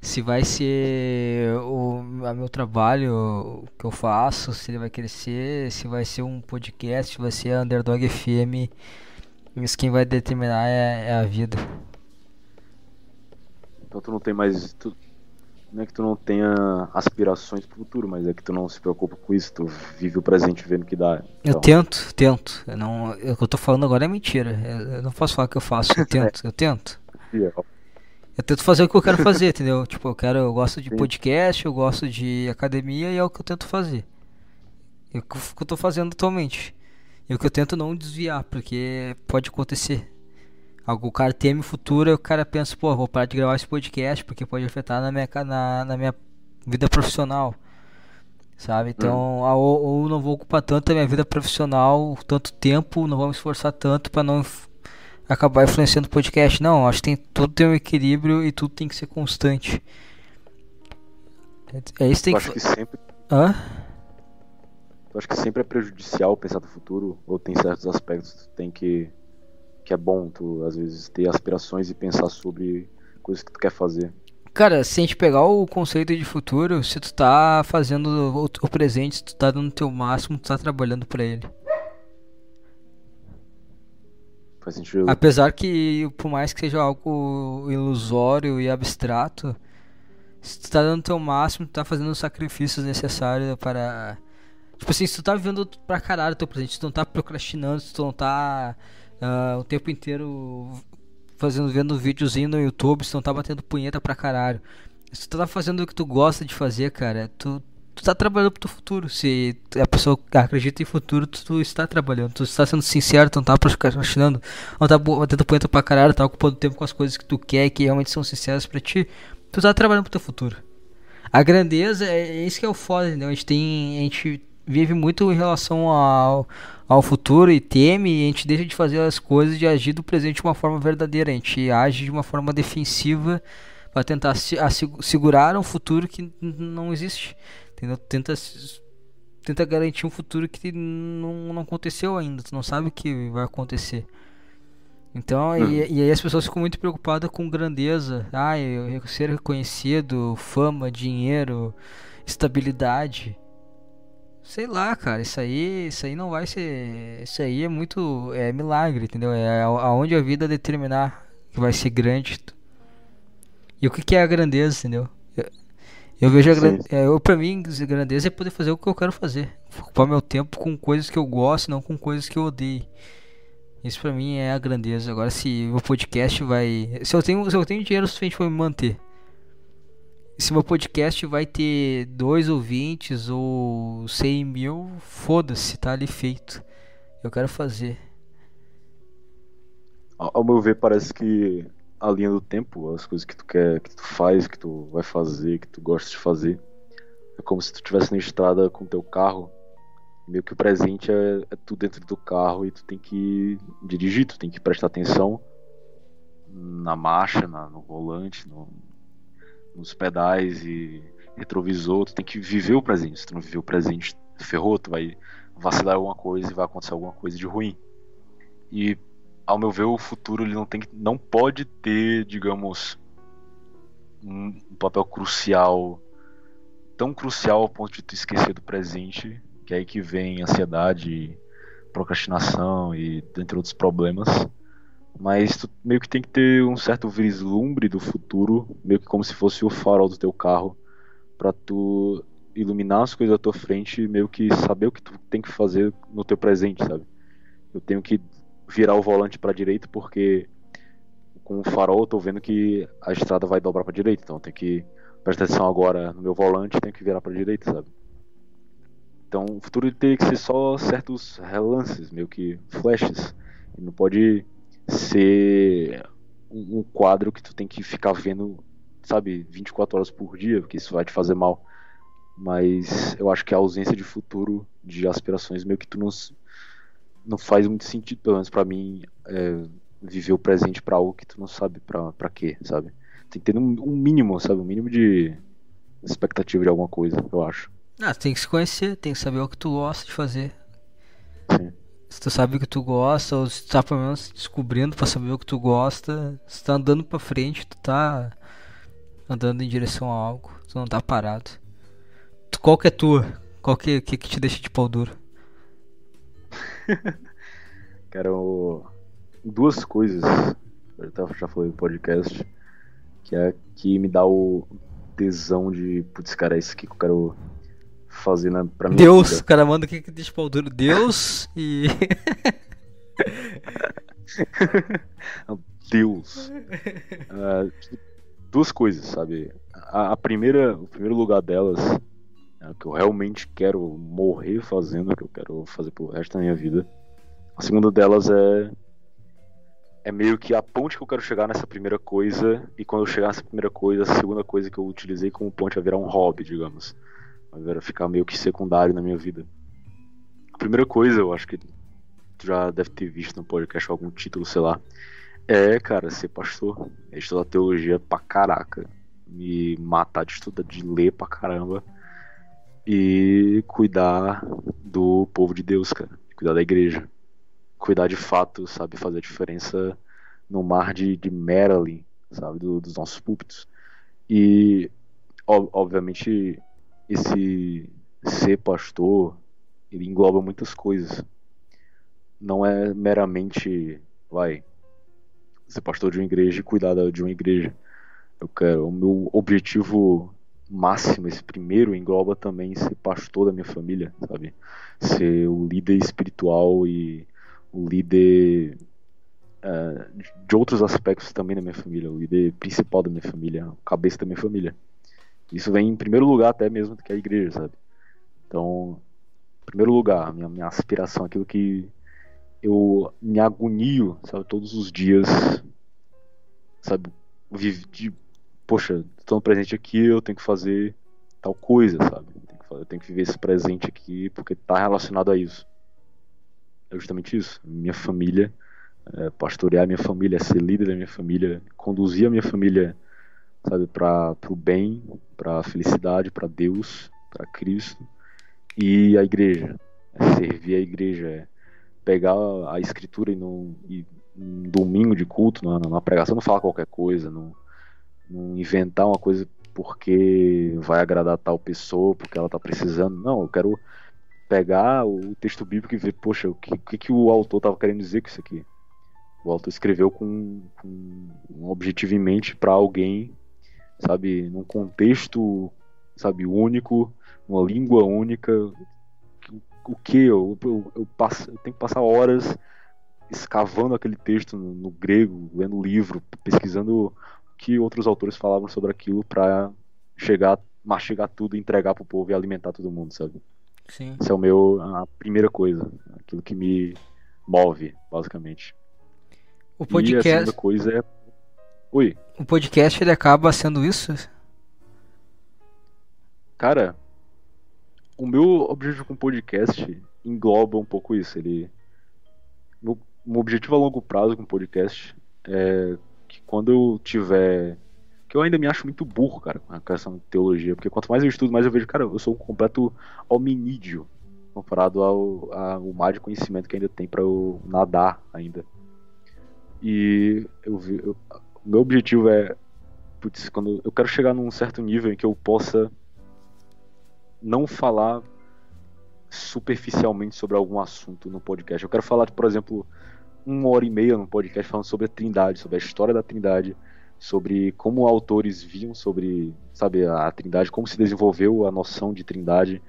Se vai ser o meu trabalho que eu faço, se ele vai crescer, se vai ser um podcast, se vai ser a Underdog FM, isso quem vai determinar é, é a vida. Então tu não tem mais. Tu, não é que tu não tenha aspirações pro futuro, mas é que tu não se preocupa com isso, tu vive o presente vendo que dá. Então... Eu tento, tento. Eu não, o que eu tô falando agora é mentira. Eu, não posso falar que eu faço, eu tento, eu tento. (laughs) Eu tento fazer o que eu quero fazer, entendeu? (laughs) Tipo, eu quero, eu gosto de podcast, eu gosto de academia e é o que eu tento fazer. É o que eu tô fazendo atualmente. E o que eu tento não desviar, porque pode acontecer. O cara teme o futuro e o cara pensa, pô, vou parar de gravar esse podcast porque pode afetar na minha, na, na minha vida profissional. Sabe? Então, hum. ou, ou, não vou ocupar tanto a minha vida profissional, tanto tempo, não vou me esforçar tanto para não acabar influenciando o podcast. Não, acho que tem, tudo tem um equilíbrio e tudo tem que ser constante. É, é isso tem Eu que... acho que sempre. Hã? Eu acho que sempre é prejudicial pensar no futuro, ou tem certos aspectos que tu tem que que é bom tu, às vezes, ter aspirações e pensar sobre coisas que tu quer fazer. Cara, se a gente pegar o conceito de futuro, se tu tá fazendo o, presente, se tu tá dando o teu máximo, tu tá trabalhando para ele. Faz sentido. Apesar que, por mais que seja algo ilusório e abstrato, se tu tá dando o teu máximo, tu tá fazendo os sacrifícios necessários para. Tipo assim, se tu tá vivendo pra caralho o teu presente, se tu não tá procrastinando, se tu não tá uh, o tempo inteiro fazendo vendo videozinho no YouTube, se não tá batendo punheta pra caralho. Se tu tá fazendo o que tu gosta de fazer, cara, tu, tu tá trabalhando pro teu futuro. Se a pessoa acredita em futuro, tu, tu está trabalhando. Tu está sendo sincero, tu não tá procrastinando, não tá batendo punheta pra caralho, tá ocupando tempo com as coisas que tu quer, que realmente são sinceras pra ti. Tu tá trabalhando pro teu futuro. A grandeza é, é isso que é o foda, entendeu? A gente tem. A gente vive muito em relação ao, ao futuro e teme, e a gente deixa de fazer as coisas, de agir do presente de uma forma verdadeira. A gente age de uma forma defensiva para tentar se, segurar um futuro que não existe. Entendeu? Tenta, tenta garantir um futuro que não, não aconteceu ainda. Tu não sabe o que vai acontecer. Então, hum. e, e, aí as pessoas ficam muito preocupadas com grandeza. Ah, eu, eu ser reconhecido, fama, dinheiro, estabilidade. Sei lá, cara, isso aí, isso aí não vai ser, isso aí é muito, é milagre, entendeu? É aonde a vida determinar que vai ser grande. E o que, que é a grandeza, entendeu? Eu, eu vejo a grandeza, é, eu para mim, grandeza é poder fazer o que eu quero fazer, ocupar meu tempo com coisas que eu gosto, não com coisas que eu odeio. Isso pra mim é a grandeza. Agora se o podcast vai. Se eu tenho, se eu tenho dinheiro suficiente pra me manter. Se meu podcast vai ter dois ouvintes ou 100 mil, foda-se, tá ali feito. Eu quero fazer. Ao meu ver, parece que a linha do tempo, as coisas que tu quer, que tu faz, que tu vai fazer, que tu gosta de fazer, é como se tu estivesse na estrada com teu carro meio que o presente é, é tu dentro do carro e tu tem que dirigir, tu tem que prestar atenção na marcha, na, no volante, no, nos pedais e retrovisor, tu tem que viver o presente. Se tu não viver o presente, ferrou, tu vai vacilar alguma coisa e vai acontecer alguma coisa de ruim. E ao meu ver, o futuro ele não tem não pode ter, digamos, um papel crucial, tão crucial ao ponto de tu esquecer do presente que é aí que vem ansiedade, procrastinação e dentre outros problemas. Mas tu meio que tem que ter um certo vislumbre do futuro, meio que como se fosse o farol do teu carro, para tu iluminar as coisas à tua frente e meio que saber o que tu tem que fazer no teu presente, sabe? Eu tenho que virar o volante para direita porque com o farol eu tô vendo que a estrada vai dobrar para direita, então eu tenho que prestar atenção agora no meu volante, tenho que virar para direita, sabe? Então o futuro teria que ser só certos relances, meio que flashes. Não pode ser um quadro que tu tem que ficar vendo, sabe, 24 horas por dia, porque isso vai te fazer mal. Mas eu acho que a ausência de futuro, de aspirações, meio que tu não, não faz muito sentido, pelo menos pra mim, é, viver o presente para algo que tu não sabe pra, pra quê, sabe? Tem que ter um, um mínimo, sabe? Um mínimo de expectativa de alguma coisa, eu acho. Ah, tem que se conhecer, tem que saber o que tu gosta de fazer. Sim. Se tu sabe o que tu gosta, ou se tu tá pelo menos descobrindo pra saber o que tu gosta, se tu tá andando pra frente, tu tá andando em direção a algo, tu não tá parado. Qual que é tua? Qual que, que, que te deixa de pau duro? (laughs) Quero duas coisas, eu já falei no podcast, que é que me dá o tesão de, putz, cara, é isso aqui que eu quero fazer na, pra mim. Deus, o cara manda o que que deixa pau duro? Deus e. (laughs) Deus. Uh, duas coisas, sabe? A, a, primeira, o primeiro lugar delas, é o que eu realmente quero morrer fazendo, que eu quero fazer pro resto da minha vida. A segunda delas é é meio que a ponte que eu quero chegar nessa primeira coisa e quando eu chegar nessa primeira coisa, a segunda coisa que eu utilizei como ponte vai virar um hobby, digamos vai ficar meio que secundário na minha vida. A primeira coisa, eu acho que tu já deve ter visto no podcast algum título, sei lá, é, cara, ser pastor. É estudar teologia pra caraca. Me matar de estudar, de ler pra caramba. E cuidar do povo de Deus, cara. Cuidar da igreja. Cuidar de fato, sabe, fazer a diferença no mar de, de Maryland, sabe, do, dos nossos púlpitos. E, obviamente, esse ser pastor, ele engloba muitas coisas. Não é meramente, vai, ser pastor de uma igreja e cuidar de uma igreja. Eu quero, o meu objetivo máximo, esse primeiro, engloba também ser pastor da minha família, sabe? Ser o líder espiritual e o líder uh, de outros aspectos também da minha família, o líder principal da minha família, a cabeça da minha família. Isso vem em primeiro lugar até mesmo do que a igreja, sabe? Então, em primeiro lugar, minha, minha aspiração, aquilo que eu me agonio, sabe, todos os dias, sabe, de, poxa, estou presente aqui, eu tenho que fazer tal coisa, sabe? Eu tenho que viver esse presente aqui porque está relacionado a isso. É justamente isso. Minha família, é, pastorear minha família, ser líder da minha família, conduzir a minha família sabe, para o bem, para a felicidade, para Deus, para Cristo e a igreja. É servir a igreja, é pegar a escritura e, no, e um domingo de culto, na pregação, não falar qualquer coisa, não, não inventar uma coisa porque vai agradar tal pessoa, porque ela está precisando. Não, eu quero pegar o texto bíblico e ver, poxa, o que, que, que o autor estava querendo dizer com isso aqui? O autor escreveu com, com um objetivo em mente para alguém sabe, num contexto, sabe, único, uma língua única. O que eu, eu, eu, passo, eu tenho que passar horas escavando aquele texto no, no grego, lendo livro, pesquisando o que outros autores falavam sobre aquilo para chegar, mastigar tudo, entregar pro povo e alimentar todo mundo, sabe? Sim. Essa é o meu a primeira coisa, aquilo que me move, basicamente. O E a podcast, segunda coisa é O podcast ele acaba sendo isso? cara, o meu objetivo com o podcast engloba um pouco isso. Ele meu, meu objetivo a longo prazo com o podcast é que quando eu tiver que eu ainda me acho muito burro, cara, com a questão de teologia, porque quanto mais eu estudo, mais eu vejo, cara, eu sou um completo hominídeo comparado ao, ao mar de conhecimento que ainda tem pra eu nadar ainda. E eu, vi- eu- meu objetivo é, putz, quando eu quero chegar num certo nível em que eu possa não falar superficialmente sobre algum assunto no podcast. Eu quero falar, por exemplo, uma hora e meia no podcast falando sobre a Trindade, sobre a história da Trindade, sobre como autores viam sobre, sabe, a Trindade, como se desenvolveu a noção de Trindade,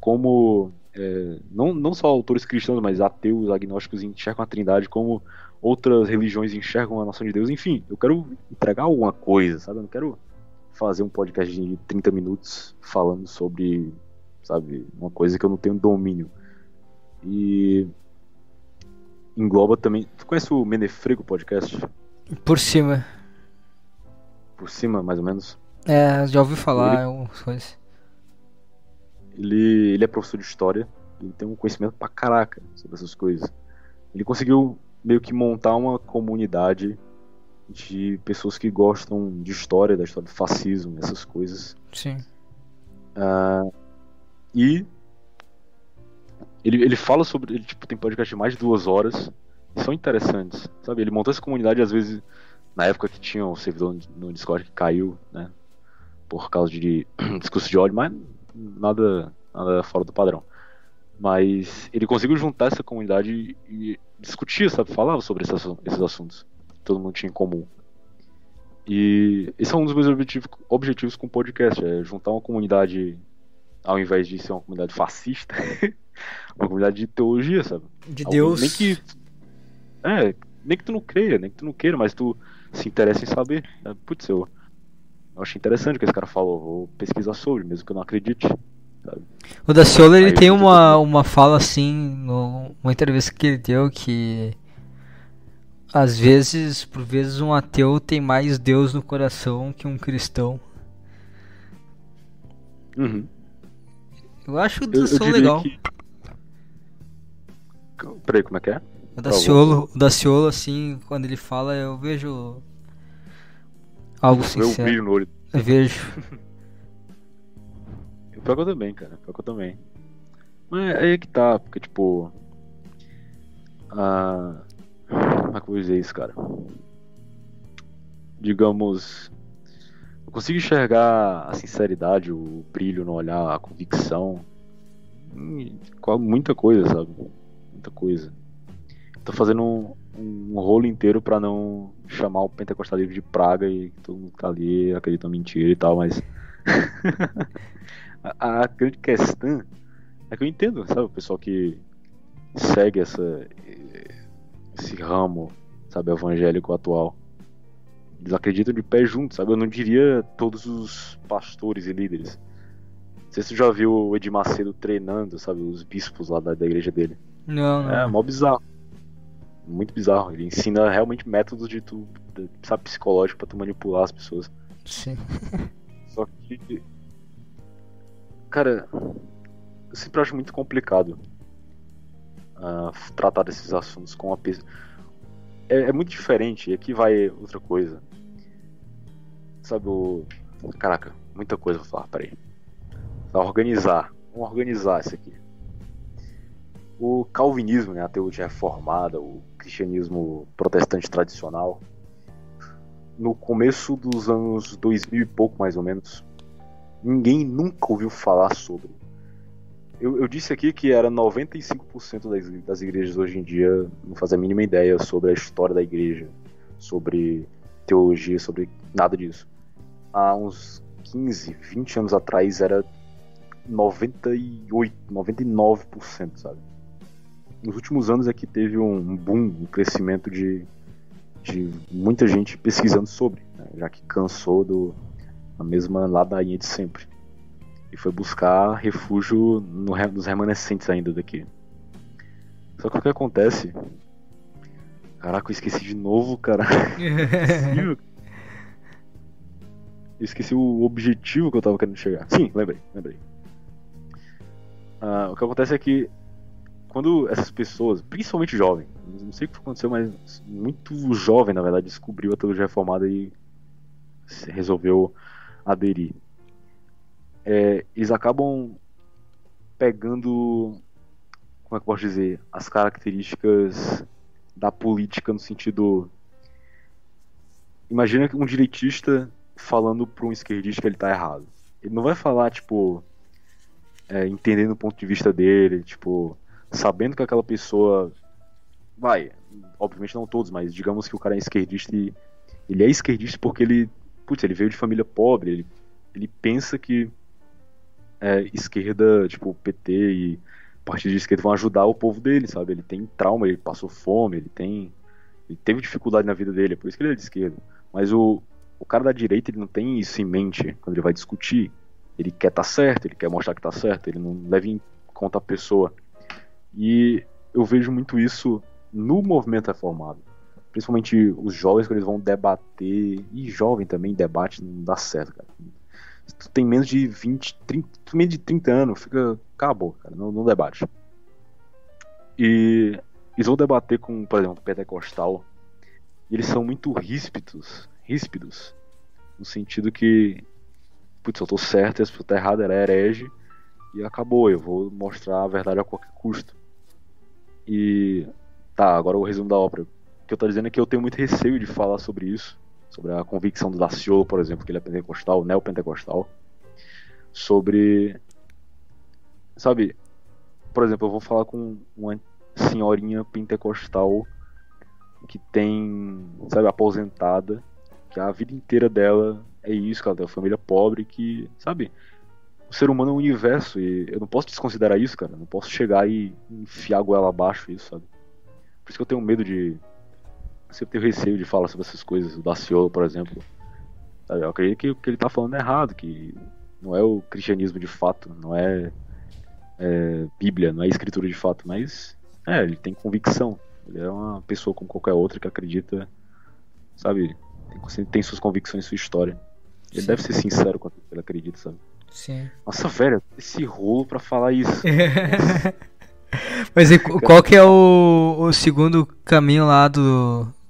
como é, não, não só autores cristãos, mas ateus, agnósticos enxergam a Trindade, como outras religiões enxergam a noção de Deus. Enfim, eu quero entregar alguma coisa, sabe? Eu não quero fazer um podcast de 30 minutos falando sobre, sabe, uma coisa que eu não tenho domínio. E engloba também. Tu conhece o Menefrego podcast? Por cima. Por cima, mais ou menos. É, já ouvi falar algumas coisas. Ele, ele é professor de história. Ele tem um conhecimento pra caraca sobre essas coisas. Ele conseguiu meio que montar uma comunidade de pessoas que gostam de história, da história do fascismo, essas coisas. Sim. E ele, ele fala sobre. Ele tipo, tem podcast de mais de duas horas. São interessantes. Sabe? Ele montou essa comunidade, às vezes, na época que tinha o servidor no Discord que caiu, né? Por causa de (clears throat) discurso de ódio, mas nada, nada fora do padrão. Mas ele conseguiu juntar essa comunidade e discutir, sabe? Falava sobre esses, esses assuntos. que Todo mundo tinha em comum. E esse é um dos meus objetivos, objetivos com o podcast, é juntar uma comunidade ao invés de ser uma comunidade fascista, (laughs) uma comunidade de teologia, sabe? De Deus. Nem que. É, nem que tu não creia, nem que tu não queira, mas tu se interessa em saber. Né? Putz, eu, eu achei interessante o que esse cara falou, vou pesquisar sobre, mesmo que eu não acredite. O Daciolo ele tem eu uma, uma fala assim, no- uma entrevista que ele deu que às vezes, por vezes um ateu tem mais Deus no coração que um cristão. Uhum. Eu acho o Eu, eu Daciolo legal. que. Peraí, como é que é? O Daciolo, o Daciolo assim, quando ele fala, eu vejo algo sincero. brilho no olho. Eu vejo. (laughs) Pior que eu também, cara. Pior que eu também. Mas aí é que tá, porque tipo. Ah, como é que eu vou dizer isso, cara? Digamos. Eu consigo enxergar a sinceridade, o brilho no olhar, a convicção. muita coisa, sabe? Muita coisa. Tô fazendo um, um rolo inteiro pra não chamar o pentecostalismo de praga e todo mundo que tá ali acredita em mentira e tal, mas. (laughs) a, a grande questão é que eu entendo, sabe, o pessoal que segue essa, esse ramo, sabe, evangélico atual. Eles acreditam de pé junto, sabe? Eu não diria todos os pastores e líderes. Não sei se você já viu o Edir Macedo treinando, sabe, os bispos lá da, da igreja dele. Não, É, não. mó bizarro. Muito bizarro. Ele ensina realmente métodos de tu, de- sabe, psicológico pra tu manipular as pessoas. Sim. Só que. Cara, eu sempre acho muito complicado ah, tratar desses assuntos com uma pessoa. É, é muito diferente, e aqui vai outra coisa. Sabe o. Caraca, muita coisa pra falar, peraí. Pra organizar. Vamos organizar isso aqui. O calvinismo, né, a teologia reformada, o cristianismo protestante tradicional, no começo dos anos 2000 e pouco, mais ou menos, ninguém nunca ouviu falar sobre. Eu, eu disse aqui que era 95% das, das igrejas hoje em dia não fazem a mínima ideia sobre a história da igreja, sobre teologia, sobre nada disso. Há uns 15, 20 anos atrás era 98, 99%, sabe? nos últimos anos é que teve um boom, um crescimento de, de muita gente pesquisando sobre, né? já que cansou do a mesma ladainha de sempre e foi buscar refúgio no, nos remanescentes ainda daqui. Só que o que acontece? Caraca, eu esqueci de novo, cara. (laughs) eu esqueci o objetivo que eu tava querendo chegar. Sim, lembrei, lembrei. Uh, o que acontece é que quando essas pessoas, principalmente jovem, não sei o que aconteceu, mas muito jovem, na verdade, descobriu a teologia reformada e resolveu aderir é, eles acabam pegando, como é que eu posso dizer, as características da política no sentido. Imagina um direitista falando para um esquerdista que ele tá errado. Ele não vai falar, tipo, é, entendendo o ponto de vista dele, tipo, sabendo que aquela pessoa. Vai, obviamente não todos, mas digamos que o cara é esquerdista e ele é esquerdista porque ele. Putz, ele veio de família pobre, ele, ele pensa que é, esquerda, tipo PT e partido de esquerda vão ajudar o povo dele, sabe? Ele tem trauma, ele passou fome, ele tem. Ele teve dificuldade na vida dele, é por isso que ele é de esquerda. Mas o, o cara da direita, ele não tem isso em mente quando ele vai discutir. Ele quer estar tá certo, ele quer mostrar que está certo, ele não leva em conta a pessoa. E eu vejo muito isso no movimento reformado. Principalmente os jovens, quando eles vão debater. E jovem também, debate não dá certo, cara se tu tem menos de 20, 30, menos de 30 anos, fica. Acabou, cara, não, não debate. E eles vão debater com, por exemplo, Pentecostal. E eles são muito ríspidos, ríspidos. No sentido que, putz, eu tô certo, e se eu tô errado, era herege. E acabou, eu vou mostrar a verdade a qualquer custo. E. Tá, agora o resumo da ópera. O que eu tô dizendo é que eu tenho muito receio de falar sobre isso sobre a convicção do Daciolo, por exemplo, que ele é pentecostal, neopentecostal, sobre, sabe, por exemplo, eu vou falar com uma senhorinha pentecostal que tem, sabe, aposentada, que a vida inteira dela é isso, que ela tem uma família pobre, que, sabe, o ser humano é um universo e eu não posso desconsiderar isso, cara, eu não posso chegar e enfiar a goela abaixo isso, sabe. Por isso que eu tenho medo de sempre tenho receio de falar sobre essas coisas. O Daciolo, por exemplo. Eu acredito que o que ele está falando é errado, que não é o cristianismo de fato, não é, é, Bíblia, não é escritura de fato, mas é, ele tem convicção. Ele é uma pessoa como qualquer outra que acredita, sabe, tem, tem suas convicções, sua história. Ele Sim. deve ser sincero quando ele acredita, sabe? Sim. Nossa, velho, esse rolo para falar isso. (laughs) Mas e, qual que é o, o segundo caminho lá do, o que,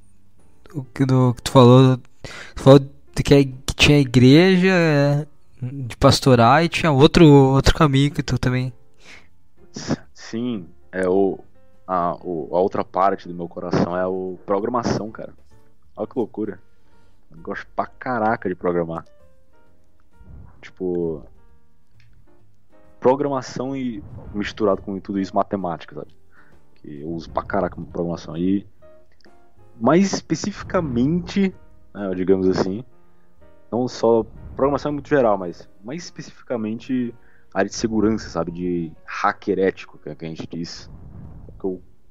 do, que tu falou, tu falou que, que tinha igreja é, de pastorar e tinha outro, outro caminho que tu também. Sim, é o a, o, a outra parte do meu coração é o programação, cara. Olha que loucura. Eu gosto pra caraca de programar. Tipo. Programação e misturado com tudo isso, matemática, sabe? Que eu uso pra caraca programação. E mais especificamente, né, digamos assim, não só programação é muito geral, mas mais especificamente área de segurança, sabe, de hacker ético, que, é que a gente diz,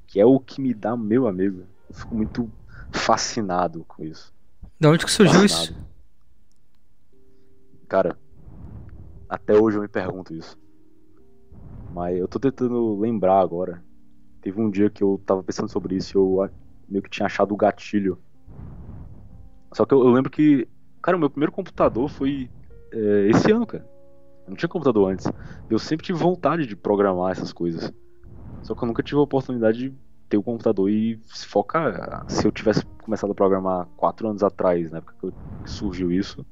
que é o que me dá meu amigo. Eu fico muito fascinado com isso. Da onde que surgiu fascinado. isso? Cara, até hoje eu me pergunto isso. Mas eu tô tentando lembrar agora. Teve um dia que eu tava pensando sobre isso e eu meio que tinha achado o gatilho. Só que eu, eu lembro que, cara, o meu primeiro computador foi é, esse ano, cara. Eu não tinha computador antes. Eu sempre tive vontade de programar essas coisas. Só que eu nunca tive a oportunidade de ter o computador e se focar. Se eu tivesse começado a programar quatro anos atrás, na época que surgiu isso,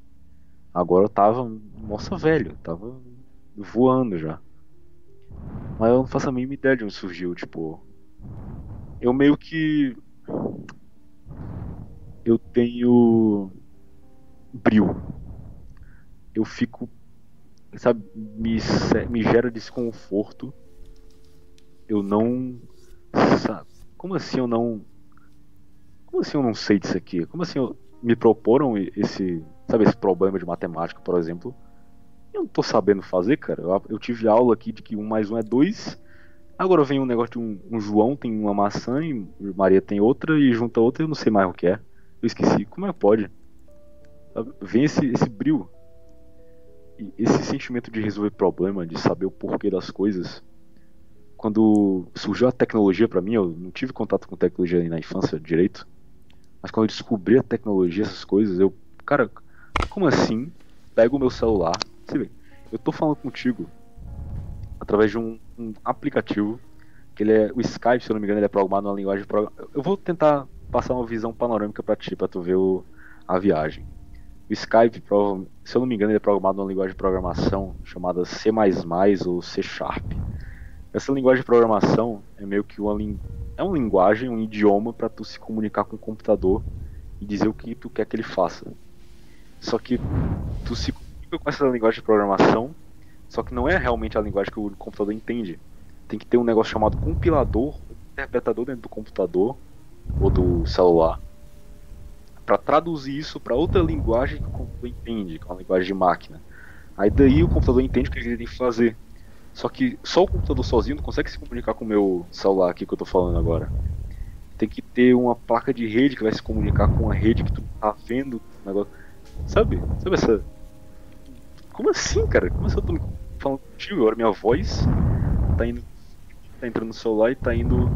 agora eu tava, nossa, velho, tava voando já. Mas eu não faço a mínima ideia de onde surgiu, tipo. Eu meio que eu tenho brilho. Eu fico, sabe, me, me gera desconforto. Eu não, sabe, como assim eu não, como assim eu não sei disso aqui? Como assim eu, me proporam esse, sabe, esse problema de matemática, por exemplo? Eu não tô sabendo fazer, cara. Eu, eu tive aula aqui de que um mais um é dois Agora vem um negócio de um, um João tem uma maçã e Maria tem outra e junta outra, eu não sei mais o que é. Eu esqueci. Como é que pode? Vem esse, esse brilho. E esse sentimento de resolver problema, de saber o porquê das coisas. Quando surgiu a tecnologia para mim, eu não tive contato com tecnologia na infância direito. Mas quando eu descobri a tecnologia, essas coisas, eu. Cara, como assim? Pego o meu celular. Você vê, eu tô falando contigo através de um, um, aplicativo. Que ele é. O Skype, se eu não me engano, ele é programado numa linguagem. Eu vou tentar passar uma visão panorâmica para ti, para tu ver o, a viagem. O Skype, se eu não me engano, ele é programado numa linguagem de programação chamada C++ ou C Sharp. Essa linguagem de programação é meio que uma é uma linguagem, um idioma para tu se comunicar com o computador e dizer o que tu quer que ele faça. Só que tu se comunica com essa linguagem de programação, só que não é realmente a linguagem que o computador entende. Tem que ter um negócio chamado compilador, interpretador dentro do computador ou do celular para traduzir isso para outra linguagem que o computador entende, que é uma linguagem de máquina. Aí daí o computador entende o que ele tem que fazer. Só que só o computador sozinho não consegue se comunicar com o meu celular aqui que eu estou falando agora. Tem que ter uma placa de rede que vai se comunicar com a rede que tu tá vendo negócio. Sabe? Sabe essa. Como assim, cara? Como assim eu tô falando contigo? Agora minha voz tá indo. tá entrando no celular e tá indo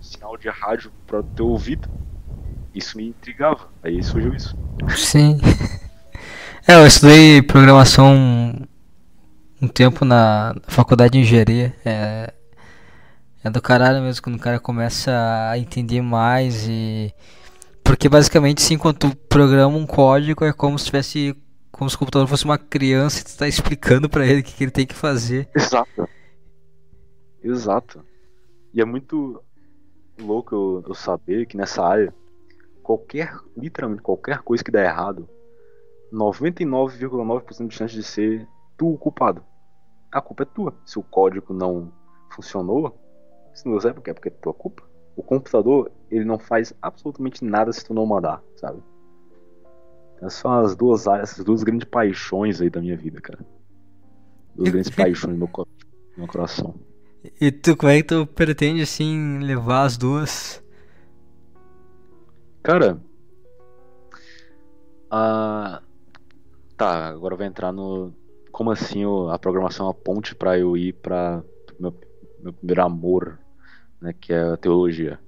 sinal de rádio para o teu ouvido isso me intrigava. Aí surgiu isso. Sim. É, eu estudei programação um tempo na faculdade de engenharia. É, é do caralho mesmo quando o cara começa a entender mais e. Porque basicamente sim, quando tu programa um código é como se tivesse. Como se o computador fosse uma criança e tu tá explicando para ele o que, que ele tem que fazer. Exato. Exato. E é muito louco eu, eu saber que nessa área qualquer, literalmente qualquer coisa que der errado, 99,9% de chance de ser tu o culpado. A culpa é tua. Se o código não funcionou, se não certo, porque é porque é tua culpa. O computador, ele não faz absolutamente nada se tu não mandar, sabe? Essas são as duas áreas, essas duas grandes paixões aí da minha vida, cara. Duas grandes (laughs) paixões no meu coração. E tu, como é que tu pretende, assim, levar as duas Cara. Ah, tá, agora eu vou entrar no. Como assim a programação é uma ponte para eu ir para meu, meu primeiro amor, né, que é a teologia.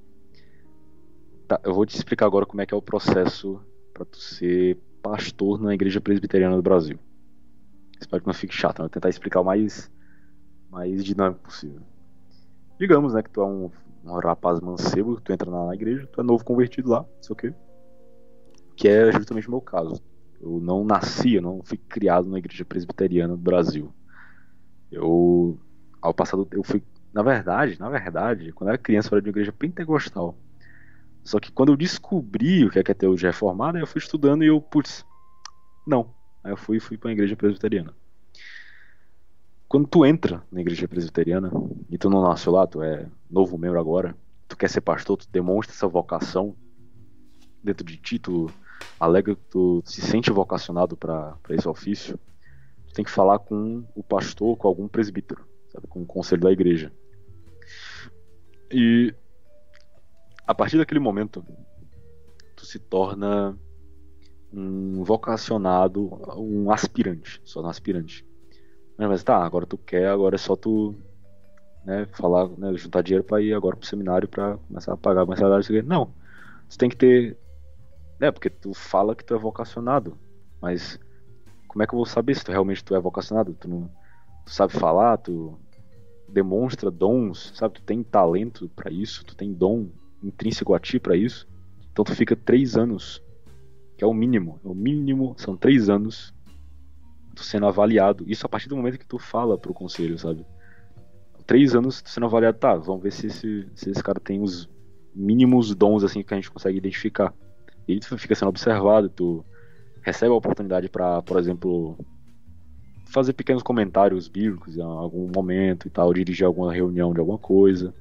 Tá, eu vou te explicar agora como é que é o processo para tu ser pastor na igreja presbiteriana do Brasil. Espero que não fique chato, né? vou tentar explicar o mais, mais dinâmico possível. Digamos, né, que tu é um um rapaz mancebo, tu entra na igreja, tu é novo convertido lá, sei o quê. Que é justamente o meu caso. Eu não nasci, eu não fui criado na igreja presbiteriana do Brasil. Eu, ao passado, eu fui, na verdade, na verdade, quando eu era criança, eu era de uma igreja pentecostal. Só que quando eu descobri o que é, que é teologia reformada, eu fui estudando e eu, putz, não. Aí eu fui fui para uma igreja presbiteriana. Quando tu entra na igreja presbiteriana e tu não nasceu lá, tu é novo membro agora, tu quer ser pastor, tu demonstra essa vocação dentro de ti, tu alega que tu se sente vocacionado para esse ofício, tu tem que falar com o pastor, com algum presbítero, sabe, com o conselho da igreja. E a partir daquele momento, tu se torna um vocacionado, um aspirante, só um aspirante. Mas tá, agora tu quer, agora é só tu né, falar, né, juntar dinheiro para ir agora pro seminário para começar a pagar a mensalidade. Não, você tem que ter, né, porque tu fala que tu é vocacionado, mas como é que eu vou saber se tu realmente tu é vocacionado? Tu não, tu sabe falar, tu demonstra dons, sabe? Tu tem talento para isso, tu tem dom intrínseco a ti para isso. Então tu fica três anos, que é o mínimo, é o mínimo são três anos sendo avaliado. Isso a partir do momento que tu fala pro conselho, sabe? Três anos sendo avaliado, tá, vamos ver se esse, se esse cara tem os mínimos dons assim que a gente consegue identificar. E tu fica sendo observado, tu recebe a oportunidade para, por exemplo, fazer pequenos comentários bíblicos em algum momento e tal, dirigir alguma reunião de alguma coisa.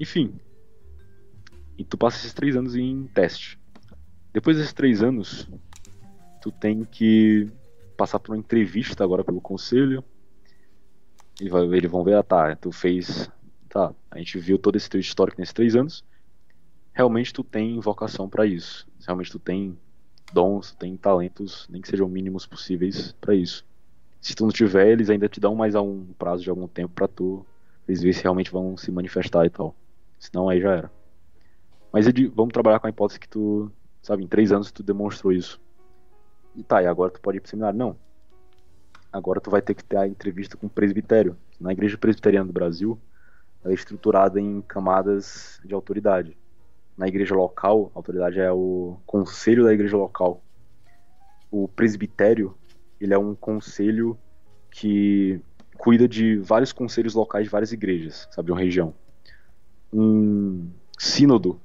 Enfim. E tu passa esses três anos em teste. Depois desses três anos, tu tem que passar por uma entrevista agora pelo conselho. E vai, eles vão ver, ah tá, tu fez tá, a gente viu todo esse teu histórico nesses três anos, realmente tu tem vocação para isso. Realmente tu tem dons, tu tem talentos, nem que sejam mínimos possíveis para isso. Se tu não tiver, eles ainda te dão mais um prazo de algum tempo para tu eles ver se realmente vão se manifestar e tal. Senão aí já era. Mas vamos trabalhar com a hipótese que tu, sabe, em três anos tu demonstrou isso. E tá, e agora tu pode ir pro seminário? Não. Agora tu vai ter que ter a entrevista com o presbitério. Na igreja presbiteriana do Brasil, ela é estruturada em camadas de autoridade. Na igreja local, a autoridade é o conselho da igreja local. O presbitério, ele é um conselho que cuida de vários conselhos locais de várias igrejas, sabe, de uma região. Um sínodo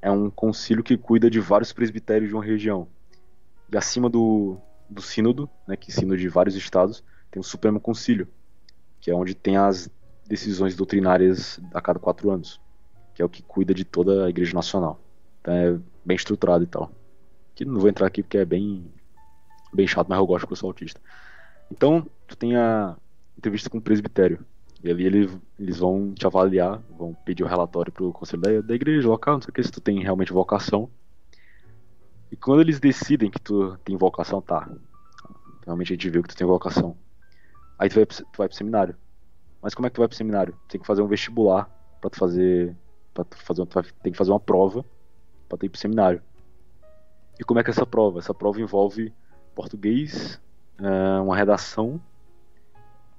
é um concílio que cuida de vários presbitérios de uma região. Acima do, do sínodo, né, que é sínodo de vários estados, tem o Supremo Concílio, que é onde tem as decisões doutrinárias a cada quatro anos, que é o que cuida de toda a Igreja Nacional. Então é bem estruturado e tal. Que não vou entrar aqui porque é bem, bem chato, mas eu gosto porque eu sou autista. Então, tu tem a entrevista com o presbitério. E ali ele, eles vão te avaliar, vão pedir o um relatório pro conselho da, da igreja local, não sei o que, se tu tem realmente vocação. E quando eles decidem que tu tem vocação, tá. Realmente a gente viu que tu tem vocação. Aí tu vai, tu vai pro seminário. Mas como é que tu vai pro seminário? Tem que fazer um vestibular para tu fazer. Pra tu fazer tu vai, tem que fazer uma prova para tu ir pro seminário. E como é que é essa prova? Essa prova envolve português, eh, uma redação.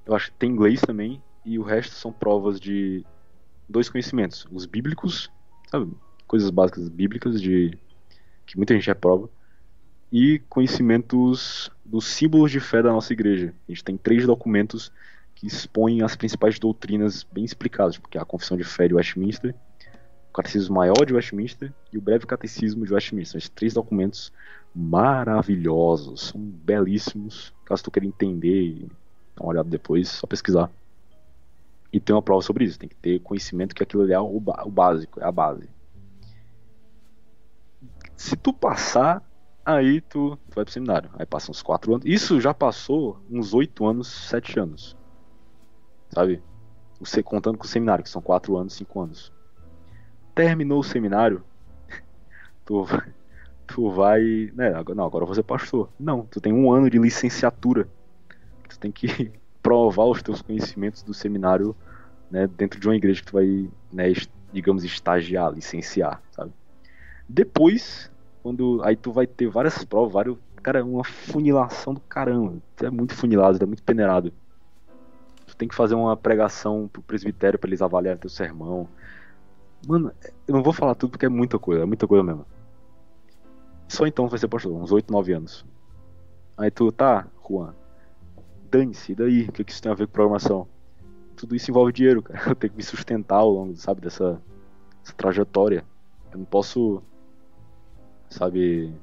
Eu acho que tem inglês também e o resto são provas de dois conhecimentos, os bíblicos, sabe, coisas básicas bíblicas de que muita gente reprova, e conhecimentos dos símbolos de fé da nossa igreja. A gente tem três documentos que expõem as principais doutrinas bem explicadas, porque a Confissão de Fé de Westminster, o Catecismo Maior de Westminster e o Breve Catecismo de Westminster. Esses três documentos maravilhosos, são belíssimos. Caso tu queira entender dar uma olhada depois, só pesquisar e ter uma prova sobre isso. Tem que ter conhecimento que aquilo ali é o, o básico, é a base. Se tu passar, aí tu, tu vai pro seminário. Aí passa uns 4 anos. Isso já passou uns 8 anos, 7 anos. Sabe? Você contando com o seminário, que são 4 anos, 5 anos. Terminou o seminário, (laughs) tu, tu vai. Né, não, agora ser pastor. Não, tu tem um ano de licenciatura. Tu tem que (laughs) provar os teus conhecimentos do seminário né, dentro de uma igreja que tu vai, né, digamos, estagiar, licenciar, sabe? Depois, quando aí tu vai ter várias provas, vários, cara, uma funilação do caramba. Tu é muito funilado, tu é muito peneirado. Tu tem que fazer uma pregação pro presbitério para eles avaliarem teu sermão. Mano, eu não vou falar tudo porque é muita coisa, é muita coisa mesmo. Só então vai ser pastor, uns 8, 9 anos. Aí tu, tá, Juan, dane-se, e daí? O que, que isso tem a ver com programação? Tudo isso envolve dinheiro, cara. (laughs) Eu tenho que me sustentar ao longo, sabe, dessa, dessa trajetória. Eu não posso, sabe,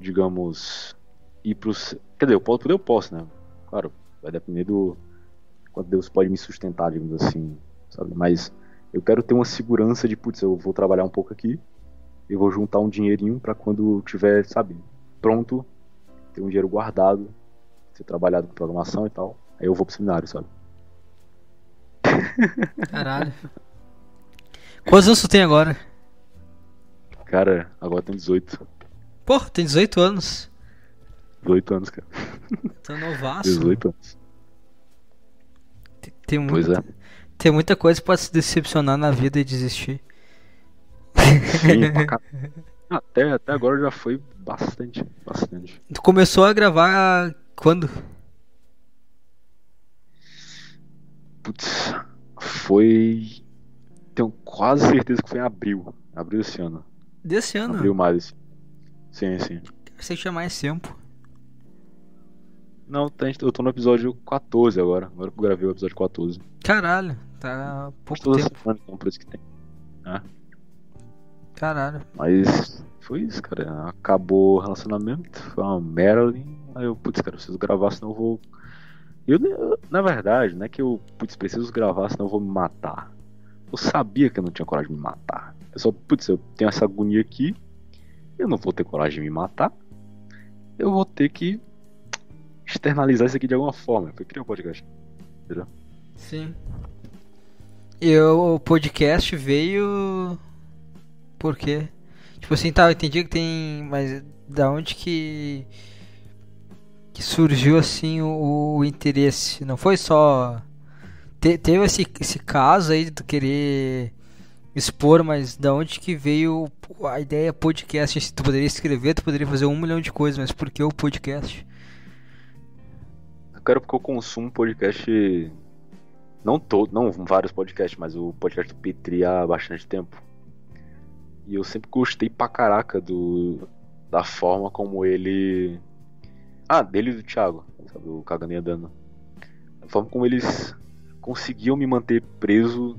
digamos, ir pros. Quer dizer, eu posso, poder eu posso, né? Claro, vai depender do quanto Deus pode me sustentar, digamos assim, sabe? Mas eu quero ter uma segurança de, putz, eu vou trabalhar um pouco aqui, eu vou juntar um dinheirinho para quando tiver, sabe, pronto, ter um dinheiro guardado ter trabalhado com programação e tal. Aí eu vou pro seminário, sabe? Caralho. Quantos anos tu tem agora? Cara, agora tem 18. Pô, tem 18 anos. 18 anos, cara. Tô novaço. 18 anos. Tem, tem muita, pois é. Tem muita coisa pode se decepcionar na vida e desistir. Sim, pra até, até agora já foi bastante, bastante. Tu começou a gravar quando? Putz, foi. Tenho quase certeza que foi em abril. Abril desse ano. Desse ano? Abril mais. Sim, sim. Você tinha mais tempo. Não, tá, eu tô no episódio 14 agora. Agora que eu gravei o episódio 14. Caralho, tá pouco toda tempo. Semana, então, por isso que tem. É. Caralho. Mas foi isso, cara. Acabou o relacionamento, foi uma Marilyn. Aí eu, putz, cara, preciso gravar, senão eu vou. Eu, na verdade, não é que eu, putz, preciso gravar, senão eu vou me matar. Eu sabia que eu não tinha coragem de me matar. Eu só, putz, eu tenho essa agonia aqui, eu não vou ter coragem de me matar. Eu vou ter que externalizar isso aqui de alguma forma. Foi criar um podcast. Entendeu? Sim. E o podcast veio. Por quê? Tipo assim, tá, eu entendi que tem. Mas da onde que. Que surgiu assim o, o interesse? Não foi só. Te, teve esse, esse caso aí de tu querer expor, mas da onde que veio a ideia podcast? Tu poderia escrever, tu poderia fazer um milhão de coisas, mas por que o podcast? Quero porque eu consumo podcast. Não todo, não vários podcasts, mas o podcast do Petri há bastante tempo. E eu sempre gostei pra caraca do, da forma como ele. Ah, dele e do Thiago, sabe? O Cagando e Andando. A forma como eles conseguiam me manter preso,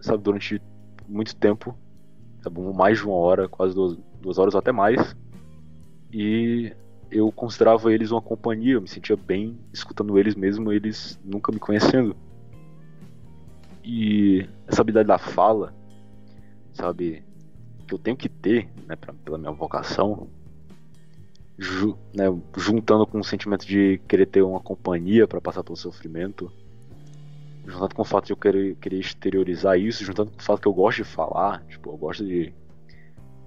sabe, durante muito tempo. Sabe, mais de uma hora, quase duas, duas horas ou até mais. E eu considerava eles uma companhia, eu me sentia bem escutando eles mesmo, eles nunca me conhecendo. E essa habilidade da fala, sabe, que eu tenho que ter, né, pra, pela minha vocação, ju, né, juntando com o sentimento de querer ter uma companhia para passar pelo sofrimento, juntando com o fato de eu querer, querer exteriorizar isso, juntando com o fato que eu gosto de falar, tipo, eu gosto de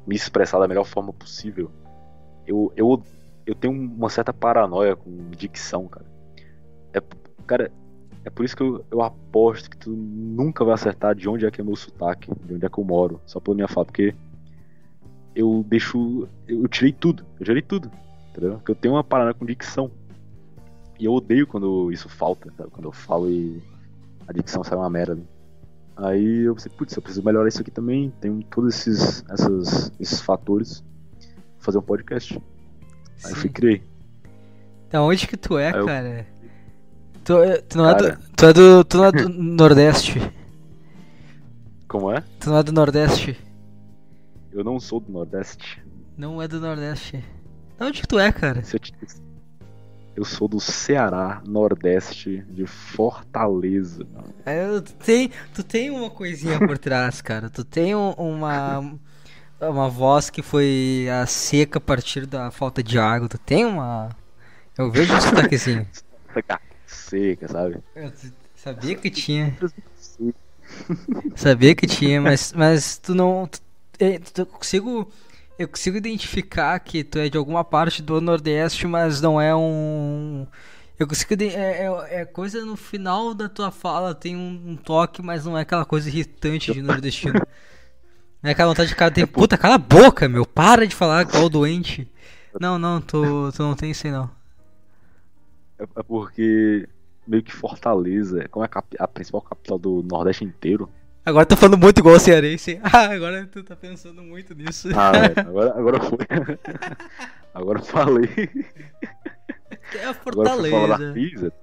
me expressar da melhor forma possível. Eu, eu eu tenho uma certa paranoia com dicção, cara. É, cara, é por isso que eu, eu aposto que tu nunca vai acertar de onde é que é meu sotaque, de onde é que eu moro, só pela minha fala, porque eu deixo. Eu tirei tudo, eu tirei tudo, entendeu? Porque eu tenho uma paranoia com dicção. E eu odeio quando isso falta, sabe? Quando eu falo e a dicção sai uma merda. Aí eu pensei, putz, eu preciso melhorar isso aqui também. Tenho todos esses, essas, esses fatores. Vou fazer um podcast. Aí fui criei. Da onde que tu é, cara? Tu, tu, não cara... é do, tu é do. Tu não é do (laughs) Nordeste. Como é? Tu não é do Nordeste. Eu não sou do Nordeste. Não é do Nordeste. Da onde que tu é, cara? Eu, te... eu, sou do Ceará, Nordeste, de Fortaleza. É, tu, tem, tu tem uma coisinha por (laughs) trás, cara. Tu tem uma uma voz que foi a seca a partir da falta de água. Tu tem uma. Eu vejo esse sotaquezinho. (laughs) seca, sabe? Eu sabia que tinha. (laughs) sabia que tinha, mas, mas tu não. Tu, é, tu, consigo. Eu consigo identificar que tu é de alguma parte do Nordeste, mas não é um. Eu consigo. É, é, é coisa no final da tua fala, tem um, um toque, mas não é aquela coisa irritante de nordestino. É aquela vontade de cara tem. É Puta, cala a boca, meu. Para de falar igual doente. Não, não, tu, tu não tem isso aí não. É, é porque meio que Fortaleza, como é a, a, principal capital do Nordeste inteiro. Agora tá falando muito igual o cearense. (laughs) Ah, agora tu tá pensando muito nisso. Ah, é, (laughs) agora, agora foi. agora falei. É a Fortaleza. Agora da pizza.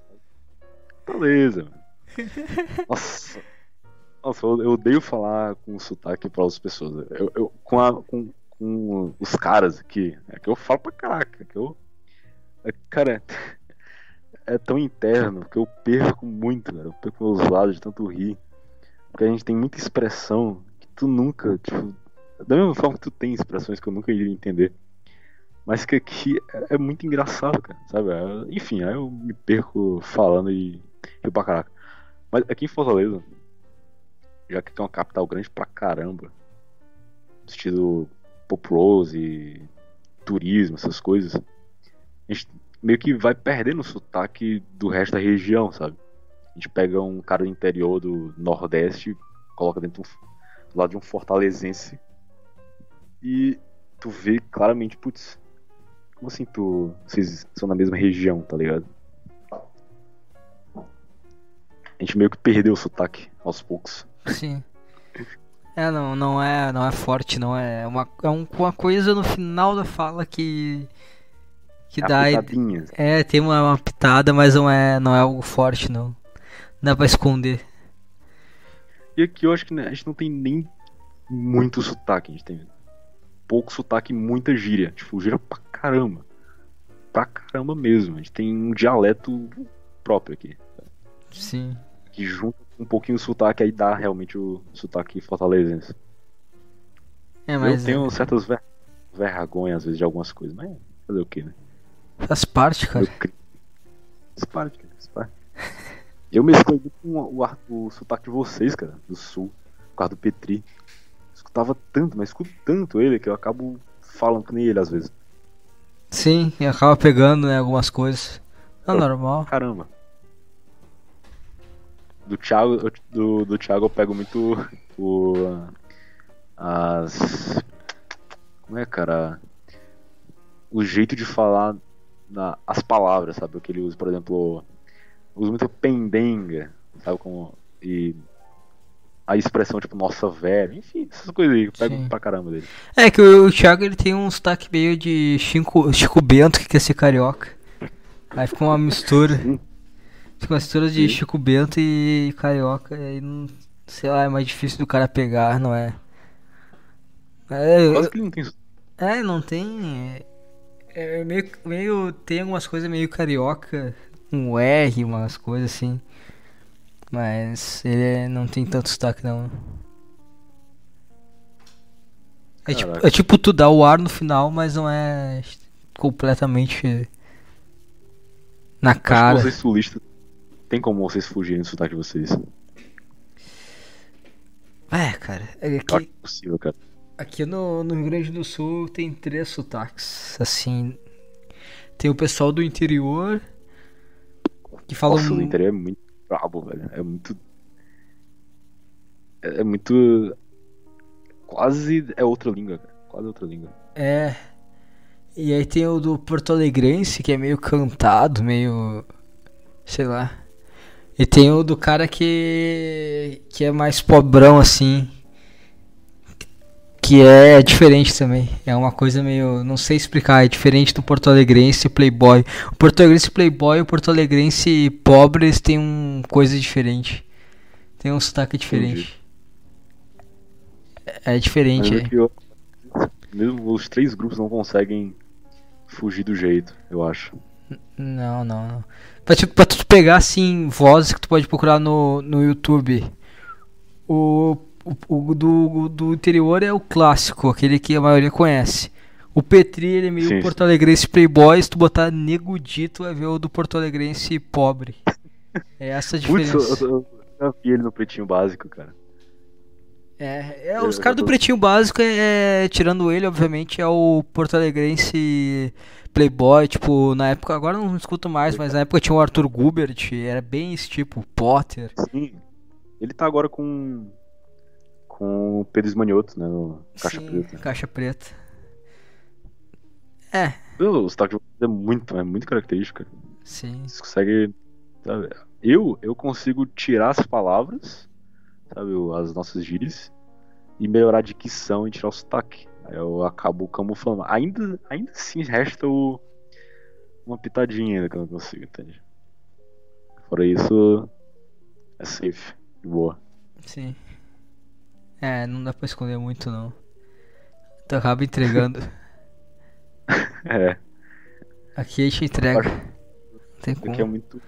Fortaleza. Nossa. Nossa, eu, odeio falar com sotaque para as pessoas. Eu, eu com, a, com, com, os caras aqui, é que eu falo pra caraca. Que eu, é, cara, é tão interno que eu perco muito, cara. Eu perco meus lados de tanto rir. Porque a gente tem muita expressão que tu nunca, tipo, da mesma forma que tu tem expressões que eu nunca iria entender. Mas que aqui é, é muito engraçado, cara, sabe? É, enfim, aí eu me perco falando e rio pra caraca. Mas aqui em Fortaleza, já que é uma capital grande pra caramba, estilo populoso e turismo, essas coisas, a gente meio que vai perdendo o sotaque do resto da região, sabe? A gente pega um cara do interior do Nordeste, coloca dentro do lado de um fortalezense e tu vê claramente, putz, como assim tu. Vocês são na mesma região, tá ligado? A gente meio que perdeu o sotaque aos poucos. Sim. É, não, não é, não é forte, não é uma é um, uma coisa no final da fala que que é dá é, tem uma, uma, pitada, mas não é, não é algo forte não. Não dá pra esconder. E aqui eu acho que né, a gente não tem nem muito sotaque, a gente tem pouco sotaque e muita gíria, tipo, gíria pra caramba. Pra caramba mesmo. A gente tem um dialeto próprio aqui. Sim. Que junta um pouquinho o sotaque aí dá realmente o sotaque fortalezense. É, mas eu tenho é... certas ver... vergonhas às vezes de algumas coisas, mas fazer o que, né? Faz parte, cara. Faz parte, cara. Faz parte. Eu mesclei muito com o, o, o sotaque de vocês, cara, do sul, por causa do Petri. escutava tanto, mas escuto tanto ele que eu acabo falando que nem ele às vezes. Sim, e acaba pegando, né, algumas coisas. É normal. Caramba. Do Thiago, do, do Thiago eu pego muito (laughs) o. As. Como é, cara? O jeito de falar na, as palavras, sabe? O que ele usa, por exemplo. Usa muito pendenga, sabe? Como, e a expressão, tipo, nossa, velho, enfim, essas coisas aí, eu pego Sim. pra caramba dele. É que o, o Thiago ele tem um sotaque meio de Chico, Chico Bento que quer ser carioca. Aí fica uma mistura. Fica uma mistura de Sim. Chico Bento e carioca. E aí não. Sei lá, é mais difícil do cara pegar, não é? É, Quase que não tem. É, não tem. É, é meio, meio. Tem algumas coisas meio carioca. Um R, umas coisas assim. Mas ele não tem tanto sotaque não. É tipo, é tipo tu dá o ar no final, mas não é completamente na cara. vocês sulistas, tem como vocês fugirem do sotaque de vocês? É, cara. É aqui, é possível, cara. Aqui no, no Rio Grande do Sul tem três sotaques. Assim. Tem o pessoal do interior. Que fala. Nossa, um... interior é muito brabo, velho. É muito. É, é muito. Quase é outra língua, cara. Quase outra língua. É. E aí tem o do Porto Alegrense, que é meio cantado, meio. sei lá. E tem o do cara que. que é mais pobrão assim. Que é diferente também. É uma coisa meio. não sei explicar, é diferente do Porto Alegrense Playboy. O Porto Alegrense Playboy e o Porto Alegrense pobres tem uma coisa diferente. Tem um sotaque diferente. É, é diferente, é. Eu, mesmo os três grupos não conseguem fugir do jeito, eu acho. Não, não, não. Pra, tipo, pra tu pegar, assim, vozes que tu pode procurar no, no YouTube. O, o, o do, do interior é o clássico, aquele que a maioria conhece. O Petri, ele é meio sim, Porto Alegrense playboy, se tu botar Nego Dito, vai ver o do Porto Alegrense pobre. É essa a diferença. (laughs) Putz, eu, eu, eu vi ele no Pretinho Básico, cara. É, é os caras do Pretinho Básico, é, é, tirando ele, obviamente, é o Porto Alegrense Playboy, tipo, na época, agora não escuto mais, mas na época tinha o Arthur Gubert, era bem esse tipo, Potter. Sim, ele tá agora com com o Pedro Esmanioto, né, no Caixa Sim, Preta. Caixa Preta. É. O sotaque é muito, é muito característico. Sim. Você consegue, sabe, eu, eu consigo tirar as palavras sabe, as nossas gírias, e melhorar a dicção e tirar o sotaque. Aí eu acabo camuflando. Ainda, ainda assim resta o, uma pitadinha ainda que eu não consigo, entende? Fora isso, é safe, boa. Sim. É, não dá pra esconder muito não. Tu acaba entregando. (laughs) é. Aqui a gente entrega. Tem como. Aqui é muito.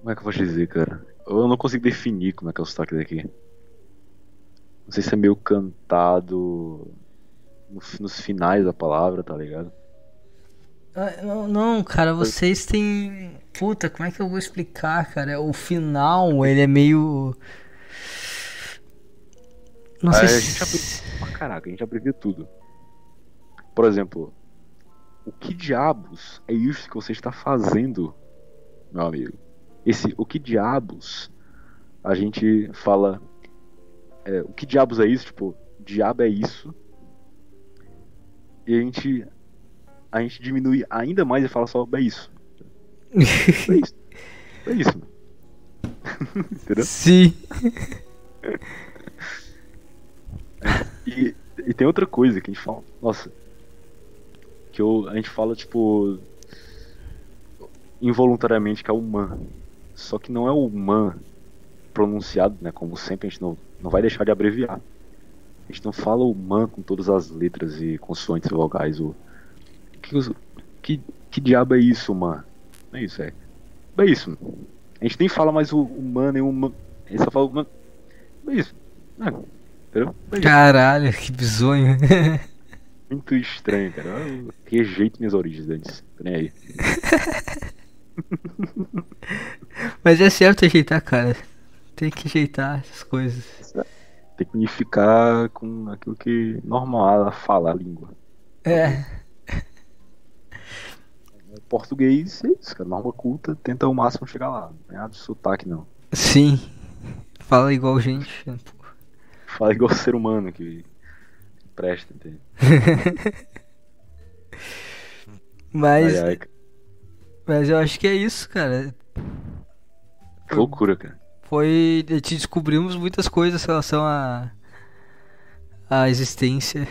Como é que eu vou dizer, cara? Eu não consigo definir como é que é o sotaque daqui. Não sei se é meio cantado nos finais da palavra, tá ligado? Ah, não, não, cara, vocês têm. Puta, como é que eu vou explicar, cara? O final, ele é meio. É, se. A gente abrevia... Ah, caraca, a gente abrevia tudo. Por exemplo, o que diabos é isso que você está fazendo, meu amigo? esse o que diabos a gente fala é, o que diabos é isso tipo diabo é isso e a gente a gente diminui ainda mais e fala só é isso é isso é isso (laughs) entendeu (laughs) sim e, e tem outra coisa que a gente fala nossa que eu, a gente fala tipo involuntariamente que é o man só que não é o man pronunciado, né? Como sempre, a gente não, não vai deixar de abreviar. A gente não fala o man com todas as letras e consoantes vogais. O, que, que, que diabo é isso, man? Não é isso, é. É isso. A gente nem fala mais o, o man nem o man. A gente só fala o man. É isso. É, entendeu? É Caralho, que bizonho. (laughs) Muito estranho, cara. Eu rejeito minhas origens antes. Tô nem aí. (laughs) Mas é certo ajeitar, cara. Tem que ajeitar essas coisas. Tem que unificar com aquilo que normal fala a língua. É. Português é isso, cara. Norma culta, tenta ao máximo chegar lá. Não é nada de sotaque, não. Sim. Fala igual gente. Fala igual ser humano que presta, entende? (laughs) Mas. Ai, ai. Mas eu acho que é isso, cara. Que loucura, cara. Foi. a gente Descobrimos muitas coisas em relação à. à existência.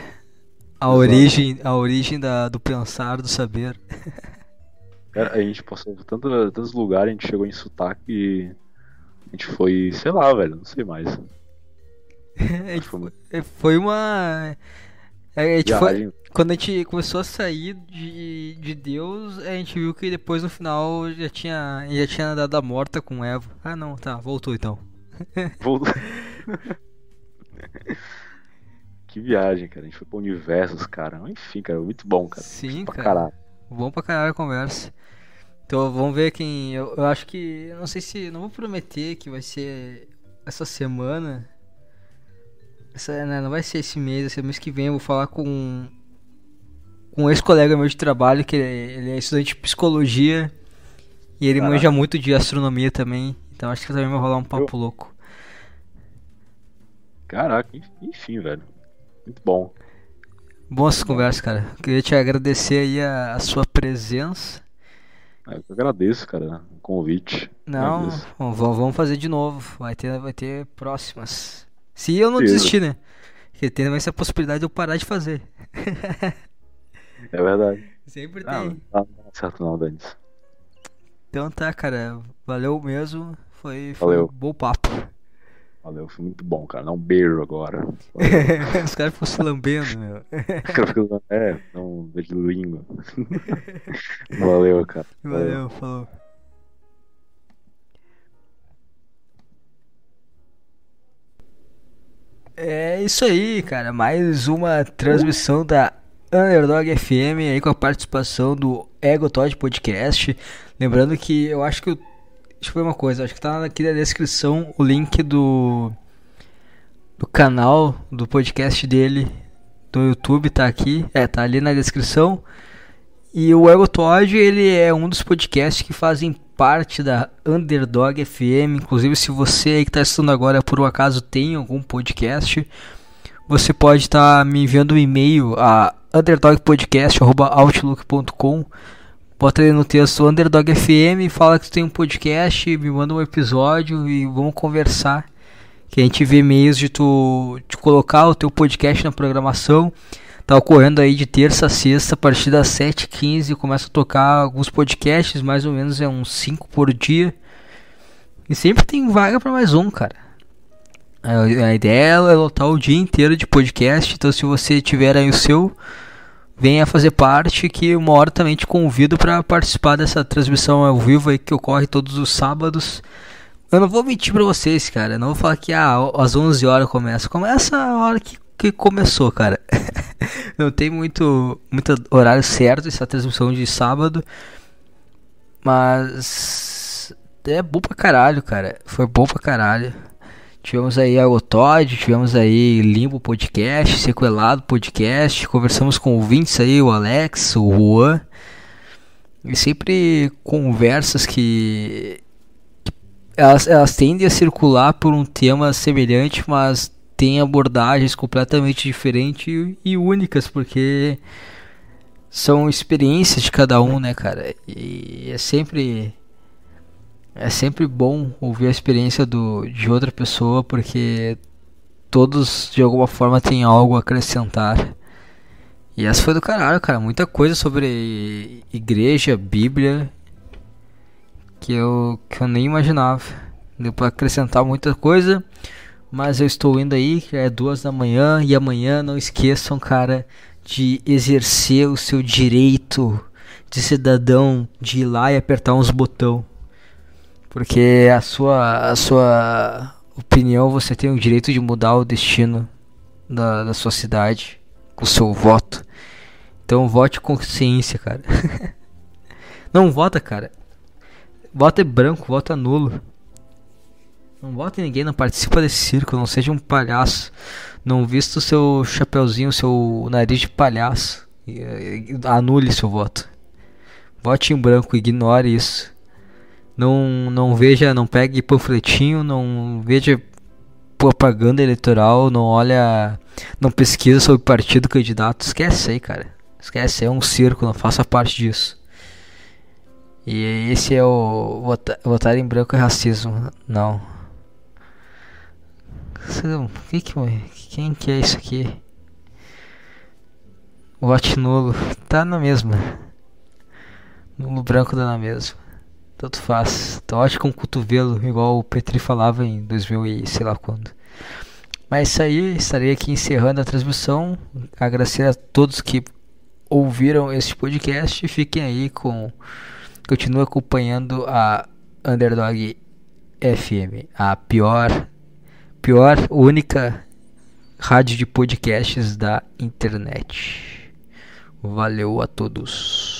A Exato. origem, a origem da, do pensar, do saber. (laughs) Cara, A gente passou por tanto, tantos lugares, a gente chegou em sotaque e. A gente foi, sei lá, velho, não sei mais. A gente Foi uma É, Foi uma. é, A gente foi- quando a gente começou a sair de, de Deus, a gente viu que depois no final já tinha, já tinha dado a morta com Eva. Ah não, tá, voltou então. (laughs) Voltou. que viagem, cara. A gente foi pro universos, cara. Enfim, cara, muito bom, cara. Sim, pra cara. caralho. Bom pra caralho a conversa. Então vamos ver quem. Eu, eu acho que. Eu não sei se. Não vou prometer que vai ser essa semana. Essa, né, não vai ser esse mês, esse mês que vem eu vou falar com. Com um ex-colega meu de trabalho, que ele, é estudante de psicologia. E ele Caraca. manja muito de astronomia também. Então acho que também vai rolar um papo louco. Caraca, enfim, velho. Muito bom. Boas conversas, cara. Queria te agradecer aí a, a sua presença. Eu que agradeço, cara, o convite. Não, Agradeço. v- vamos fazer de novo. Vai ter, vai ter próximas. Se eu não desistir, né? Porque tem vai ser a possibilidade de eu parar de fazer. (laughs) É verdade. Sempre Não, tem. não dá certo não, Denis. Então tá, cara. Valeu mesmo. Foi, foi Valeu. um bom papo. Valeu, foi muito bom, cara. Dá um beijo agora. (laughs) Os caras ficam se lambendo, meu. O cara fica- é, um beijo de língua. (laughs) Valeu, cara. Valeu, falou. É isso aí, cara. Mais uma transmissão da Underdog FM aí com a participação do Ego Todd Podcast. Lembrando que eu acho que. Deixa eu ver uma coisa, acho que tá aqui na descrição o link do. do canal do podcast dele do YouTube, tá aqui. É, tá ali na descrição. E o Ego Todd, ele é um dos podcasts que fazem parte da Underdog FM. Inclusive, se você aí que está estudando agora, por um acaso, tem algum podcast, você pode estar me enviando um e-mail a underdogpodcast.outlook.com Bota aí no texto Underdog FM, fala que tu tem um podcast, me manda um episódio e vamos conversar. Que a gente vê e-mails de tu de colocar o teu podcast na programação. Tá ocorrendo aí de terça a sexta, a partir das 7h15, começa a tocar alguns podcasts, mais ou menos é uns 5 por dia. E sempre tem vaga para mais um, cara. A, ideia é lotar o dia inteiro de podcast, então se você tiver aí o seu, venha fazer parte, que uma hora também te convido para participar dessa transmissão ao vivo aí que ocorre todos os sábados. Eu não vou mentir pra vocês, cara. Eu não vou falar que ah, às 11 horas começa. Começa a hora que, que começou, cara. (laughs) (laughs) não tem muito, muito horário certo essa transmissão de sábado. Mas é bom pra caralho, cara. Foi bom pra caralho. Tivemos aí a Otod, tivemos aí Limbo Podcast, Sequelado Podcast, conversamos com ouvintes aí, o Alex, o Juan. E sempre conversas que elas, elas tendem a circular por um tema semelhante, mas tem abordagens completamente diferentes e, únicas, porque são experiências de cada um, né, cara? E é sempre é sempre bom ouvir a experiência do, de outra pessoa, porque todos de alguma forma têm algo a acrescentar. E essa foi do caralho, cara. Muita coisa sobre igreja, Bíblia, que eu, que eu nem imaginava. Deu pra acrescentar muita coisa, mas eu estou indo aí, que é duas da manhã, e amanhã não esqueçam, cara, de exercer o seu direito de cidadão, de ir lá e apertar uns botão. Porque a sua, a sua opinião, você tem o direito de mudar o destino da, da sua cidade com o seu voto. Então vote com consciência, cara. (laughs) Não vota, cara. Voto é branco, voto é nulo. Não vote ninguém, não participa desse circo, não seja um palhaço. Não vista o seu chapeuzinho, seu nariz de palhaço. Anule seu voto. Vote em branco, ignore isso. Não, não veja, não pegue panfletinho, não veja propaganda eleitoral, não olha, não pesquisa sobre partido candidato. Esquece aí, cara. Esquece, é um circo, não faça parte disso. E esse é o votar, votar em branco é racismo. Não. Que que, quem que é isso aqui? Vote nulo. Tá na mesma. Nulo branco dá na mesma. Tanto faz. Vote com cotovelo, igual o Petri falava em 2000 e sei lá quando. Mas isso aí, estarei aqui encerrando a transmissão. Agradecer a todos que ouviram este podcast. Fiquem aí com. Continue acompanhando a Underdog FM, a pior, pior, única rádio de podcasts da internet. Valeu a todos.